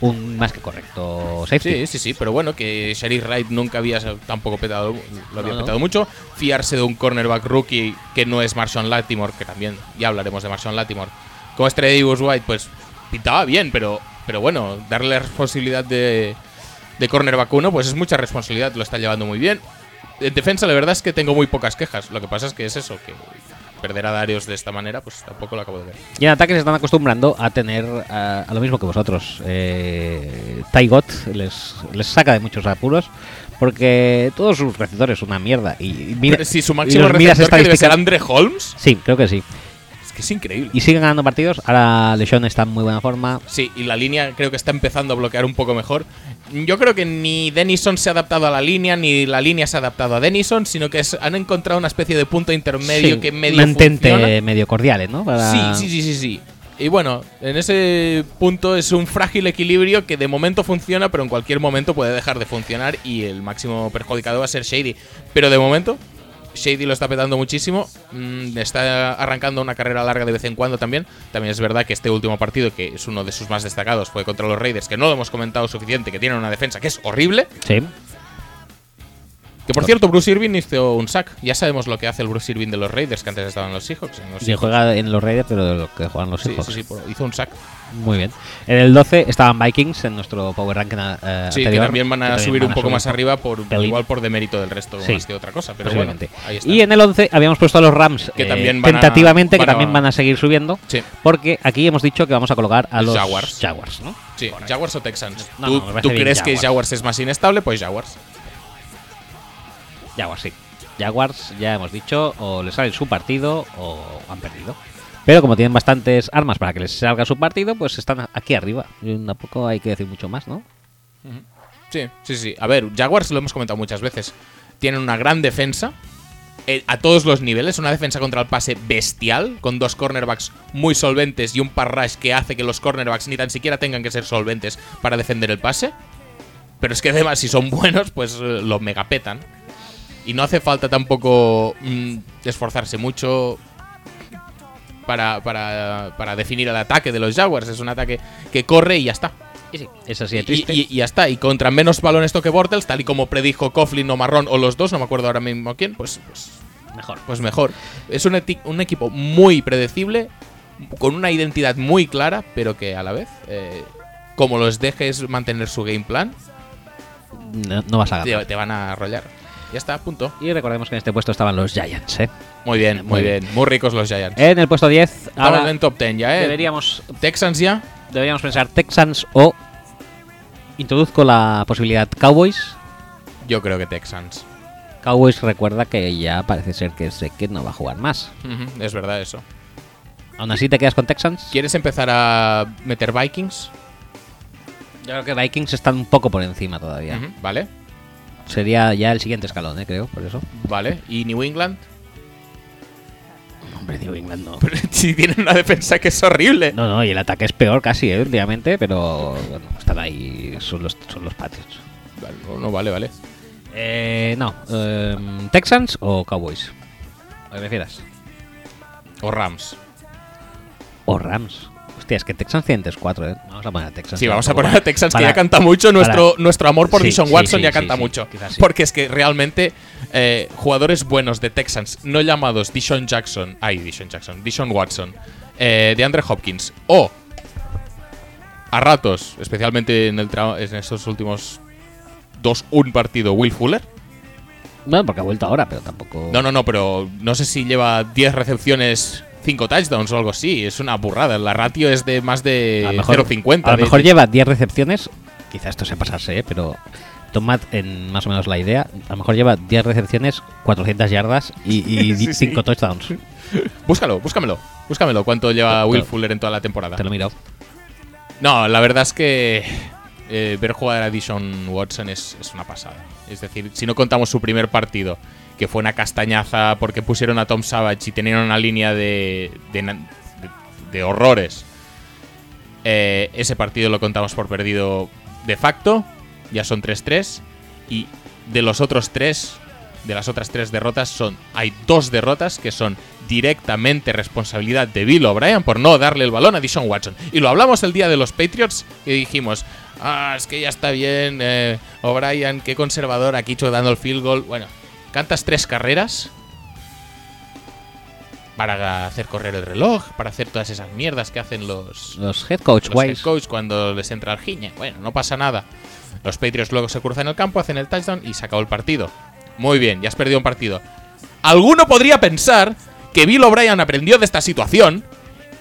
un más que correcto safety. Sí, sí, sí, pero bueno, que Sheriff Wright nunca había tampoco petado, lo había No, no. petado mucho. Fiarse de un cornerback rookie que no es Marshawn Latimore, que también ya hablaremos de Marshawn Latimore. Como es Tredavious White, pues pintaba bien, pero, pero bueno, darle la responsabilidad de, de cornerback uno, pues es mucha responsabilidad, lo está llevando muy bien. En defensa, la verdad es que tengo muy pocas quejas. Lo que pasa es que es eso, que perder a Darius de esta manera, pues tampoco lo acabo de ver. Y en ataque se están acostumbrando a tener a, a lo mismo que vosotros. Eh, Tygot les, les saca de muchos apuros porque todos sus receptores son una mierda. Y, mira, Pero si su máximo miras receptor que debe ser Andre Holmes, Sí, creo que sí. Es increíble. Y siguen ganando partidos. Ahora LeSean está en muy buena forma. Sí, y la línea creo que está empezando a bloquear un poco mejor. Yo creo que ni Denison se ha adaptado a la línea, ni la línea se ha adaptado a Denison, sino que han encontrado una especie de punto intermedio Sí, que medio funciona. medio cordiales, ¿no? Para- Sí, sí, sí, sí, sí. Y bueno, en ese punto es un frágil equilibrio que de momento funciona, pero en cualquier momento puede dejar de funcionar y el máximo perjudicado va a ser Shady. Pero de momento, Shady lo está petando muchísimo, mm, está arrancando una carrera larga de vez en cuando también. También es verdad que este último partido, que es uno de sus más destacados, fue contra los Raiders, que no lo hemos comentado suficiente, que tienen una defensa que es horrible. Sí. Que por cierto, Bruce Irving hizo un sack. Ya sabemos lo que hace el Bruce Irving de los Raiders, que antes estaban los Seahawks. en los Sí, Seahawks. juega en los Raiders, pero de lo que juegan los Sí, Seahawks. sí, sí, hizo un sack. Muy bien. En el 12 estaban Vikings en nuestro Power Ranking eh, Sí, que anterior, también van a que también subir van un a poco subir más arriba, por pelín. igual por demérito del resto Sí, más que otra cosa. Pero bueno, ahí está. Y en el 11 habíamos puesto a los Rams Que eh, también van a- tentativamente, van que a- también van a seguir subiendo. Sí, Porque aquí hemos dicho que vamos a colocar a Los Jaguars. Jaguars ¿no? sí. Jaguars o Texans. No, ¿Tú, no, tú crees que Jaguars. Jaguars es más inestable? Pues Jaguars. Jaguars, sí. Jaguars, ya hemos dicho, o les sale su partido o han perdido. Pero como tienen bastantes armas para que les salga su partido, pues están aquí arriba. Y tampoco hay que decir mucho más, ¿no? Sí, sí, sí. A ver, Jaguars lo hemos comentado muchas veces. Tienen una gran defensa. eh, a todos los niveles, una defensa contra el pase bestial, con dos cornerbacks muy solventes y un par rush que hace que los cornerbacks ni tan siquiera tengan que ser solventes para defender el pase. Pero es que además, si son buenos, pues eh, lo megapetan. Y no hace falta tampoco mm, esforzarse mucho para, para, para definir el ataque de los Jaguars. Es un ataque que corre y ya está. Y sí, es así de Y, triste. y- y ya está. Y contra menos balones toque Bortles, tal y como predijo Coughlin o Marrón o los dos, no me acuerdo ahora mismo quién, pues, pues, Mejor. pues mejor. Es un, un equipo muy predecible, con una identidad muy clara, pero que a la vez, eh, como los dejes mantener su game plan, No, no vas a ganar. te, te van a arrollar. Ya está, punto. Y recordemos que en este puesto estaban los Giants, ¿eh? Muy bien, muy Muy bien. Muy ricos los Giants. En el puesto 10, Estamos ahora en top 10 ya, ¿eh? deberíamos, Texans ya. deberíamos pensar Texans o introduzco la posibilidad Cowboys. Yo creo que Texans. Cowboys recuerda que ya parece ser que que no va a jugar más. Es verdad eso. Aún así te quedas con Texans. ¿Quieres empezar a meter Vikings? Yo creo que Vikings están un poco por encima todavía. Vale, Sería ya el siguiente escalón, ¿eh? creo, por eso. vale. ¿Y New England? Hombre, New England no. Pero [laughs] si tienen una defensa que es horrible. No, no, y el ataque es peor casi, ¿eh? últimamente, pero bueno, están ahí, son los, son los Patriots. Vale, no, no, vale, vale. Eh, no, em, ¿Texans o Cowboys? ¿A qué prefieras? O Rams. O Rams. Hostia, es que Texans tienen 3-4, ¿eh? Vamos a poner a Texans. Sí, vamos a poner a Texans, para- que ya canta mucho. Nuestro, para- nuestro amor por Sí, Dishon Watson sí, ya canta mucho. Porque es que realmente eh, jugadores buenos de Texans, no llamados Dishon Jackson, ay, Dishon Jackson, Dishon Watson, eh, de Andre Hopkins, o a ratos, especialmente en, el en estos últimos dos, un partido, Will Fuller. Bueno, porque ha vuelto ahora, pero tampoco. No, no, no, pero no sé si lleva 10 recepciones, 5 touchdowns o algo así. Es una burrada. La ratio es de más de a lo mejor, 0.50. a lo de- mejor lleva 10 recepciones. Quizá esto sea pasarse, ¿eh? pero tomad en más o menos la idea. A lo mejor lleva 10 recepciones, 400 yardas y, y [laughs] Sí, 5 sí. touchdowns. Búscalo, búscamelo. Búscamelo cuánto lleva Will Fuller en toda la temporada. Te lo miro. No, la verdad es que eh, ver jugar a Dishon Watson es, es una pasada. Es decir, si no contamos su primer partido, que fue una castañaza porque pusieron a Tom Savage y tenían una línea de, de, de- de horrores, eh, ese partido lo contamos por perdido de facto, ya son 3-3, y de los otros tres, de las otras tres derrotas, son hay dos derrotas que son directamente responsabilidad de Bill O'Brien por no darle el balón a Dishon Watson. Y lo hablamos el día de los Patriots y dijimos, ah, es que ya está bien, eh, O'Brien, qué conservador, aquí hecho dando el field goal. Bueno, cantas tres carreras para hacer correr el reloj, para hacer todas esas mierdas que hacen los, Los head coach, los head coach cuando les entra el giñe. Bueno, no pasa nada. Los Patriots luego se cruzan el campo, hacen el touchdown y se acabó el partido. Muy bien, ya has perdido un partido. Alguno podría pensar que Bill O'Brien aprendió de esta situación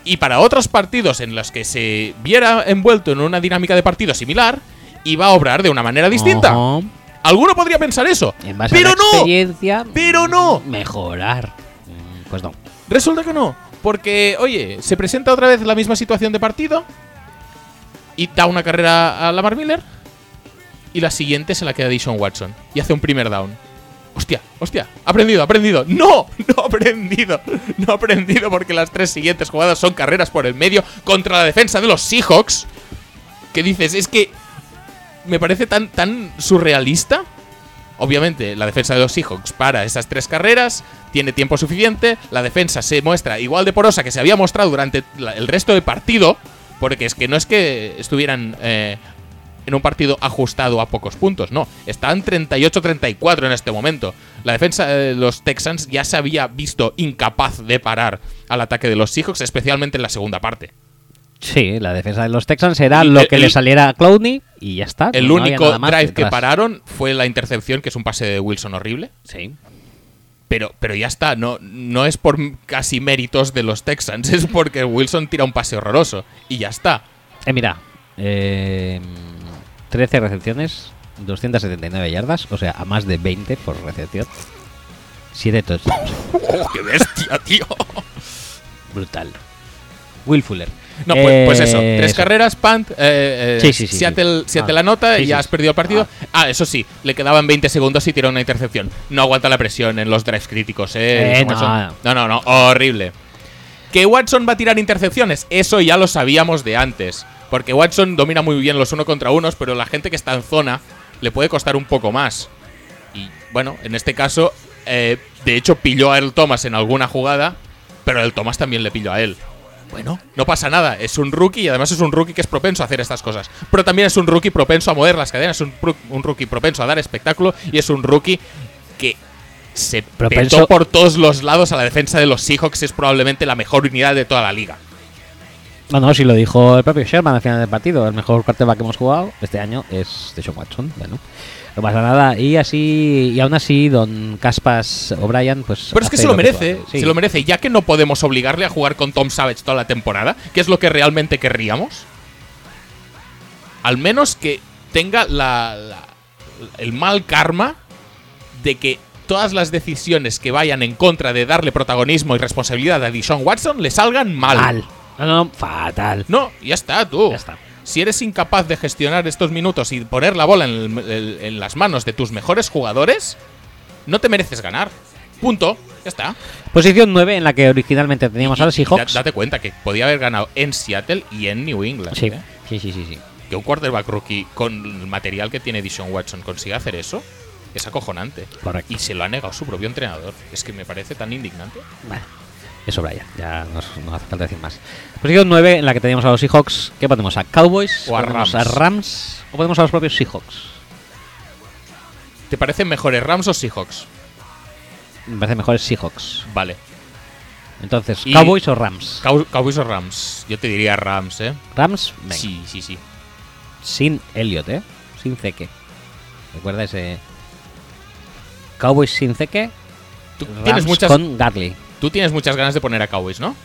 y para otros partidos en los que se viera envuelto en una dinámica de partido similar, iba a obrar de una manera distinta. Ajá. Alguno podría pensar eso. En base Pero a la no. experiencia, Pero no. Mejorar. Mm, Pues no. Resulta que no. Porque, oye, se presenta otra vez la misma situación de partido. Y da una carrera a Lamar Miller. Y la siguiente se la queda Dishon Watson. Y hace un primer down. Hostia, hostia. Ha aprendido, ha aprendido. [laughs] No, no ha aprendido. No ha aprendido porque las tres siguientes jugadas son carreras por el medio contra la defensa de los Seahawks. Que dices, es que me parece tan, tan surrealista. Obviamente, la defensa de los Seahawks para esas tres carreras tiene tiempo suficiente. La defensa se muestra igual de porosa que se había mostrado durante el resto del partido. Porque es que no es que estuvieran eh, en un partido ajustado a pocos puntos, no. Están 38-34 en este momento. La defensa de los Texans ya se había visto incapaz de parar al ataque de los Seahawks, especialmente en la segunda parte. Sí, la defensa de los Texans era lo que el- le saliera a Clowney y ya está. El no único drive que pararon fue la intercepción, que es un pase de Wilson horrible. Sí. Pero, pero ya está, no, no es por casi méritos de los Texans, [laughs] es porque Wilson tira un pase horroroso. Y ya está. Eh, mira, eh, 13 recepciones, 279 yardas, o sea, a más de 20 por recepción. 7 touchdowns. [laughs] ¡Oh, qué bestia, tío! Brutal. Will Fuller. No, pues, pues eso, Eh, tres eso. carreras, Pant, eh, eh, Sí, sí, sí, Seattle. Seattle Ah, anota sí, y ya has perdido el partido. Ah. eso sí, le quedaban 20 segundos y tiró una intercepción. No aguanta la presión en los drives críticos, ¿eh? Eh, no. No, no, no, horrible. ¿Que Watson va a tirar intercepciones? Eso ya lo sabíamos de antes. Porque Watson domina muy bien los uno contra unos, pero la gente que está en zona le puede costar un poco más. Y bueno, en este caso, eh, de hecho, pilló a Earl Thomas en alguna jugada, pero el Thomas también le pilló a él. Bueno, no pasa nada, es un rookie y además es un rookie que es propenso a hacer estas cosas. Pero también es un rookie propenso a mover las cadenas, es un, rookie propenso a dar espectáculo y es un rookie que se Propenso- petó por todos los lados a la defensa de los Seahawks, es probablemente la mejor unidad de toda la liga. No, no, si lo dijo el propio Sherman al final del partido. El mejor quarterback que hemos jugado este año es Deshaun Watson. Bueno, no pasa nada. Y así, y aún así, don Caspas O'Brien, pues. Pero es que se lo merece. Sí. se lo merece, ya que no podemos obligarle a jugar con Tom Savage toda la temporada, que es lo que realmente querríamos. Al menos que tenga la, la- el mal karma de que todas las decisiones que vayan en contra de darle protagonismo y responsabilidad a Dishon Watson le salgan mal. Mal. No, no, fatal. No, ya está, tú. Ya está. Si eres incapaz de gestionar estos minutos y poner la bola en, el- el- en las manos de tus mejores jugadores, no te mereces ganar. Punto. Ya está. Posición 9 en la que originalmente teníamos a los Y Seahawks. da- date cuenta que podía haber ganado en Seattle y en New England. Sí, ¿eh? sí, sí, sí, sí. Que un quarterback rookie con el material que tiene Dishon Watson consiga hacer eso es acojonante. Correcto. Y se lo ha negado su propio entrenador. Es que me parece tan indignante. Bueno, es O'Brien. Ya no, no hace falta decir más. Posición 9 en la que teníamos a los Seahawks. ¿Qué ponemos? ¿A Cowboys? O a ¿Ponemos Rams. a Rams? ¿O ponemos a los propios Seahawks? ¿Te parecen mejores Rams o Seahawks? Me parece mejor Seahawks. Vale. Entonces, Y- ¿Cowboys o Rams? Cow- Cowboys o Rams. Yo te diría Rams, ¿eh? Rams, venga. Sí, sí, sí. Sin Elliot, ¿eh? Sin Zeke. Recuerda ese. Cowboys sin Zeke. Tú Rams tienes, muchas, con Garley. Tú tienes muchas ganas de poner a Cowboys, ¿no?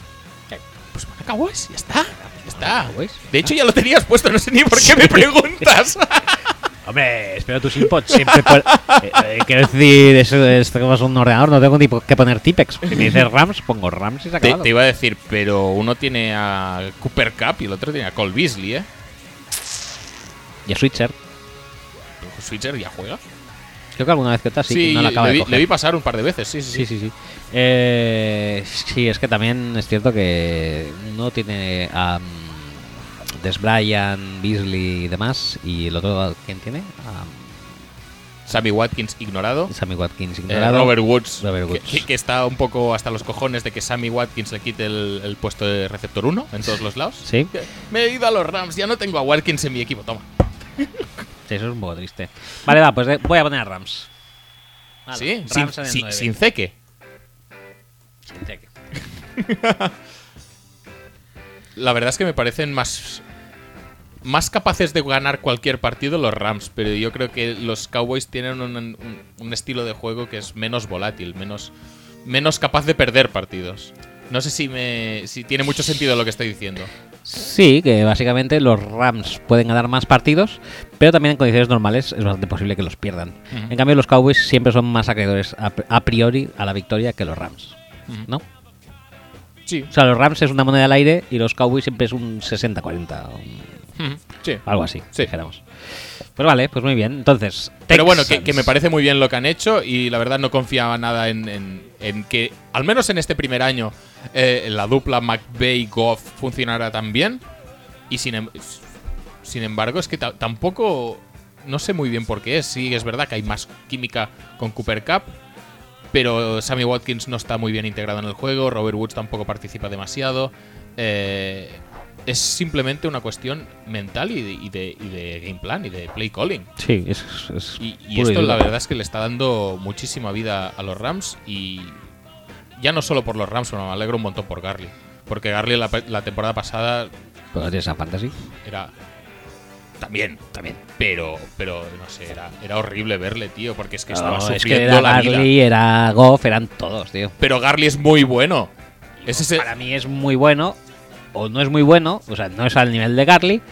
Pues pon a Cowboys, ya está. Ya está. Cowboys. De hecho, ya lo tenías puesto, no sé ni por qué me preguntas. [laughs] Hombre, espero tus inputs siempre. por- [laughs] eh, eh, quiero decir, esto es un ordenador, no tengo ni que poner Tipex. Si me dices Rams, pongo Rams y se te iba a decir, pero uno tiene a Cooper Cup y el otro tiene a Cole Beasley, ¿eh? Y a Switcher. Switcher ya juega. Creo que alguna vez que otra sí, no la acaba le, de vi, coger. le vi pasar un par de veces, sí, sí, Sí, sí, sí. Eh, sí, es que también es cierto que no tiene a Des Bryant, Beasley y demás. Y el otro, ¿quién tiene? A Sammy Watkins ignorado. Sammy Watkins Eh, ignorado. Robert Woods, Robert que- Woods. Que, que está un poco hasta los cojones de que Sammy Watkins le quite el, el puesto de receptor 1 en todos los lados. Sí, Me he ido a los Rams, ya no tengo a Watkins en mi equipo, toma. Sí, eso es un poco triste. Vale, va, pues voy a poner a Rams. Vale, sí, sin, Rams en el sin- 9. sin ceque. Sin cheque. [laughs] La verdad es que me parecen más más capaces de ganar cualquier partido los Rams, pero yo creo que los Cowboys tienen un, un- un estilo de juego que es menos volátil, menos, menos capaz de perder partidos. No sé si me si tiene mucho sentido lo que estoy diciendo. Sí, que básicamente los Rams pueden ganar más partidos, pero también en condiciones normales es bastante posible que los pierdan. En cambio, los Cowboys siempre son más acreedores a, a priori a la victoria que los Rams. ¿No? Sí. O sea, los Rams es una moneda al aire y los Cowboys siempre es un 60-40, o un- Ujú. Sí. algo así, Sí. dijéramos. Pues vale, pues muy bien. Entonces, Pero bueno, que, Texans. que me parece muy bien lo que han hecho y la verdad no confiaba nada en, en- en que, al menos en este primer año, eh, la dupla McVeigh-Goff funcionara tan bien. Y sin, em- sin embargo, es que ta- tampoco, no sé muy bien por qué es. Sí, es verdad que hay más química con Cooper Cup, pero Sammy Watkins no está muy bien integrado en el juego, Robert Woods tampoco participa demasiado. Eh, es simplemente una cuestión mental y de, y de- y de game plan y de play calling. Sí, es, es Y, y esto la verdad es que le está dando muchísima vida a los Rams y ya no solo por los Rams, sino me alegro un montón por Garly. Porque Garly la, temporada pasada Pues tienes a Fantasy. era... También, también. Pero, pero no sé, era, era horrible verle, tío, porque es que estaba No, es que sufriendo era la Garly, vida. era Goff, eran todos, tío. Pero Garly es muy bueno. Es ese... Para mí es muy bueno, o no es muy bueno, o sea, no es al nivel de Garly,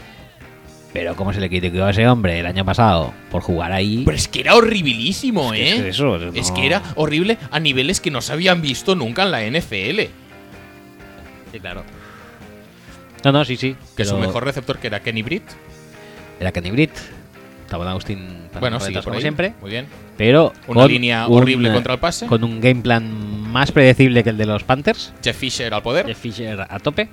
pero como se le criticó a ese hombre el año pasado por jugar ahí. Pero es que era horribilísimo, Es ¿eh? que eso, Es que era horrible a niveles que no se habían visto nunca en la NFL. Sí, claro. No, no, sí, sí. Que su mejor receptor que era Kenny Britt. Era Kenny Britt. Tabón Agustín Bueno, por como ahí. siempre. Muy bien. Pero Una línea horrible eh, contra el pase. Con un game plan más predecible que el de los Panthers. Jeff Fisher al poder. Jeff Fisher a tope.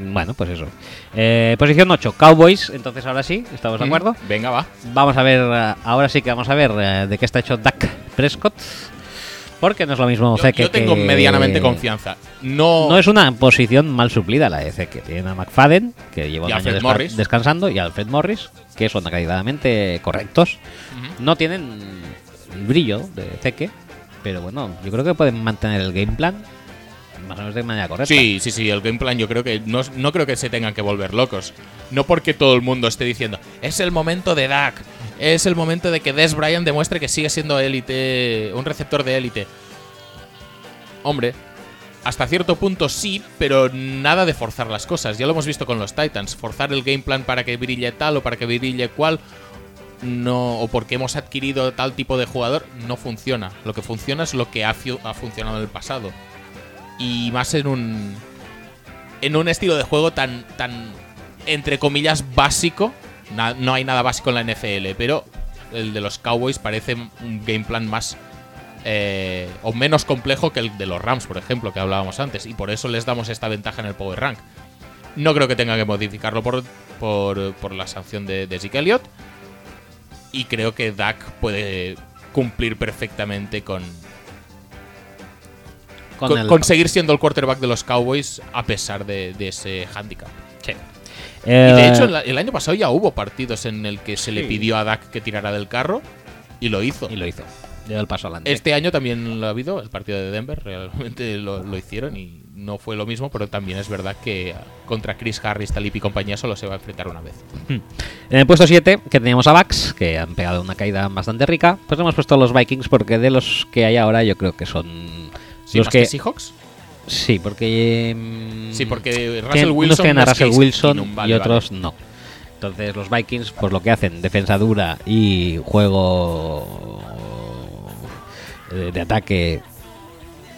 Bueno, pues eso. Eh, posición 8, Cowboys. Entonces ahora sí, ¿estamos de acuerdo? Venga, va. Vamos a ver, eh, ahora sí que vamos a ver eh, de qué está hecho Dak Prescott. Porque no es lo mismo Yo, Zeke yo tengo que- medianamente confianza. No, No es una posición mal suplida la de Zeke. Tienen a McFadden, que lleva un Y año Alfred desca- Morris. descansando, y a Alfred Morris, que son acreditadamente correctos. No tienen el brillo de Zeke, pero bueno, yo creo que pueden mantener el game plan más o menos de manera correcta. Sí, sí, sí, el game plan yo creo que no, no creo que se tengan que volver locos. No porque todo el mundo esté diciendo, es el momento de Dak, es el momento de que Des Bryant demuestre que sigue siendo élite, un receptor de élite. Hombre, hasta cierto punto sí, pero nada de forzar las cosas. Ya lo hemos visto con los Titans, forzar el game plan para que brille tal o para que brille cual. No, o porque hemos adquirido tal tipo de jugador, no funciona. Lo que funciona es lo que ha, fu- ha funcionado en el pasado y más en un en un estilo de juego tan tan entre comillas básico. No hay nada básico en la NFL pero el de los Cowboys parece un game plan más eh, o menos complejo que el de los Rams por ejemplo que hablábamos antes y por eso les damos esta ventaja en el Power Rank. No creo que tenga que modificarlo por, por, por la sanción de, de Zeke Elliott y creo que Dak puede cumplir perfectamente con, Con con- el- conseguir siendo el quarterback de los Cowboys a pesar de, de ese handicap. Sí. Y de Eh, hecho, el, año pasado ya hubo partidos en el que se le Sí. pidió a Dak que tirara del carro y lo hizo. y lo hizo. Dio el paso adelante. Este año también lo ha habido, el partido de Denver, realmente lo, lo hicieron y no fue lo mismo, pero también es verdad que contra Chris Harris, Talip y compañía solo se va a enfrentar una vez. En el puesto 7, que teníamos a Bucks, que han pegado una caída bastante rica, pues hemos puesto a los Vikings porque de los que hay ahora yo creo que son ¿Sí, los más que... que Seahawks? Sí, porque... mm, Sí, porque Russell tienen- unos Wilson tienen a Russell Wilson y vale, otros no. Entonces los Vikings, pues lo que hacen, defensa dura y juego eh, de ataque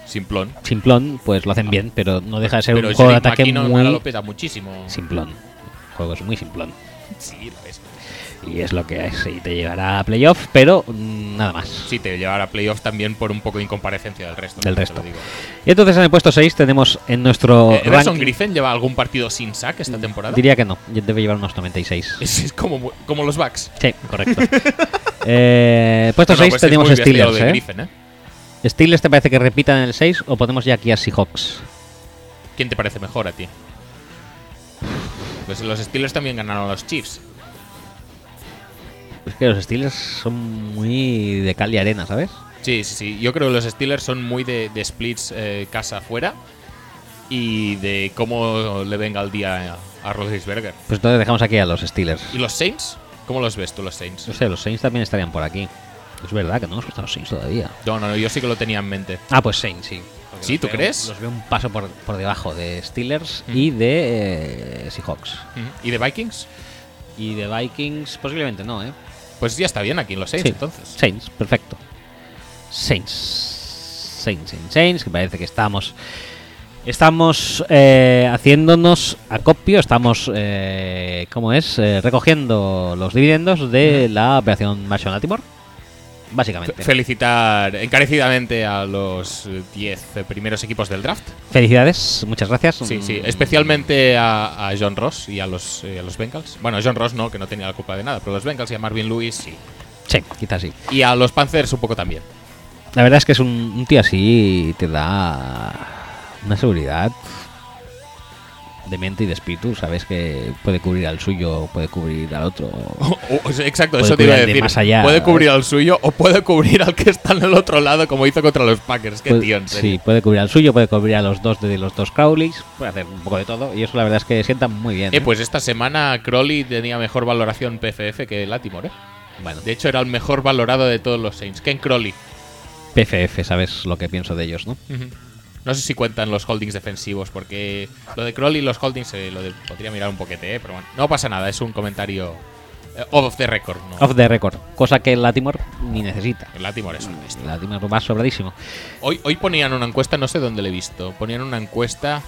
Simplón. simplón, pues lo hacen bien, pero no deja de ser un juego de ataque McKinnon muy lo muchísimo. simplón. Juego es muy simplón. Sí, lo es. Y es lo que es, y te llegará a playoff, pero mm, nada más. Sí, te llevará a playoffs también por un poco de incomparecencia del resto. Del resto. digo. Y entonces en el puesto 6 tenemos en nuestro Eh, ¿Everson ranking- Griffin lleva algún partido sin sack esta temporada? Diría que no, debe llevar unos 96. [laughs] Es, es como, como los Bucks. Sí, correcto. [laughs] eh, puesto No, no, 6 pues es tenemos Steelers, de ¿eh? Griffin, ¿eh? ¿Steelers te parece que repitan en el 6 o ponemos ya aquí a Seahawks? ¿Quién te parece mejor a ti? Pues los Steelers también ganaron a los Chiefs. Es que los Steelers son muy de cal y arena, ¿sabes? Sí, sí, sí. Yo creo que los Steelers son muy de, de splits eh, casa afuera y de cómo le venga el día a, a. Pues entonces dejamos aquí a los Steelers. ¿Y los Saints? ¿Cómo los ves tú, los Saints? No sé, los Saints también estarían por aquí. Es verdad que no nos gustan los Saints todavía. No, no, no, yo sí que lo tenía en mente. Ah, pues Saints, sí. Porque ¿Sí? ¿Tú veo- crees? Los veo un paso por, por debajo de Steelers Mm. y de eh, Seahawks. ¿Y de Vikings? Y de Vikings, posiblemente no, ¿eh? Pues ya está bien aquí en los Saints, Sí. entonces. Saints, perfecto. Saints. Saints, Saints, Saints, que parece que estamos. Estamos eh, haciéndonos acopio, estamos, eh, ¿cómo es? Eh, recogiendo los dividendos de la operación Marshall Latimore. Básicamente. Fe- Felicitar encarecidamente a los 10 primeros equipos del draft. Felicidades, muchas gracias. Sí, sí, Mm, especialmente a, a John Ross y a los, eh, a los Bengals. Bueno, John Ross no, que no tenía la culpa de nada, pero los Bengals y a Marvin Lewis sí. Sí, quizás sí. Y a los Panthers un poco también. La verdad es que es un, un tío así te da una seguridad de mente y de espíritu. Sabes que puede cubrir al suyo, puede cubrir al otro. O- [laughs] o sea, exacto, eso te iba a de decir. más allá, puede cubrir al suyo o puede cubrir al que está en el otro lado, como hizo contra los Packers. Qué Puede- tío, en serio. sí, puede cubrir al suyo, puede cubrir a los dos de los dos Crowleys, puede hacer un poco de todo. Y eso la verdad es que sienta muy bien. Eh, ¿eh? pues esta semana Crowley tenía mejor valoración PFF que Latimore. ¿eh? bueno, De hecho, era el mejor valorado de todos los Saints. Ken Crowley. PFF, sabes lo que pienso de ellos, ¿no? No sé si cuentan los holdings defensivos, porque lo de Crowley y los holdings eh, lo de- podría mirar un poquete, ¿eh? pero bueno, no pasa nada, es un comentario eh, off the record. ¿no? Off the record, cosa que el Latimore ni necesita. El Latimore es un bestia. El Latimore va sobradísimo. Hoy, hoy ponían una encuesta, no sé dónde le he visto, ponían una encuesta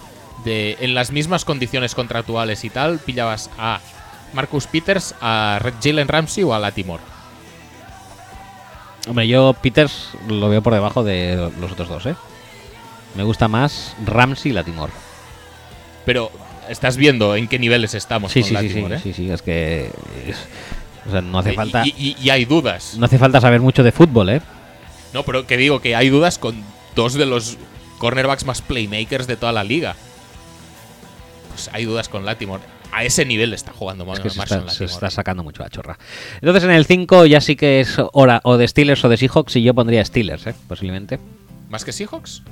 de en las mismas condiciones contractuales y tal, pillabas a Marcus Peters, a Jalen Ramsey o a Latimore. Hombre, yo Peters lo veo por debajo de los otros dos, ¿eh? Me gusta más Ramsey y Latimore. Pero estás viendo en qué niveles estamos Sí, con sí, sí, sí, Latimore, ¿eh? sí, sí, es que es- o sea, no hace Y- falta Y, hay dudas. no hace falta saber mucho de fútbol, ¿eh? No, pero que digo que hay dudas con dos de los cornerbacks más playmakers de toda la liga. Pues hay dudas con Latimore. A ese nivel está jugando Es que se está, se Latimore. está sacando mucho la chorra. Entonces en el 5 ya sí que es hora o de Steelers o de Seahawks y yo pondría Steelers, ¿eh? Posiblemente. ¿Más que Seahawks?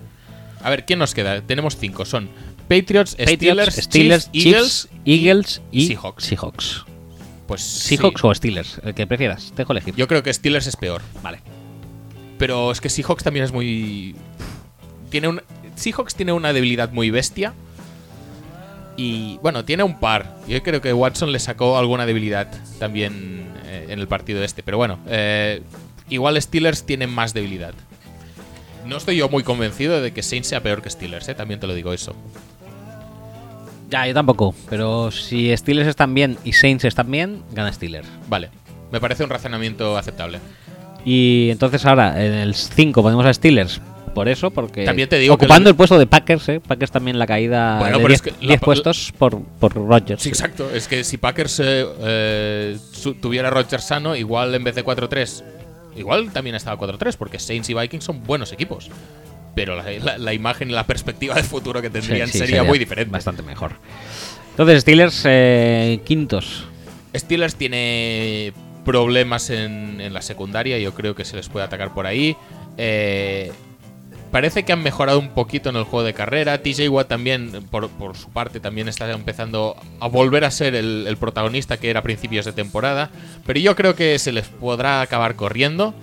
A ver, ¿quién nos queda? Tenemos cinco. Son Patriots, Patriots, Steelers, Steelers, Chiefs, Chiefs, Eagles y Seahawks. Seahawks. Pues Seahawks sí. o Steelers, el que prefieras. Te dejo elegir. Yo creo que Steelers es peor. Vale. Pero es que Seahawks también es muy. Tiene un. Seahawks tiene una debilidad muy bestia. Y bueno, tiene un par. Yo creo que Watson le sacó alguna debilidad también eh, en el partido este. Pero bueno, eh, igual Steelers tiene más debilidad. No estoy yo muy convencido de que Saints sea peor que Steelers, eh, también te lo digo eso. Ya, yo tampoco. Pero si Steelers están bien y Saints están bien, gana Steelers. Vale, me parece un razonamiento aceptable. Y entonces ahora en el 5 ponemos a Steelers. Por eso, porque También te digo ocupando el puesto de Packers, ¿eh? Packers también la caída Bueno, de pero 10 es que la- 10 puestos por, por Rodgers. Sí, exacto. Es que si Packers eh, eh, tuviera Rodgers sano, igual en vez de 4-3, igual también estaba 4-3, porque Saints y Vikings son buenos equipos. Pero la, la- la imagen y la perspectiva de futuro que Sí, tendrían sería, muy diferente. Bastante mejor. Entonces, Steelers eh, quintos. Steelers tiene problemas en, en la secundaria, yo creo que se les puede atacar por ahí. Eh, parece que han mejorado un poquito en el juego de carrera. TJ Watt también, por, por su parte, también está empezando a volver a ser el, el protagonista que era a principios de temporada. Pero yo creo que se les podrá acabar corriendo.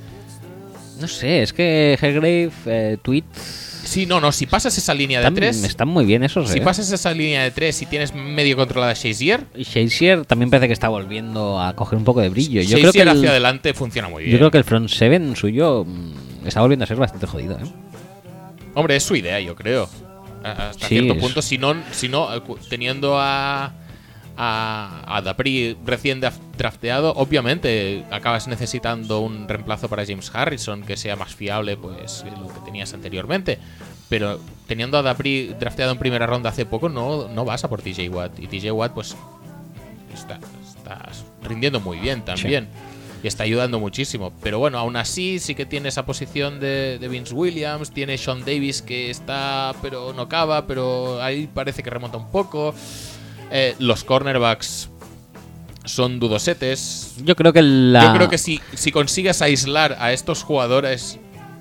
No sé, es que Hargrave, eh, tweet. Sí, no, no, si pasas esa línea de tres, están muy bien esos, si ¿eh? pasas esa línea de tres y tienes medio controlada Shazier, Y Shazier también parece que está volviendo a coger un poco de brillo. Yo creo que Shazier el, hacia adelante funciona muy bien. yo creo que el front seven suyo mm, está volviendo a ser bastante jodido, ¿eh? Hombre, es su idea, yo creo. Hasta Sí, cierto es- punto, si no, si no eh, teniendo a, a, a Dapri recién drafteado, obviamente acabas necesitando un reemplazo para James Harrison que sea más fiable pues que lo que tenías anteriormente. Pero teniendo a Dapri drafteado en primera ronda hace poco, no, no vas a por TJ Watt. Y TJ Watt, pues, está, está rindiendo muy bien también. Y está ayudando muchísimo. Pero bueno, aún así sí que tiene esa posición de, de Vince Williams. Tiene Sean Davis que está, pero no acaba. Pero ahí parece que remonta un poco. Eh, los cornerbacks son dudosetes. Yo creo que la. Yo creo que si, si consigues aislar a estos jugadores,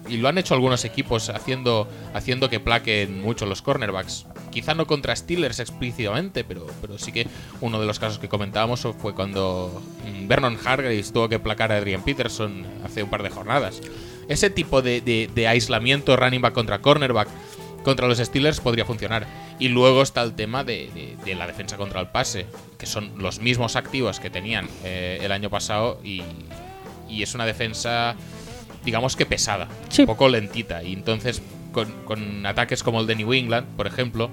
y lo han hecho algunos equipos haciendo, haciendo que plaquen mucho los cornerbacks, quizá no contra Steelers explícitamente, pero, pero sí que uno de los casos que comentábamos fue cuando mm, Vernon Hargreaves tuvo que placar a Adrian Peterson hace un par de jornadas. Ese tipo de, de- de aislamiento running back contra cornerback contra los Steelers podría funcionar. Y luego está el tema de, de- de la defensa contra el pase, que son los mismos activos que tenían eh, el año pasado y, y es una defensa, digamos que pesada, Sí. un poco lentita. Y entonces, con, con ataques como el de New England, por ejemplo,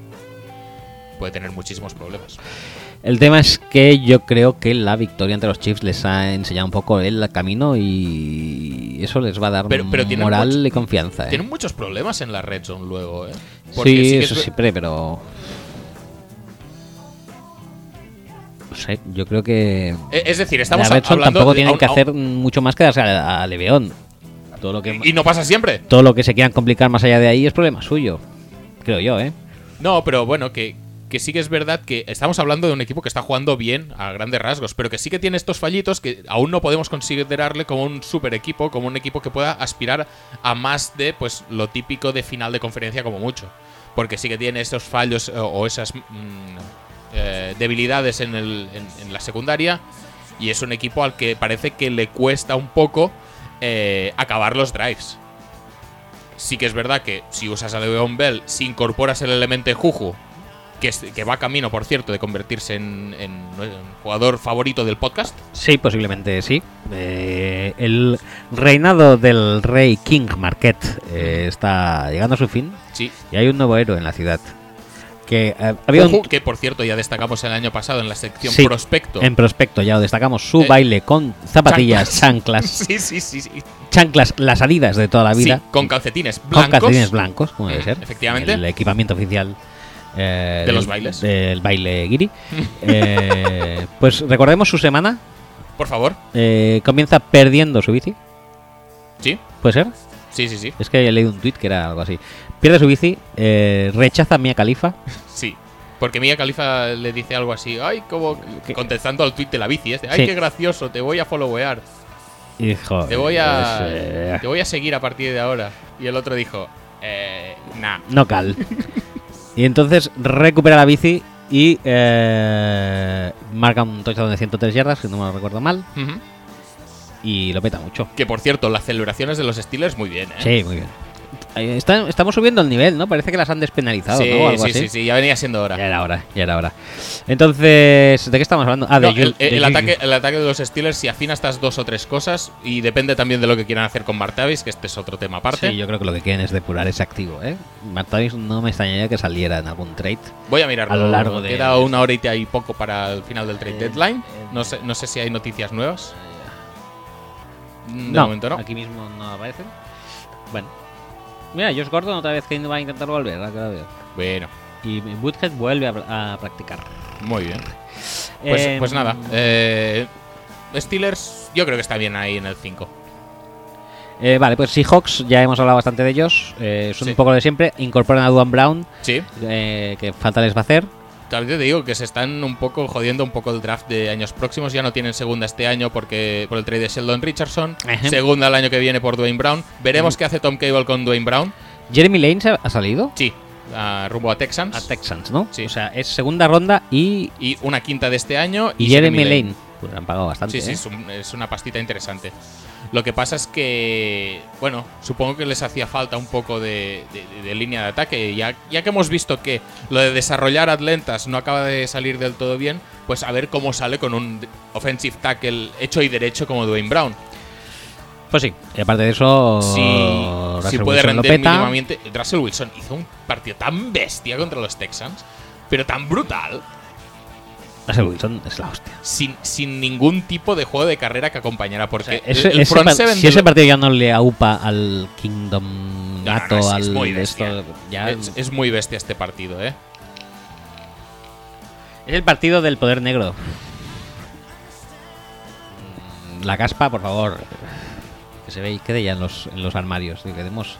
puede tener muchísimos problemas. El tema es que yo creo que la victoria ante los Chiefs les ha enseñado un poco el camino y eso les va a dar Pero- pero tienen moral mucho- y confianza. ¿eh? Tienen muchos problemas en la red zone luego, ¿eh? Sí, eso siempre, pero. No sé, yo creo que. Eh, Es decir, estamos la Red Zone hablando. tampoco de- tienen que hacer mucho más que darse a, a Leveón. Todo lo que. Y no pasa siempre. todo lo que se quieran complicar más allá de ahí es problema suyo. Creo yo, ¿eh? No, pero bueno, que, que sí que es verdad que estamos hablando de un equipo que está jugando bien a grandes rasgos, pero que sí que tiene estos fallitos que aún no podemos considerarle como un super equipo, como un equipo que pueda aspirar a más de pues lo típico de final de conferencia como mucho. Porque sí que tiene estos fallos o, o esas mm, eh, debilidades en, el- en- en la secundaria y es un equipo al que parece que le cuesta un poco eh, acabar los drives. Sí que es verdad que si usas a Le'Veon Bell, si incorporas el elemento Juju, que, es- que va camino, por cierto, de convertirse en, en- en jugador favorito del podcast. Sí, posiblemente sí. Eh, el reinado del rey King Marquette eh, está llegando a su fin Sí. y hay un nuevo héroe en la ciudad. Que eh, había Juju, un. que por cierto ya destacamos el año pasado en la sección Sí, prospecto. En prospecto, ya lo destacamos, su Eh, baile con zapatillas, chanclas, [laughs] sí, sí, sí, sí. chanclas, las adidas de toda la vida, Sí, con calcetines con blancos. calcetines blancos, como debe Eh, ser. efectivamente. El equipamiento oficial eh, De los del- bailes. Del baile guiri. [laughs] Pues recordemos su semana. Por favor. comienza perdiendo su bici. Sí, ¿Puede ser? Sí, sí, sí. Es que he leído un tweet que era algo así. Pierde su bici, eh, rechaza a Mia Khalifa. [laughs] Sí. Porque Mia Khalifa le dice algo así, ay, como contestando al tweet de la bici, este, ay, Sí. qué gracioso, te voy a followear, Y dijo: te voy a, te voy a seguir a partir de ahora. Y el otro dijo, eh, nah. No cal. [laughs] y entonces recupera la bici y eh, marca un touchdown de 103 yardas, si no me lo recuerdo mal. Ujú. Y lo peta mucho. Que por cierto, las celebraciones de los Steelers muy bien, ¿eh? Sí, muy bien. Está- estamos subiendo el nivel, ¿no? Parece que las han despenalizado, sí, ¿no? Algo sí, así. sí, sí, ya venía siendo Ya hora. era hora, ya era hora. Entonces, ¿de qué estamos hablando? Ah, de, No, Ju- el, de el ataque, el ataque de los Steelers, si afina estas dos o tres cosas, y depende también de lo que quieran hacer con Martavis, que este es otro tema aparte. Sí, yo creo que lo que quieren es depurar ese activo, ¿eh? Martavis no me extrañaría que saliera en algún trade. Voy a mirarlo. A lo largo de- Queda una horita y poco para el final del trade Eh, deadline. eh, No sé, no sé si hay noticias nuevas. De no, momento no. aquí mismo no aparece. Bueno. Mira, Josh Gordon otra vez que va a intentar volver, que lo veo. Bueno, Y Woodhead vuelve a, a practicar. muy bien. Pues, Em, pues nada. eh, Steelers, yo creo que está bien ahí en el 5. eh, vale, pues Seahawks, ya hemos hablado bastante de ellos. eh, son Sí. un poco lo de siempre. Incorporan a Duan Brown, Sí. eh, que falta les va a hacer. También te digo que se están un poco jodiendo un poco el draft de años próximos. Ya no tienen segunda este año porque por el trade de Sheldon Richardson. Ajá. Segunda el año que viene por Dwayne Brown. Veremos qué hace Tom Cable con Dwayne Brown. Jeremy Lane ha- salido Sí, a rumbo a Texans. a Texans, ¿no? Sí. O sea, es segunda ronda y, y una quinta de este año. y Jeremy Lane. Pues han pagado bastante. Sí, sí, ¿eh? es, un- es una pastita interesante. Lo que pasa es que, bueno, supongo que les hacía falta un poco de, de- de línea de ataque. Ya, ya que hemos visto que lo de desarrollar atletas no acaba de salir del todo bien, pues a ver cómo sale con un offensive tackle hecho y derecho como Dwayne Brown. Pues sí. Y aparte de eso, Si, Russell si puede Wilson peta. mínimamente. Russell Wilson hizo un partido tan bestia contra los Texans, pero tan brutal, Russell Wilson es la hostia. sin, sin ningún tipo de juego de carrera que acompañara. Porque Ese- el, el ese front par- seven si de ese partido ya no le aupa al Kingdom No, no, es- al es muy esto, ya es, es muy bestia este partido, ¿eh? Es el partido del poder negro. La caspa, por favor. Que se ve y quede ya en los, en los armarios. Y que demos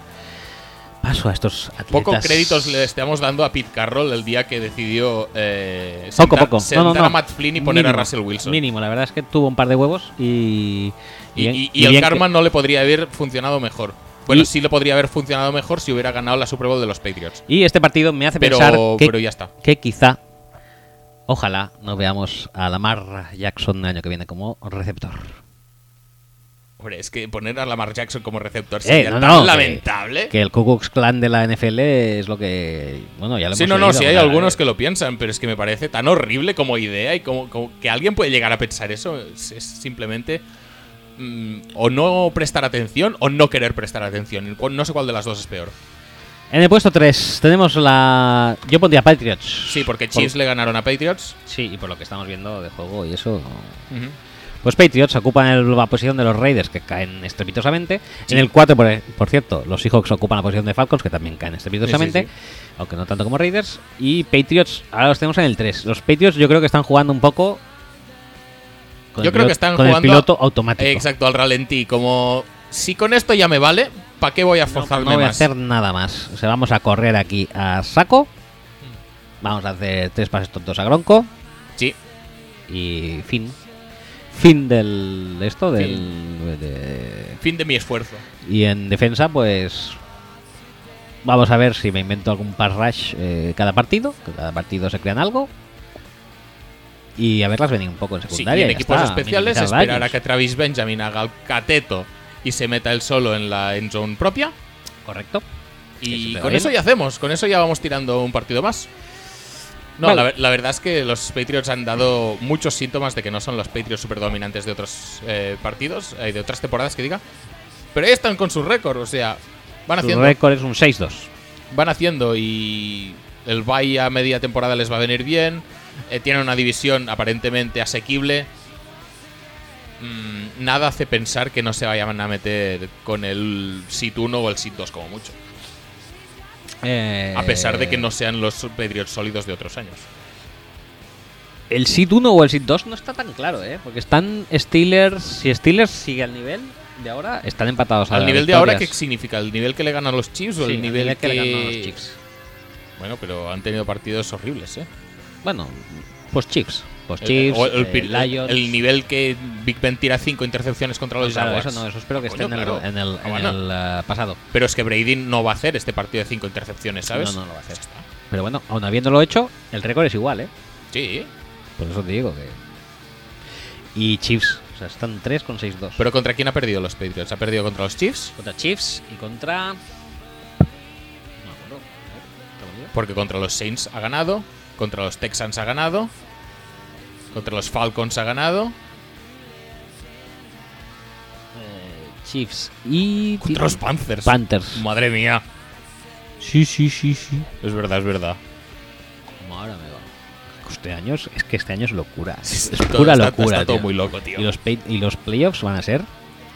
paso a estos atletas. Poco créditos le estamos dando a Pete Carroll el día que decidió eh, Poco, sentar- poco. No, sentar no, no. a Matt Flynn y poner Mínimo, a Russell Wilson. Mínimo, la verdad es que tuvo un par de huevos y. Y, bien- y- y y el que- karma no le podría haber funcionado mejor. Bueno, sí le podría haber funcionado mejor si hubiera ganado la Super Bowl de los Patriots. Y este partido me hace Pero, pensar que, pero ya está. que quizá, ojalá, no veamos a Lamar Jackson el año que viene como receptor. Hombre, es que poner a Lamar Jackson como receptor Eh, sería no, tan no, lamentable. Que el Ku Klux Klan de la NFL es lo que. Bueno, ya lo Sí, hemos no, no, sí hay algunos que lo piensan, pero es que me parece tan horrible como idea y como, como que alguien puede llegar a pensar eso es, es simplemente mm, o no prestar atención o no querer prestar atención. No sé cuál de las dos es peor. En el puesto 3 tenemos la. Yo pondría Patriots. Sí, porque Por- Chiefs le ganaron a Patriots. Sí, y por lo que estamos viendo de juego y eso. Ujú. Pues Patriots ocupan la posición de los Raiders, que caen estrepitosamente. Sí. En el 4, por, por cierto, los Seahawks ocupan la posición de Falcons, que también caen estrepitosamente. Sí, sí, Aunque no tanto como Raiders. Y Patriots, ahora los tenemos en el 3. Los Patriots yo creo que están jugando un poco. con Yo creo piloto- que están con jugando el piloto automático. Eh, Exacto, al ralentí. Como si con esto ya me vale, ¿para qué voy a forzarme no voy a hacer nada más. O sea, vamos a correr aquí a saco. Vamos a hacer tres pases tontos a Gronco. Sí, Y fin. Fin del de esto, del. de- fin de mi esfuerzo. y en defensa, pues. Vamos a ver si me invento algún pass rush eh, cada partido. Que cada partido se crean algo. Y a verlas venir un poco en Sí, y secundaria. en y ya equipos está, especiales esperar a que Travis Benjamin haga el cateto y se meta él solo en la end zone propia. Correcto. Y con bien. eso ya hacemos, con eso ya vamos tirando un partido más. No, Vale. la, ver- la verdad es que los Patriots han dado muchos síntomas de que no son los Patriots superdominantes de otros eh, partidos, eh, de otras temporadas que diga. Pero ahí están con su récord, o sea, van Su haciendo, récord es un 6-2. van haciendo y el bye a media temporada les va a venir bien. Eh, tienen una división aparentemente asequible. Mm, nada hace pensar que no se vayan a meter con el sit 1 o el sit 2 como mucho. Eh, A pesar de que no sean los Patriots sólidos de otros años. El SID 1 o el SID 2 no está tan claro, ¿eh? Porque están Steelers. Si Steelers sigue al nivel de ahora, están empatados ¿Al nivel de ahora qué significa? ¿El nivel que le ganan los Chiefs o Sí, el nivel, que le ganan a los Chiefs. Bueno, pero han tenido partidos horribles, ¿eh? Bueno, pues Chiefs. Pues El- Chiefs, o el, eh, el- Lions. el nivel que Big Ben tira cinco intercepciones contra los Claro, Jaguars. eso no, eso espero que esté Coño, en el, claro. en el, en bueno. el, eh, pasado. Pero es que Brady no va a hacer este partido de cinco intercepciones, ¿sabes? No, no lo va a hacer. Pero bueno, aun habiéndolo hecho, el récord es igual, ¿eh? Sí, Por eso te digo que. Y Chiefs, o sea, están 3 con 6-2. pero ¿contra quién ha perdido los Patriots? ¿Ha perdido contra los Chiefs? Contra Chiefs y contra. No. Porque contra los Saints ha ganado, contra los Texans ha ganado, contra los Falcons ha ganado, Eh, Chiefs y. contra los Panthers. Panthers. Madre mía. Sí, sí, sí, sí. Es verdad, es verdad. Como ahora me va. Este año es, es que este año es locura. Es Todo- pura está- locura. Está todo tío. muy loco, tío. Y los, pay- y los playoffs van a ser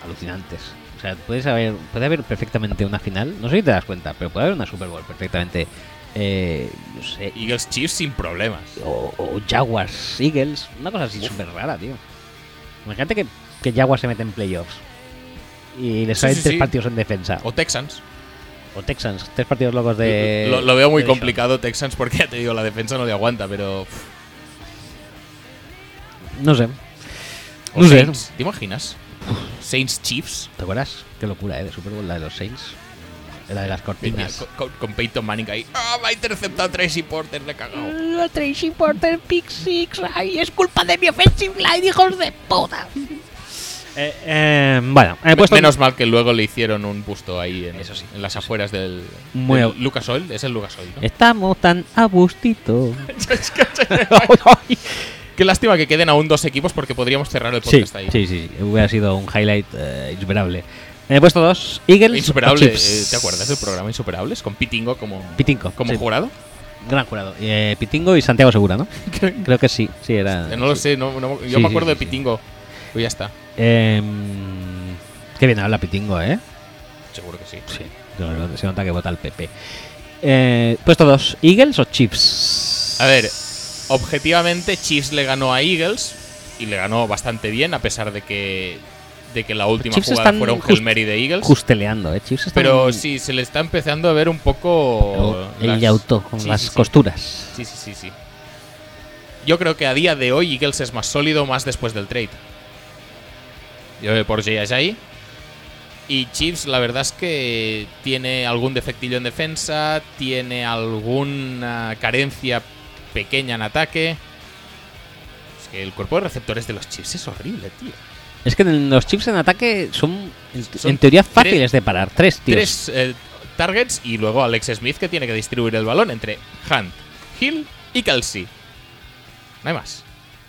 alucinantes. O sea, puedes haber, puede haber perfectamente una final. No sé si te das cuenta, pero puede haber una Super Bowl perfectamente. Eh, no sé. Eagles Chiefs sin problemas. O, o Jaguars, Eagles. Una cosa así súper rara, tío. Imagínate que, que Jaguars se mete en playoffs. Y les Sí, salen sí, tres sí. partidos en defensa. O Texans. O Texans, tres partidos locos de. lo, lo veo muy complicado Texans porque ya te digo, la defensa no le aguanta, pero... No sé. o No sé. Saints, ¿Te imaginas? Saints Chiefs. ¿Te acuerdas? Qué locura, ¿eh? De Super Bowl, la de los Saints. Era de las cortinas. con, con- Peyton Manning ahí. ¡Ah, me ha interceptado Tracy Porter! Le he cagado. La Tracy Porter Pick Six. Ay, es culpa de mi offensive line, hijos de puta. Eh, eh, bueno, he puesto Menos mal que luego le hicieron un busto ahí en, Eso sí, en las afueras del, Muy del a- Lucas Oil. Es el Lucas Oil, ¿no? Estamos tan a gustito. [laughs] [laughs] Qué lástima que queden aún dos equipos porque podríamos cerrar el sí, podcast ahí. sí, sí, hubiera sido un highlight eh, insuperable. He puesto dos Eagles. Insuperable, o Chiefs. eh, ¿te acuerdas del programa Insuperables? Con Pitingo como, Pitinco, como sí. jurado. Gran jurado. Eh, Pitingo y Santiago Segura, ¿no? [laughs] Creo que sí, sí, era. No lo sé, no, no- yo Sí, me acuerdo de. Pitingo. Pues ya está, Em, qué bien habla Pitingo, ¿eh? seguro que sí. Sí, se nota que vota el PP. Eh, puesto dos, ¿Eagles o Chiefs? A ver, objetivamente Chiefs le ganó a Eagles y le ganó bastante bien a pesar de que de que la última Chiefs jugada fuera un Hail Mary de Eagles. Justeleando, ¿eh? Chiefs están Pero sí, se le está empezando a ver un poco el las- yautó con Sí, las sí, costuras. Sí, sí, sí, sí. Yo creo que a día de hoy Eagles es más sólido más después del trade. Yo voy por Jay Ajayi. Y Chiefs, la verdad es que tiene algún defectillo en defensa, tiene alguna carencia pequeña en ataque. Es que el cuerpo de receptores de los Chiefs es horrible, tío. Es que los Chiefs en ataque son, en, Son en teoría, tres- fáciles de parar. Tres, tíos. Tres eh, targets y luego Alex Smith que tiene que distribuir el balón entre Hunt, Hill y Kelsey. No hay más.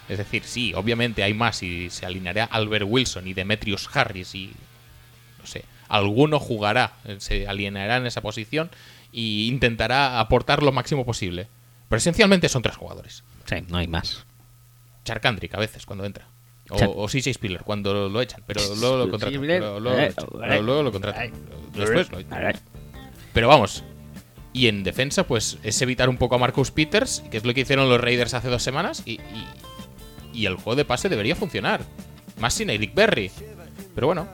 Es decir, sí, obviamente hay más y se alineará Albert Wilson y Demetrius Harris y no sé, alguno jugará, eh, se alineará en esa posición e intentará aportar lo máximo posible. Pero esencialmente son tres jugadores. Sí, no hay más. Charkandrick a veces cuando entra. O, o CJ Spiller cuando lo echan, pero luego lo contratan. Luego, luego lo contratan. Después lo echan. Pero vamos. Y en defensa, pues es evitar un poco a Marcus Peters, que es lo que hicieron los Raiders hace dos semanas. Y, y, y el juego de pase debería funcionar. Más sin Eric Berry. Pero bueno,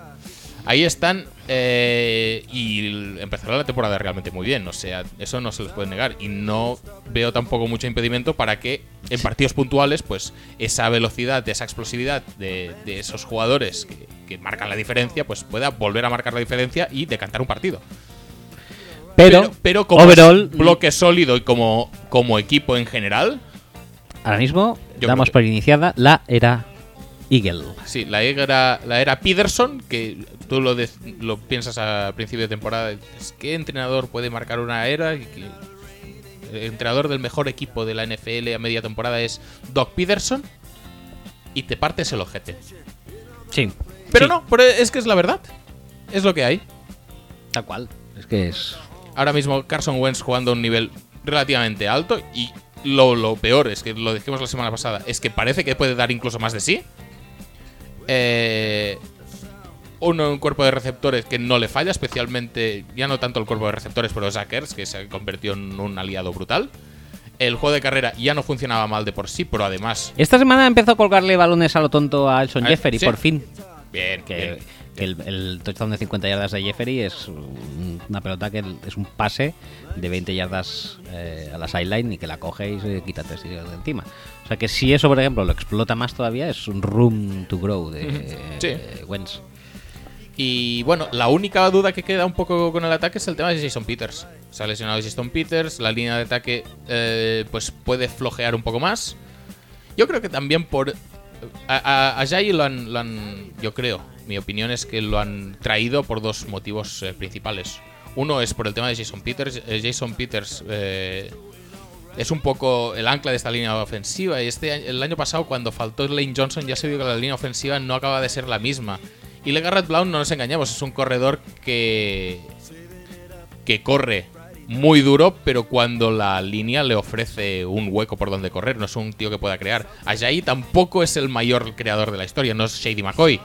ahí están. eh, y empezaron la temporada realmente muy bien. O sea, eso no se les puede negar. Y no veo tampoco mucho impedimento para que en partidos puntuales, pues esa velocidad, esa explosividad de, de esos jugadores que, que marcan la diferencia, pues pueda volver a marcar la diferencia y decantar un partido. Pero, pero como overall, bloque sólido y como, como equipo en general, ahora mismo damos creo por iniciada la era Eagle. sí, la era, la era Peterson, que tú lo, de- lo piensas a principio de temporada, es ¿qué entrenador puede marcar una era? Y que el entrenador del mejor equipo de la NFL a media temporada es Doc Peterson y te partes el ojete. Sí. Pero Sí, no, pero es que es la verdad. Es lo que hay. Tal cual. Es que es. Ahora mismo Carson Wentz jugando a un nivel relativamente alto y lo, lo peor es que lo dijimos la semana pasada, es que parece que puede dar incluso más de sí. Eh, un, un cuerpo de receptores que no le falla, especialmente, ya no tanto el cuerpo de receptores, pero Zackers, que se convirtió en un aliado brutal. El juego de carrera ya no funcionaba mal de por sí, pero además... Esta semana empezó a colgarle balones a lo tonto a Alson Ah, Jeffery, sí. por fin. Bien, Que, bien. que el, el touchdown de 50 yardas de Jeffery es un- una pelota que es un pase de 20 yardas eh, a la sideline y que la coge y se quita tres tiros de encima. O sea que si eso, por ejemplo, lo explota más todavía, es un room to grow de Sí. Wentz. Y bueno, la única duda que queda un poco con el ataque es el tema de Jason Peters. Se ha lesionado Jason Peters, la línea de ataque eh, pues puede flojear un poco más. Yo creo que también por... A, a, a Jai lo han, lo han- Yo creo, mi opinión es que lo han traído por dos motivos eh, principales. Uno es por el tema de Jason Peters. Eh, Jason Peters eh, es un poco el ancla de esta línea ofensiva. Y este el año pasado, cuando faltó Lane Johnson, ya se vio que la línea ofensiva no acaba de ser la misma. Y Legarrette Blount, no nos engañemos, es un corredor que. que corre muy duro, pero cuando la línea le ofrece un hueco por donde correr, no es un tío que pueda crear. Ajayi tampoco es el mayor creador de la historia, no es Shady McCoy,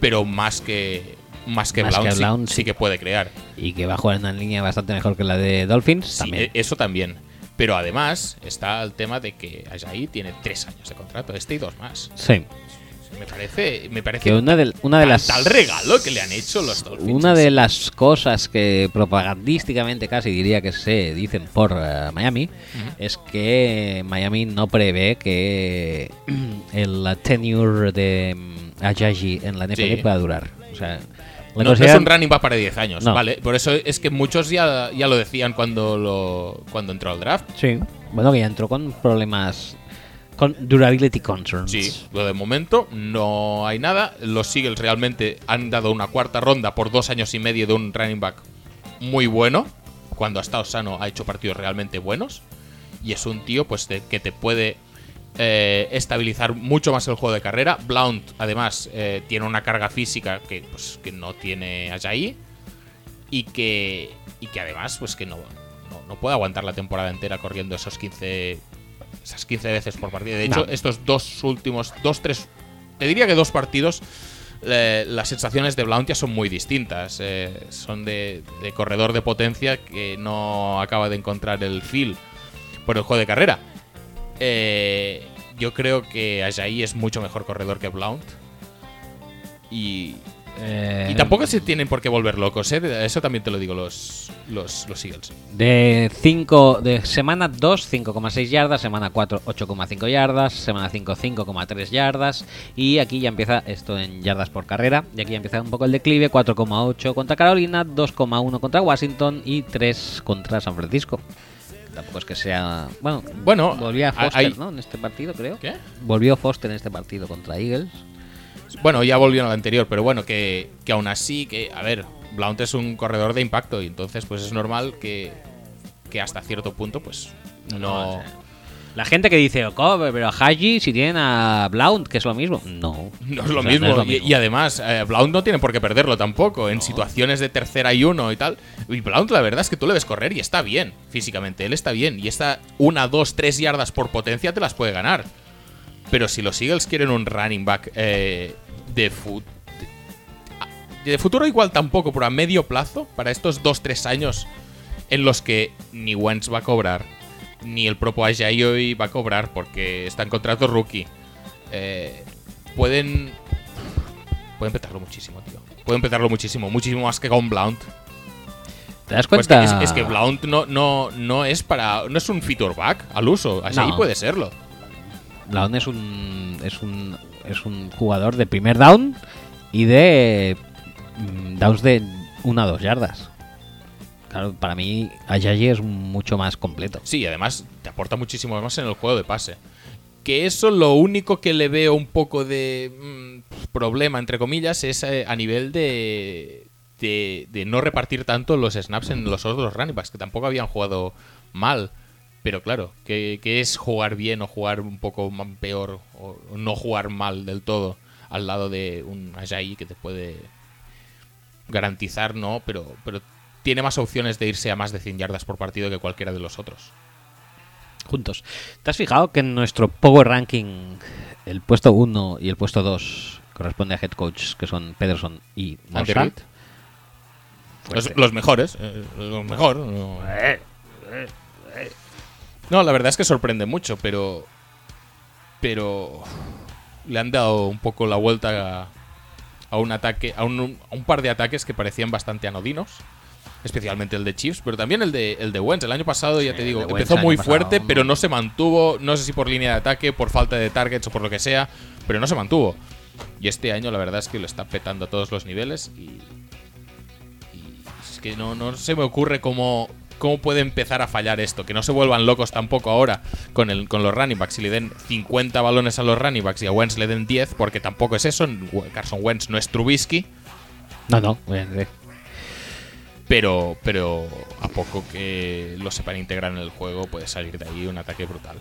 pero más que. Más que Más Blount, que sí- Blount, sí, sí. que puede crear. Y que va a jugar en una línea bastante mejor que la de Dolphins. Sí, también. e- eso también. Pero además está el tema de que Ajayi tiene tres años de contrato, este y dos más. sí. Me parece, me parece Que una de, una de las. tal regalo que le han hecho los Dolphins. Una de las cosas que propagandísticamente casi diría que se dicen por eh, Miami es que Miami no prevé que [clears throat] el tenure de mm, Ajayi en la NFL Sí. pueda durar. O sea, No, no es un running back para 10 años, No. ¿vale? Por eso es que muchos ya, ya lo decían cuando, lo, cuando entró al draft. Sí. Bueno, que ya entró con problemas. Con durability concerns. Sí, lo de momento no hay nada. Los Eagles realmente han dado una cuarta ronda por dos años y medio de un running back muy bueno. Cuando ha estado sano ha hecho partidos realmente buenos. Y es un tío pues de- que te puede eh, estabilizar mucho más el juego de carrera. Blount, además, eh, tiene una carga física que, pues, que no tiene Ajayi. Y que, y que además, pues que no, no, no puede aguantar la temporada entera corriendo esos 15, esas 15 veces por partido. De hecho, No. estos dos últimos, dos, tres, te diría que dos partidos, eh, las sensaciones de Blount ya son muy distintas. Eh, son de, de corredor de potencia que no acaba de encontrar el feel por el juego de carrera. Eh, yo creo que Ajayi es mucho mejor corredor que Blount. Y, Eh, y tampoco se tienen por qué volver locos, ¿eh? Eso también te lo digo los, los, los Eagles. De 5 de semana 2 5,6 yardas, semana 4 8,5 yardas, semana 5 5,3 yardas y aquí ya empieza esto en yardas por carrera y aquí ya empieza un poco el declive, 4,8 contra Carolina, 2,1 contra Washington y 3 contra San Francisco. Tampoco es que sea, bueno, Bueno, volvía Foster, hay- ¿no? En este partido, creo. ¿Qué? Volvió Foster en este partido contra Eagles. Bueno, ya volvió al anterior, pero bueno, que, que aún así, que, a ver, Blount es un corredor de impacto y entonces pues es normal que, que hasta cierto punto pues no... La gente que dice, "Oh, pero a Haji si tienen a Blount, que es lo mismo. No. No es lo O sea, mismo. no es lo Y- mismo. Y, además, eh, Blount no tiene por qué perderlo tampoco. En situaciones de tercera y uno y tal. Y Blount, la verdad es que tú le ves correr y está bien físicamente. Él está bien. Y esta una, dos, tres yardas por potencia te las puede ganar. Pero si los Eagles quieren un running back eh, de, fut- de, de futuro, igual tampoco, pero a medio plazo, para estos dos, tres años en los que ni Wentz va a cobrar, ni el propio Ajayi va a cobrar porque está en contrato rookie. Eh, pueden. Pueden petarlo muchísimo, tío. Pueden petarlo muchísimo, muchísimo más que con Blount. ¿Te das Pues cuenta? es, es que Blount no, no, no es para. No es un feature back al uso. Así No. puede serlo. Blount es un, es un es un jugador de primer down y de mm, downs de una a dos yardas. Claro, para mí Ajayi es mucho más completo. Sí, además te aporta muchísimo más en el juego de pase. Que eso lo único que le veo un poco de mm, problema, entre comillas, es eh, a nivel de, de, no repartir tanto los snaps en los otros running backs, que tampoco habían jugado mal. Pero claro, que, es jugar bien o jugar un poco peor o no jugar mal del todo al lado de un Ajayi que te puede garantizar, ¿no? Pero, pero tiene más opciones de irse a más de 100 yardas por partido que cualquiera de los otros. Juntos. ¿Te has fijado que en nuestro Power Ranking el puesto 1 y el puesto 2 corresponde a head coach que son Pederson y? Reid. Los, los mejores, eh, los mejor. No. No, la verdad es que sorprende mucho, pero. Pero. Le han dado un poco la vuelta a, a un ataque. A un, a un par de ataques que parecían bastante anodinos. Especialmente el de Chiefs, pero también el de, el de Wentz. El año pasado, ya te digo, empezó muy fuerte, pero no se mantuvo. No sé si por línea de ataque, por falta de targets o por lo que sea, pero no se mantuvo. Y este año, la verdad es que lo está petando a todos los niveles. Y, y es que no, no se me ocurre cómo, cómo puede empezar a fallar esto. Que no se vuelvan locos tampoco ahora con, el, con los running backs. Si le den 50 balones a los running backs y a Wentz le den 10, porque tampoco es eso. Carson Wentz no es Trubisky. No, no. Pero, pero a poco que lo sepan integrar en el juego, puede salir de ahí un ataque brutal.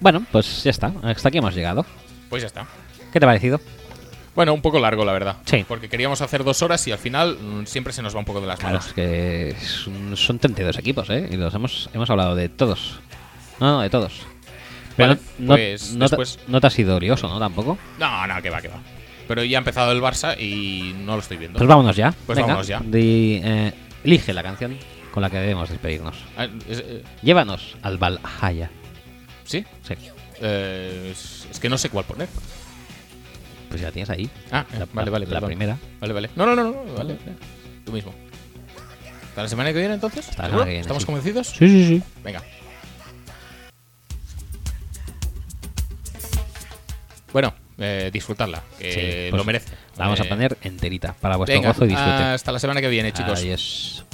Bueno, pues ya está. Hasta aquí hemos llegado. Pues ya está. ¿Qué te ha parecido? Bueno, un poco largo, la verdad. Sí. Porque queríamos hacer dos horas y al final mm, siempre se nos va un poco de las Claro, manos. es que es un- son 32 equipos, ¿eh? Y los hemos, hemos hablado de todos. No, no, de todos. Pero Vale, no, pues no te- después- no te has sido orioso, ¿no? Tampoco. No, no, que va, que va. Pero ya ha empezado el Barça y no lo estoy viendo. Pues vámonos ya. Pues Venga, vámonos ya. di- eh, elige la canción con la que debemos despedirnos. Ah, es- eh, Llévanos al Valhalla. ¿Sí? Sí. Eh, es, es que no sé cuál poner. Pues ya la tienes ahí. Ah, La- vale, vale. la primera. Vale, vale. No, no, no, no, vale. vale. Tú mismo. ¿Hasta la semana que viene entonces? Hasta la que viene, ¿Estamos sí. convencidos? Sí, sí, sí. Venga. Bueno, eh, disfrutarla, que lo pues merece. La vamos a eh, poner enterita para vuestro gozo y disfrute. Hasta la semana que viene, chicos. Adiós.